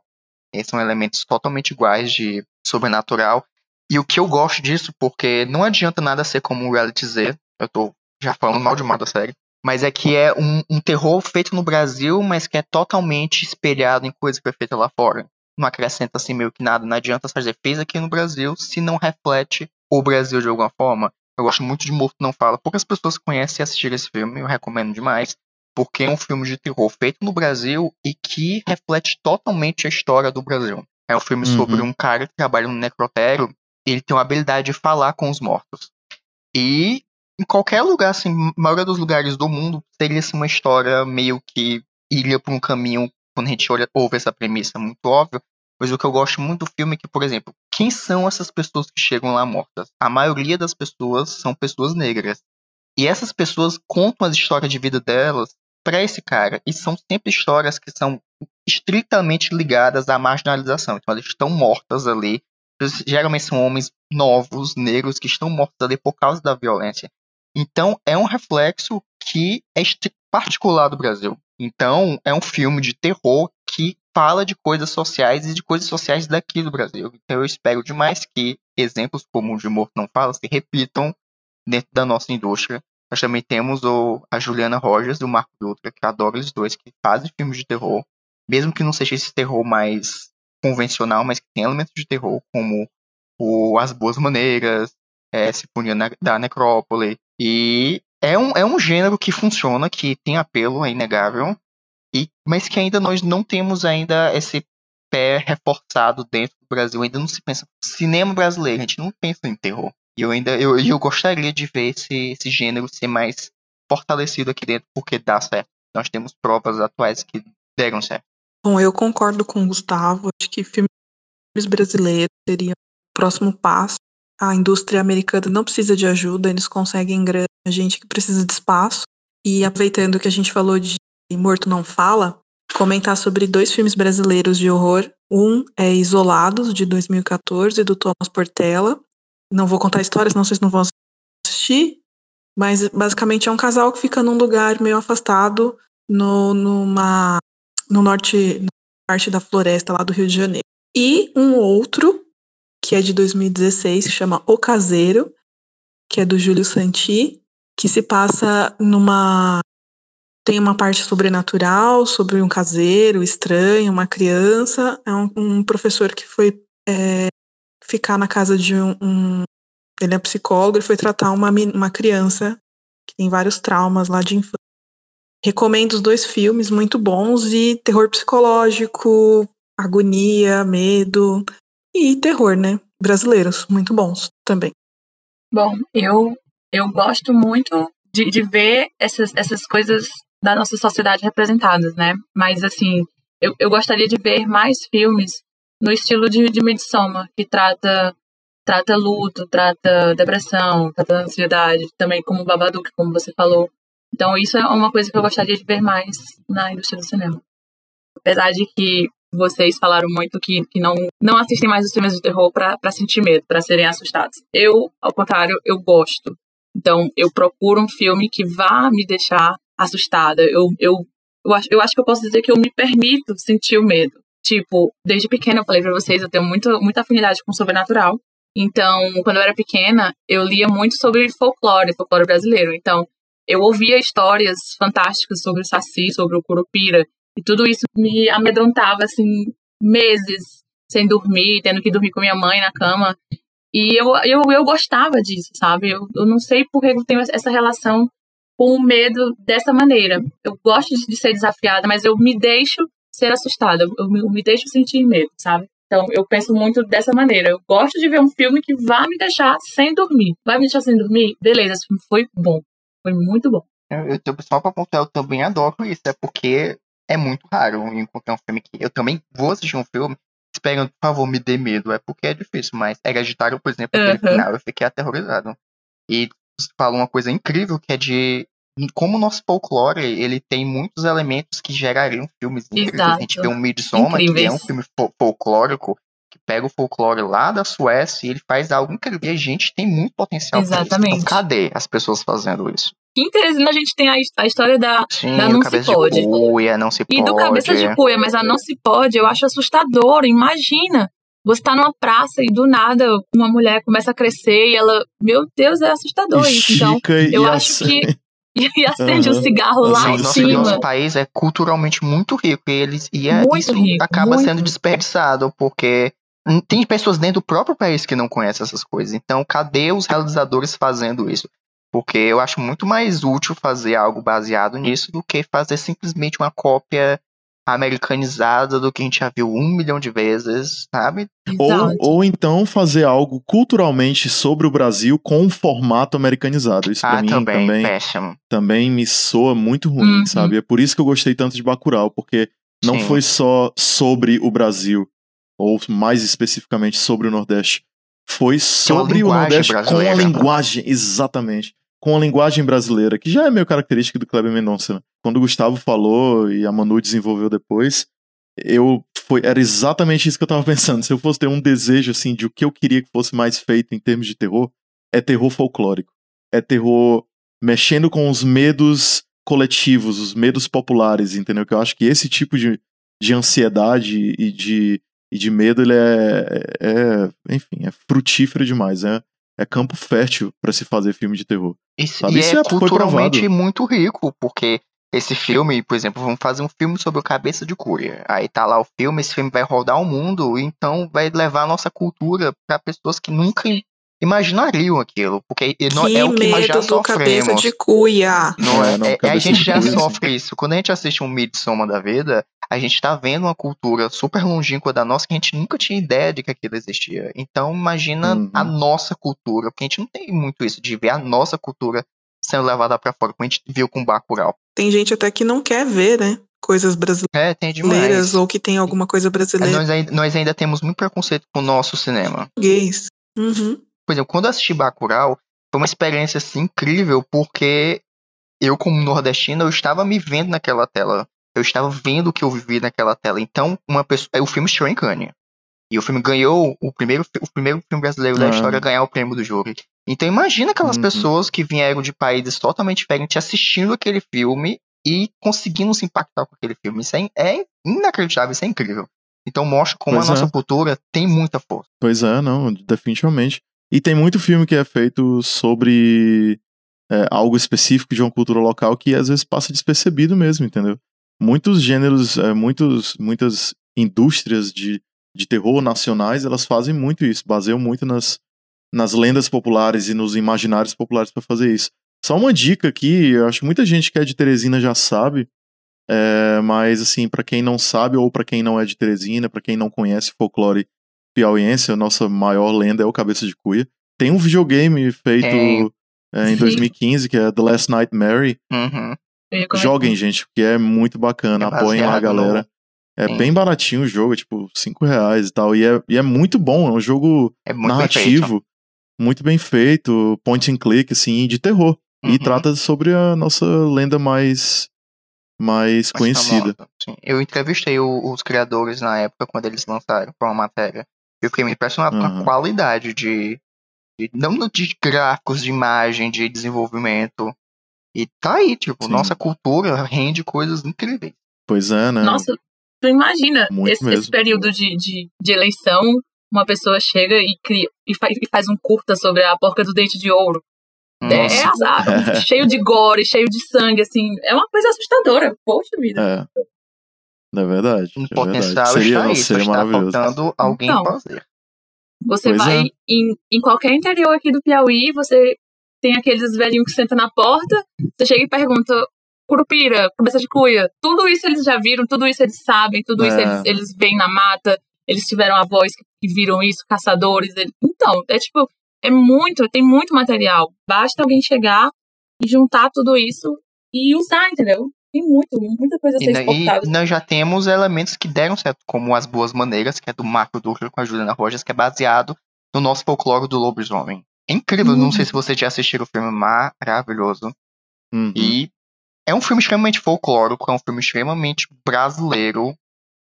Esses são elementos totalmente iguais de sobrenatural. E o que eu gosto disso, porque não adianta nada ser como um reality Z, eu tô já falando mal demais da série, mas é que é um, um terror feito no Brasil, mas que é totalmente espelhado em coisa que foi feita lá fora. Não acrescenta assim meio que nada, não adianta fazer fez aqui no Brasil se não reflete o Brasil de alguma forma. Eu gosto muito de Morto Não Fala. Poucas pessoas conhecem e assistiram esse filme, eu recomendo demais. Porque é um filme de terror feito no Brasil e que reflete totalmente a história do Brasil. É um filme Uhum. sobre um cara que trabalha no necrotério ele tem uma habilidade de falar com os mortos. E em qualquer lugar, assim, maioria dos lugares do mundo, teria assim, uma história meio que iria por um caminho, quando a gente olha, ouve essa premissa muito óbvia. Mas o que eu gosto muito do filme é que, por exemplo, quem são essas pessoas que chegam lá mortas? A maioria das pessoas são pessoas negras. E essas pessoas contam as histórias de vida delas para esse cara. E são sempre histórias que são estritamente ligadas à marginalização. Então elas estão mortas ali. Geralmente são homens novos, negros, que estão mortos ali por causa da violência. Então é um reflexo que é particular do Brasil. Então é um filme de terror que fala de coisas sociais e de coisas sociais daqui do Brasil. Então eu espero demais que exemplos como o de Morto Não Fala se repitam dentro da nossa indústria. Nós também temos o, a Juliana Rogers e o Marco Dutra, que adoro eles dois, que fazem filmes de terror mesmo que não seja esse terror mais convencional, mas que tem elementos de terror, como o As Boas Maneiras, é, na, da Necrópole. E é um, é um gênero que funciona, que tem apelo, é inegável, mas que ainda nós não temos ainda esse pé reforçado dentro do Brasil. Ainda não se pensa cinema brasileiro, a gente não pensa em terror. E eu ainda eu, eu gostaria de ver esse, esse gênero ser mais fortalecido aqui dentro, porque dá certo. Nós temos provas atuais que deram certo. Bom, eu concordo com o Gustavo. Acho que filmes brasileiros seriam o próximo passo. A indústria americana não precisa de ajuda, eles conseguem grana, a gente que precisa de espaço. E aproveitando que a gente falou de Morto Não Fala, comentar sobre dois filmes brasileiros de horror. Um é Isolados, de 2014, do Thomas Portela. Não vou contar histórias, não se não vão assistir, mas basicamente é um casal que fica num lugar meio afastado, no, numa no norte, na parte da floresta lá do Rio de Janeiro. E um outro, que é de 2016, se chama O Caseiro, que é do Júlio Santi, que se passa numa. Tem uma parte sobrenatural, sobre um caseiro estranho, uma criança. É um, um professor que foi é, ficar na casa de um, um, Ele é psicólogo e foi tratar uma, uma criança que tem vários traumas lá de infância. Recomendo os dois filmes, muito bons, e terror psicológico, agonia, medo e terror, né? Brasileiros, muito bons também. Bom, eu, eu gosto muito de, de ver essas, essas coisas da nossa sociedade representadas, né? Mas, assim, eu, eu gostaria de ver mais filmes no estilo de, de Midsommar, que trata trata luto, trata depressão, trata ansiedade, também como Babadook, como você falou. Então, isso é uma coisa que eu gostaria de ver mais na indústria do cinema. Apesar de que vocês falaram muito que, que não, não assistem mais os filmes de terror para sentir medo, para serem assustados. Eu, ao contrário, eu gosto. Então, eu procuro um filme que vá me deixar assustada. Eu, eu, eu, acho, eu acho que eu posso dizer que eu me permito sentir o medo. Tipo, desde pequena eu falei para vocês, eu tenho muito, muita afinidade com o sobrenatural. Então, quando eu era pequena, eu lia muito sobre folclore, folclore brasileiro. Então, eu ouvia histórias fantásticas sobre o Saci, sobre o Curupira, e tudo isso me amedrontava, assim, meses sem dormir, tendo que dormir com minha mãe na cama. E eu, eu, eu gostava disso, sabe? Eu, eu não sei por que eu tenho essa relação com o medo dessa maneira. Eu gosto de, ser desafiada, mas eu me deixo ser assustada, eu me, eu me deixo sentir medo, sabe? Então, eu penso muito dessa maneira. Eu gosto de ver um filme que vá me deixar sem dormir. Vai me deixar sem dormir? Beleza, esse filme foi bom. Foi muito bom. Eu, eu, só pra pontuar, eu também adoro isso. É porque é muito raro encontrar um filme que. Eu também vou assistir um filme esperando, por favor, me dê medo. É porque é difícil, mas Hereditário, por exemplo, uhum. final, eu fiquei aterrorizado. E fala uma coisa incrível que é de. Como o nosso folclore, ele tem muitos elementos que gerariam filmes incríveis. Exato. A gente vê um Midsommar, que é um filme folclórico, que pega o folclore lá da Suécia e ele faz algo incrível. E a gente tem muito potencial Exatamente. Então, cadê as pessoas fazendo isso? Em Teresina a gente tem a, a história da, Sim, da Não Se Pode. De cuia, não se e do Cabeça de Cuia, mas a Não Se Pode eu acho assustador. Imagina, você tá numa praça e do nada uma mulher começa a crescer e ela. Meu Deus, é assustador isso. Então, eu acho que. [laughs] [laughs] E acende uhum. um cigarro lá em cima. Nosso país é culturalmente muito rico e eles e é, isso rico, acaba sendo desperdiçado porque tem pessoas dentro do próprio país que não conhecem essas coisas. Então, cadê os realizadores fazendo isso? Porque eu acho muito mais útil fazer algo baseado nisso do que fazer simplesmente uma cópia americanizada do que a gente já viu um milhão de vezes, sabe? Ou, Exato. ou então fazer algo culturalmente sobre o Brasil com um formato americanizado. Isso pra ah, mim também, também, péssimo. também me soa muito ruim, Uhum. sabe? É por isso que eu gostei tanto de Bacurau, porque não Sim. foi só sobre o Brasil, ou mais especificamente sobre o Nordeste. Foi sobre o Nordeste com a linguagem, exatamente. Com a linguagem brasileira, que já é meio característica do Kleber Mendonça. né? Quando o Gustavo falou e a Manu desenvolveu depois, eu foi, era exatamente isso que eu tava [laughs] pensando. Se eu fosse ter um desejo assim de o que eu queria que fosse mais feito em termos de terror, é terror folclórico. É terror mexendo com os medos coletivos, os medos populares, entendeu? Que eu acho que esse tipo de, de ansiedade e de, e de medo, ele é, é, enfim, é frutífero demais. É, é campo fértil pra se fazer filme de terror. Isso, Sabe, e isso é é- culturalmente muito rico, porque esse filme, por exemplo, vamos fazer um filme sobre o Cabeça de Cúria. Aí tá lá o filme, esse filme vai rodar o mundo, então vai levar a nossa cultura pra pessoas que nunca imaginariam aquilo, porque é que é o que nós já medo do cabeça sofremos. de cuia. Não é, É, não, É- a cabeça gente já cuia, sofre isso. Quando a gente assiste um Midsommar da vida, a gente tá vendo uma cultura super longínqua da nossa que a gente nunca tinha ideia de que aquilo existia. Então imagina Uhum. a nossa cultura, porque a gente não tem muito isso de ver a nossa cultura sendo levada pra fora, como a gente viu com Bacurau. Tem gente até que não quer ver, né? Coisas brasileiras É, tem demais. ou que tem alguma coisa brasileira Nós, nós ainda temos muito preconceito com o nosso cinema. gays. Uhum. Por exemplo, quando eu assisti Bacurau, foi uma experiência assim, incrível, porque eu, como nordestino, eu estava me vendo naquela tela. Eu estava vendo o que eu vivi naquela tela. Então, uma pessoa. é, O filme estreou em Cannes. E o filme ganhou o primeiro, o primeiro filme brasileiro da Ah. história a ganhar o prêmio do júri. Então imagina aquelas Uhum. pessoas que vieram de países totalmente diferentes assistindo aquele filme e conseguindo se impactar com aquele filme. Isso é, é inacreditável, isso é incrível. Então mostra como Pois a nossa é. cultura tem muita força. Pois é, não, definitivamente. E tem muito filme que é feito sobre é, algo específico de uma cultura local que às vezes passa despercebido mesmo, entendeu? Muitos gêneros, é, muitos, muitas indústrias de, de terror nacionais, elas fazem muito isso, baseiam muito nas, nas lendas populares e nos imaginários populares para fazer isso. Só uma dica aqui, eu acho que muita gente que é de Teresina já sabe, é, mas assim, para quem não sabe ou para quem não é de Teresina, para quem não conhece folclore piauiense, a nossa maior lenda é o Cabeça de Cuia. Tem um videogame feito é, em Sim. 2015, que é The Last Nightmare. Uhum. Eu ia comentar. Joguem, gente, porque é muito bacana. É Apoiem lá a galera. É Sim. bem baratinho o jogo, é tipo 5 reais e tal. E é, e é muito bom, é um jogo É muito bem feito. narrativo, muito bem feito, point and click, assim, de terror. E Uhum. trata sobre a nossa lenda mais, mais Mas conhecida. sim. Eu entrevistei o- os criadores na época, quando eles lançaram pra uma matéria. Eu fiquei muito impressionado com a qualidade de, de- Não de gráficos, de imagem, de desenvolvimento. E tá aí, tipo, Sim. nossa cultura rende coisas incríveis. Pois é, né? Nossa, tu imagina esse, esse período de, de, de eleição, uma pessoa chega e cria e faz, e faz um curta sobre a porca do dente de ouro. É, [laughs] é azar, cheio de gore, cheio de sangue, assim. É uma coisa assustadora. Poxa vida. É. É verdade. Um é potencial verdade. Seria, está aí, só seria está maravilhoso. faltando alguém Então. fazer. Você Pois vai é. em, em qualquer interior aqui do Piauí, você tem aqueles velhinhos que sentam na porta, você chega e pergunta, Curupira, cabeça de cuia, tudo isso eles já viram, tudo isso eles sabem, tudo isso É. eles, eles veem na mata, eles tiveram avós que, que viram isso, caçadores. ele- Então, é tipo, é muito, tem muito material. Basta alguém chegar e juntar tudo isso e usar, entendeu? Tem muito, muita coisa a E, ser na- exportada. e nós já temos elementos que deram certo, como As Boas Maneiras, que é do Marco Dutra com a Juliana Rojas, que é baseado no nosso folclore do lobisomem. É incrível, Uhum. não sei se vocês já assistiram o filme maravilhoso. Uhum. E é um filme extremamente folclórico, é um filme extremamente brasileiro,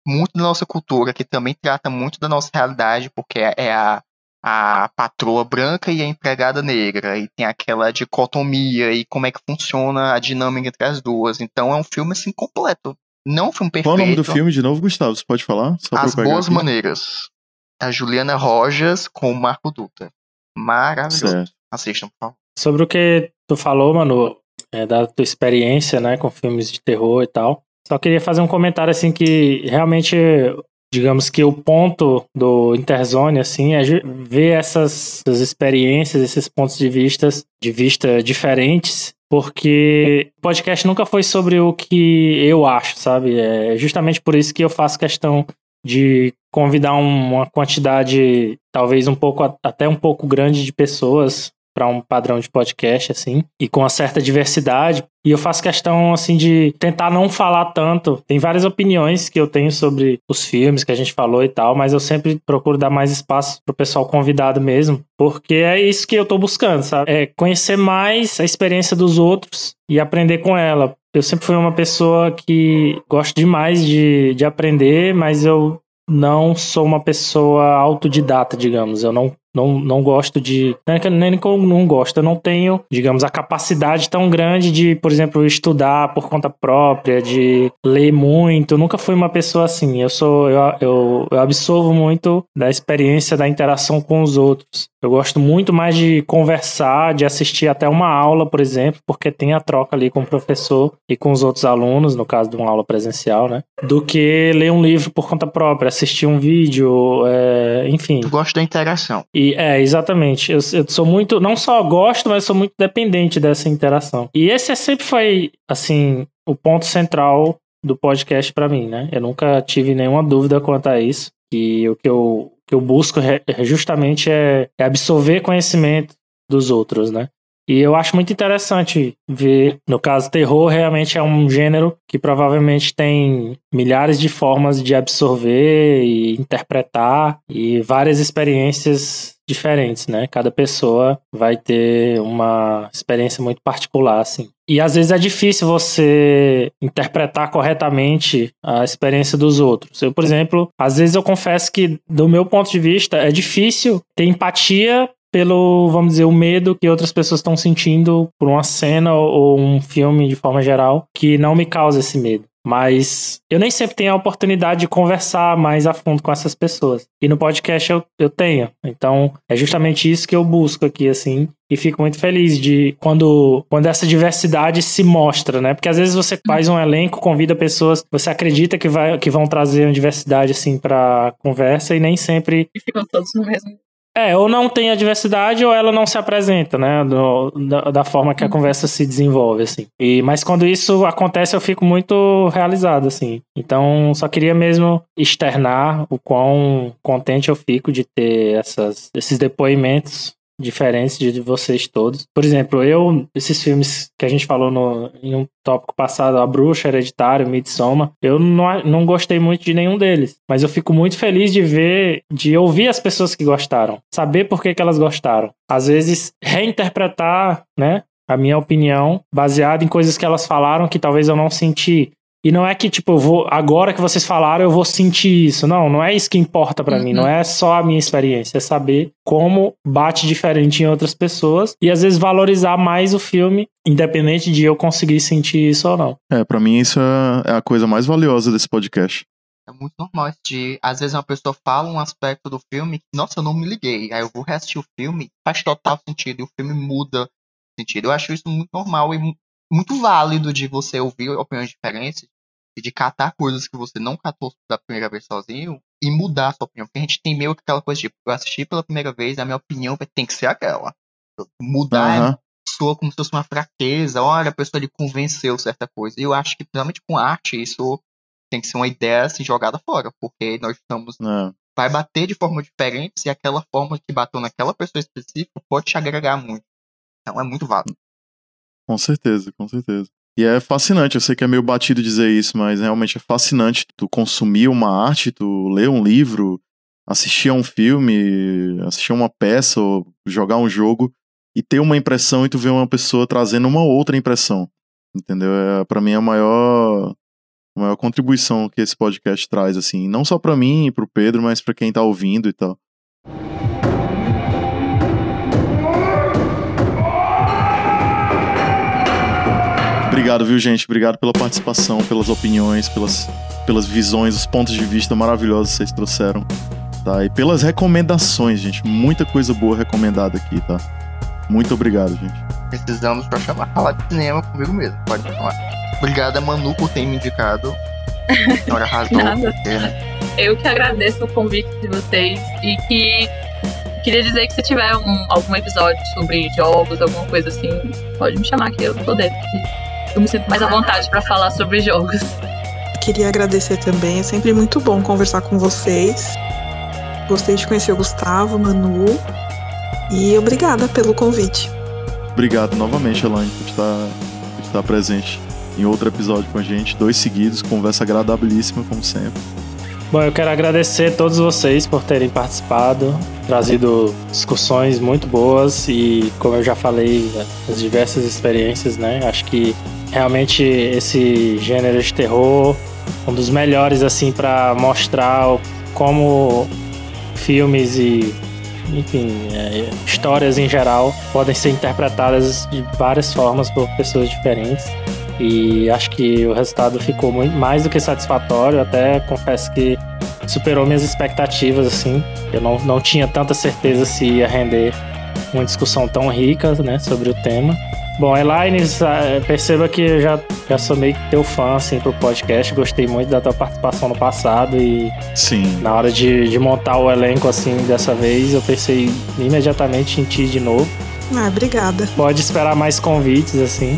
muito da nossa cultura, que também trata muito da nossa realidade, porque é a, a patroa branca e a empregada negra, e tem aquela dicotomia e como é que funciona a dinâmica entre as duas. Então é um filme assim completo. Não um filme perfeito. Qual é o nome do filme de novo, Gustavo? Você pode falar? Só As Boas aqui. Maneiras. A Juliana Rojas com o Marco Dutra. Maravilhoso. Certo. Assistam, por favor. Sobre o que tu falou, Manu, é, da tua experiência, né, com filmes de terror e tal. Só queria fazer um comentário, assim, que realmente, digamos que o ponto do Interzone, assim, é ver essas, essas experiências, esses pontos de vista, de vista diferentes porque o podcast nunca foi sobre o que eu acho, sabe? É justamente por isso que eu faço questão de convidar uma quantidade, talvez um pouco, até um pouco grande de pessoas para um padrão de podcast, assim, e com uma certa diversidade. E eu faço questão, assim, de tentar não falar tanto. Tem várias opiniões que eu tenho sobre os filmes que a gente falou e tal, mas eu sempre procuro dar mais espaço pro pessoal convidado mesmo, porque é isso que eu tô buscando, sabe? É conhecer mais a experiência dos outros e aprender com ela. Eu sempre fui uma pessoa que gosto demais de, de aprender, mas eu não sou uma pessoa autodidata, digamos. Eu não não, não gosto de. Nem que eu não gosto, eu não tenho, digamos, a capacidade tão grande de, por exemplo, estudar por conta própria, de ler muito. Eu nunca fui uma pessoa assim. Eu sou. Eu, eu, eu absorvo muito da experiência da interação com os outros. Eu gosto muito mais de conversar, de assistir até uma aula, por exemplo, porque tem a troca ali com o professor e com os outros alunos, no caso de uma aula presencial, né? Do que ler um livro por conta própria, assistir um vídeo, é, enfim. Tu gosta da interação. E é, exatamente. Eu, eu sou muito. Não só gosto, mas sou muito dependente dessa interação. E esse sempre foi, assim, o ponto central do podcast para mim, né? Eu nunca tive nenhuma dúvida quanto a isso. E o que eu, que eu busco é, justamente é, é absorver conhecimento dos outros, né? E eu acho muito interessante ver, no caso, terror realmente é um gênero que provavelmente tem milhares de formas de absorver e interpretar e várias experiências diferentes, né? Cada pessoa vai ter uma experiência muito particular, assim. E às vezes é difícil você interpretar corretamente a experiência dos outros. Eu, por exemplo, às vezes eu confesso que, do meu ponto de vista, é difícil ter empatia pelo, vamos dizer, o medo que outras pessoas estão sentindo por uma cena ou um filme de forma geral que não me causa esse medo. Mas eu nem sempre tenho a oportunidade de conversar mais a fundo com essas pessoas. E no podcast eu, eu tenho. Então é justamente isso que eu busco aqui, assim. E fico muito feliz de quando, quando essa diversidade se mostra, né? Porque às vezes você faz um elenco, convida pessoas, você acredita que, vai, que vão trazer uma diversidade, assim, pra conversa e nem sempre. E ficam todos no mesmo é, ou não tem a diversidade ou ela não se apresenta, né? Do, da, da, forma que a uhum. conversa se desenvolve, assim. E, mas quando isso acontece, eu fico muito realizado, assim. Então, só queria mesmo externar o quão contente eu fico de ter essas, esses depoimentos diferentes de vocês todos. Por exemplo, eu, esses filmes que a gente falou no, em um tópico passado, A Bruxa, Hereditário, Midsommar, eu não, não gostei muito de nenhum deles. Mas eu fico muito feliz de ver, de ouvir as pessoas que gostaram, saber por que, que elas gostaram. Às vezes, reinterpretar, né? A minha opinião, baseada em coisas que elas falaram que talvez eu não senti. E não é que, tipo, eu vou, agora que vocês falaram, eu vou sentir isso. Não, não é isso que importa para uhum. mim. Não é só a minha experiência. É saber como bate diferente em outras pessoas e às vezes valorizar mais o filme, independente de eu conseguir sentir isso ou não. É, para mim isso é, é a coisa mais valiosa desse podcast. É muito normal de, às vezes uma pessoa fala um aspecto do filme, nossa, eu não me liguei. Aí eu vou reassistir o filme, faz total sentido, e o filme muda sentido. Eu acho isso muito normal e muito válido de você ouvir opiniões diferentes e de catar coisas que você não catou da primeira vez sozinho e mudar a sua opinião. Porque a gente tem meio que aquela coisa de eu assisti pela primeira vez, a minha opinião tem que ser aquela. Mudar uhum. soa como se fosse uma fraqueza. Olha, a pessoa lhe convenceu certa coisa. E eu acho que, principalmente com arte, isso tem que ser uma ideia assim, jogada fora. Porque nós estamos. É. Vai bater de forma diferente e aquela forma que bateu naquela pessoa específica pode te agregar muito. Então é muito válido. Com certeza, com certeza. E é fascinante, eu sei que é meio batido dizer isso, mas realmente é fascinante tu consumir uma arte, tu ler um livro, assistir a um filme, assistir uma peça ou jogar um jogo e ter uma impressão e tu ver uma pessoa trazendo uma outra impressão. Entendeu? É, para mim é a maior a maior contribuição que esse podcast traz assim, não só para mim e pro Pedro, mas para quem tá ouvindo e tal. Obrigado, viu, gente? Obrigado pela participação, pelas opiniões, pelas, pelas visões, os pontos de vista maravilhosos que vocês trouxeram. Tá? E pelas recomendações, gente. Muita coisa boa recomendada aqui, tá? Muito obrigado, gente. Precisamos pra chamar falar de cinema comigo mesmo. Pode falar. Obrigada, Manu, por ter me indicado. A [laughs] senhora arrasou. Nada. né? Eu que agradeço o convite de vocês e que queria dizer que se tiver um, algum episódio sobre jogos, alguma coisa assim, pode me chamar que eu vou poder. Eu me sinto mais à vontade para falar sobre jogos. Queria agradecer também, é sempre muito bom conversar com vocês. Gostei de conhecer o Gustavo, Manu. E obrigada pelo convite. Obrigado novamente, Elaine, por estar, por estar presente em outro episódio com a gente. Dois seguidos, conversa agradabilíssima, como sempre. Bom, eu quero agradecer a todos vocês por terem participado, trazido discussões muito boas e, como eu já falei, as diversas experiências, né? Acho que realmente esse gênero de terror um dos melhores assim para mostrar como filmes e enfim, é, histórias em geral podem ser interpretadas de várias formas por pessoas diferentes. E acho que o resultado ficou muito mais do que satisfatório. Até confesso que superou minhas expectativas, assim. Eu não, não tinha tanta certeza se ia render uma discussão tão rica, né, sobre o tema. Bom, Elaine, perceba que eu já, já sou meio que teu fã, assim, pro podcast. Gostei muito da tua participação no passado e... Sim. Na hora de, de montar o elenco, assim, dessa vez, eu pensei imediatamente em ti de novo. Ah, obrigada. Pode esperar mais convites, assim.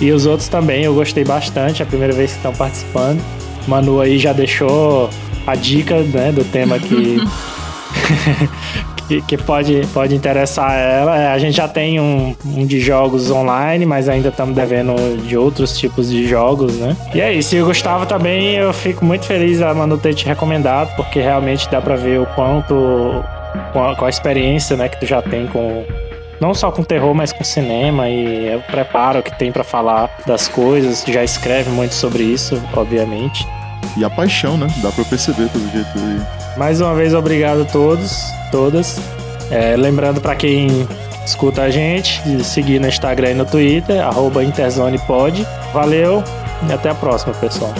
E os outros também, eu gostei bastante, é a primeira vez que estão participando. Manu aí já deixou a dica, né, do tema que... [laughs] que, que, pode, pode interessar ela. É, a gente já tem um, um de jogos online, mas ainda estamos devendo de outros tipos de jogos, né? E é isso. E o Gustavo também, eu fico muito feliz a Manu ter te recomendado, porque realmente dá para ver o quanto. com a experiência né, que tu já tem com, não só com terror, mas com cinema e o preparo que tem para falar das coisas, já escreve muito sobre isso, obviamente. E a paixão, né? Dá pra perceber pelo jeito aí. Mais uma vez, obrigado a todos, todas. É, lembrando para quem escuta a gente, de seguir no Instagram e no Twitter, arroba InterzonePod. Valeu e até a próxima, pessoal.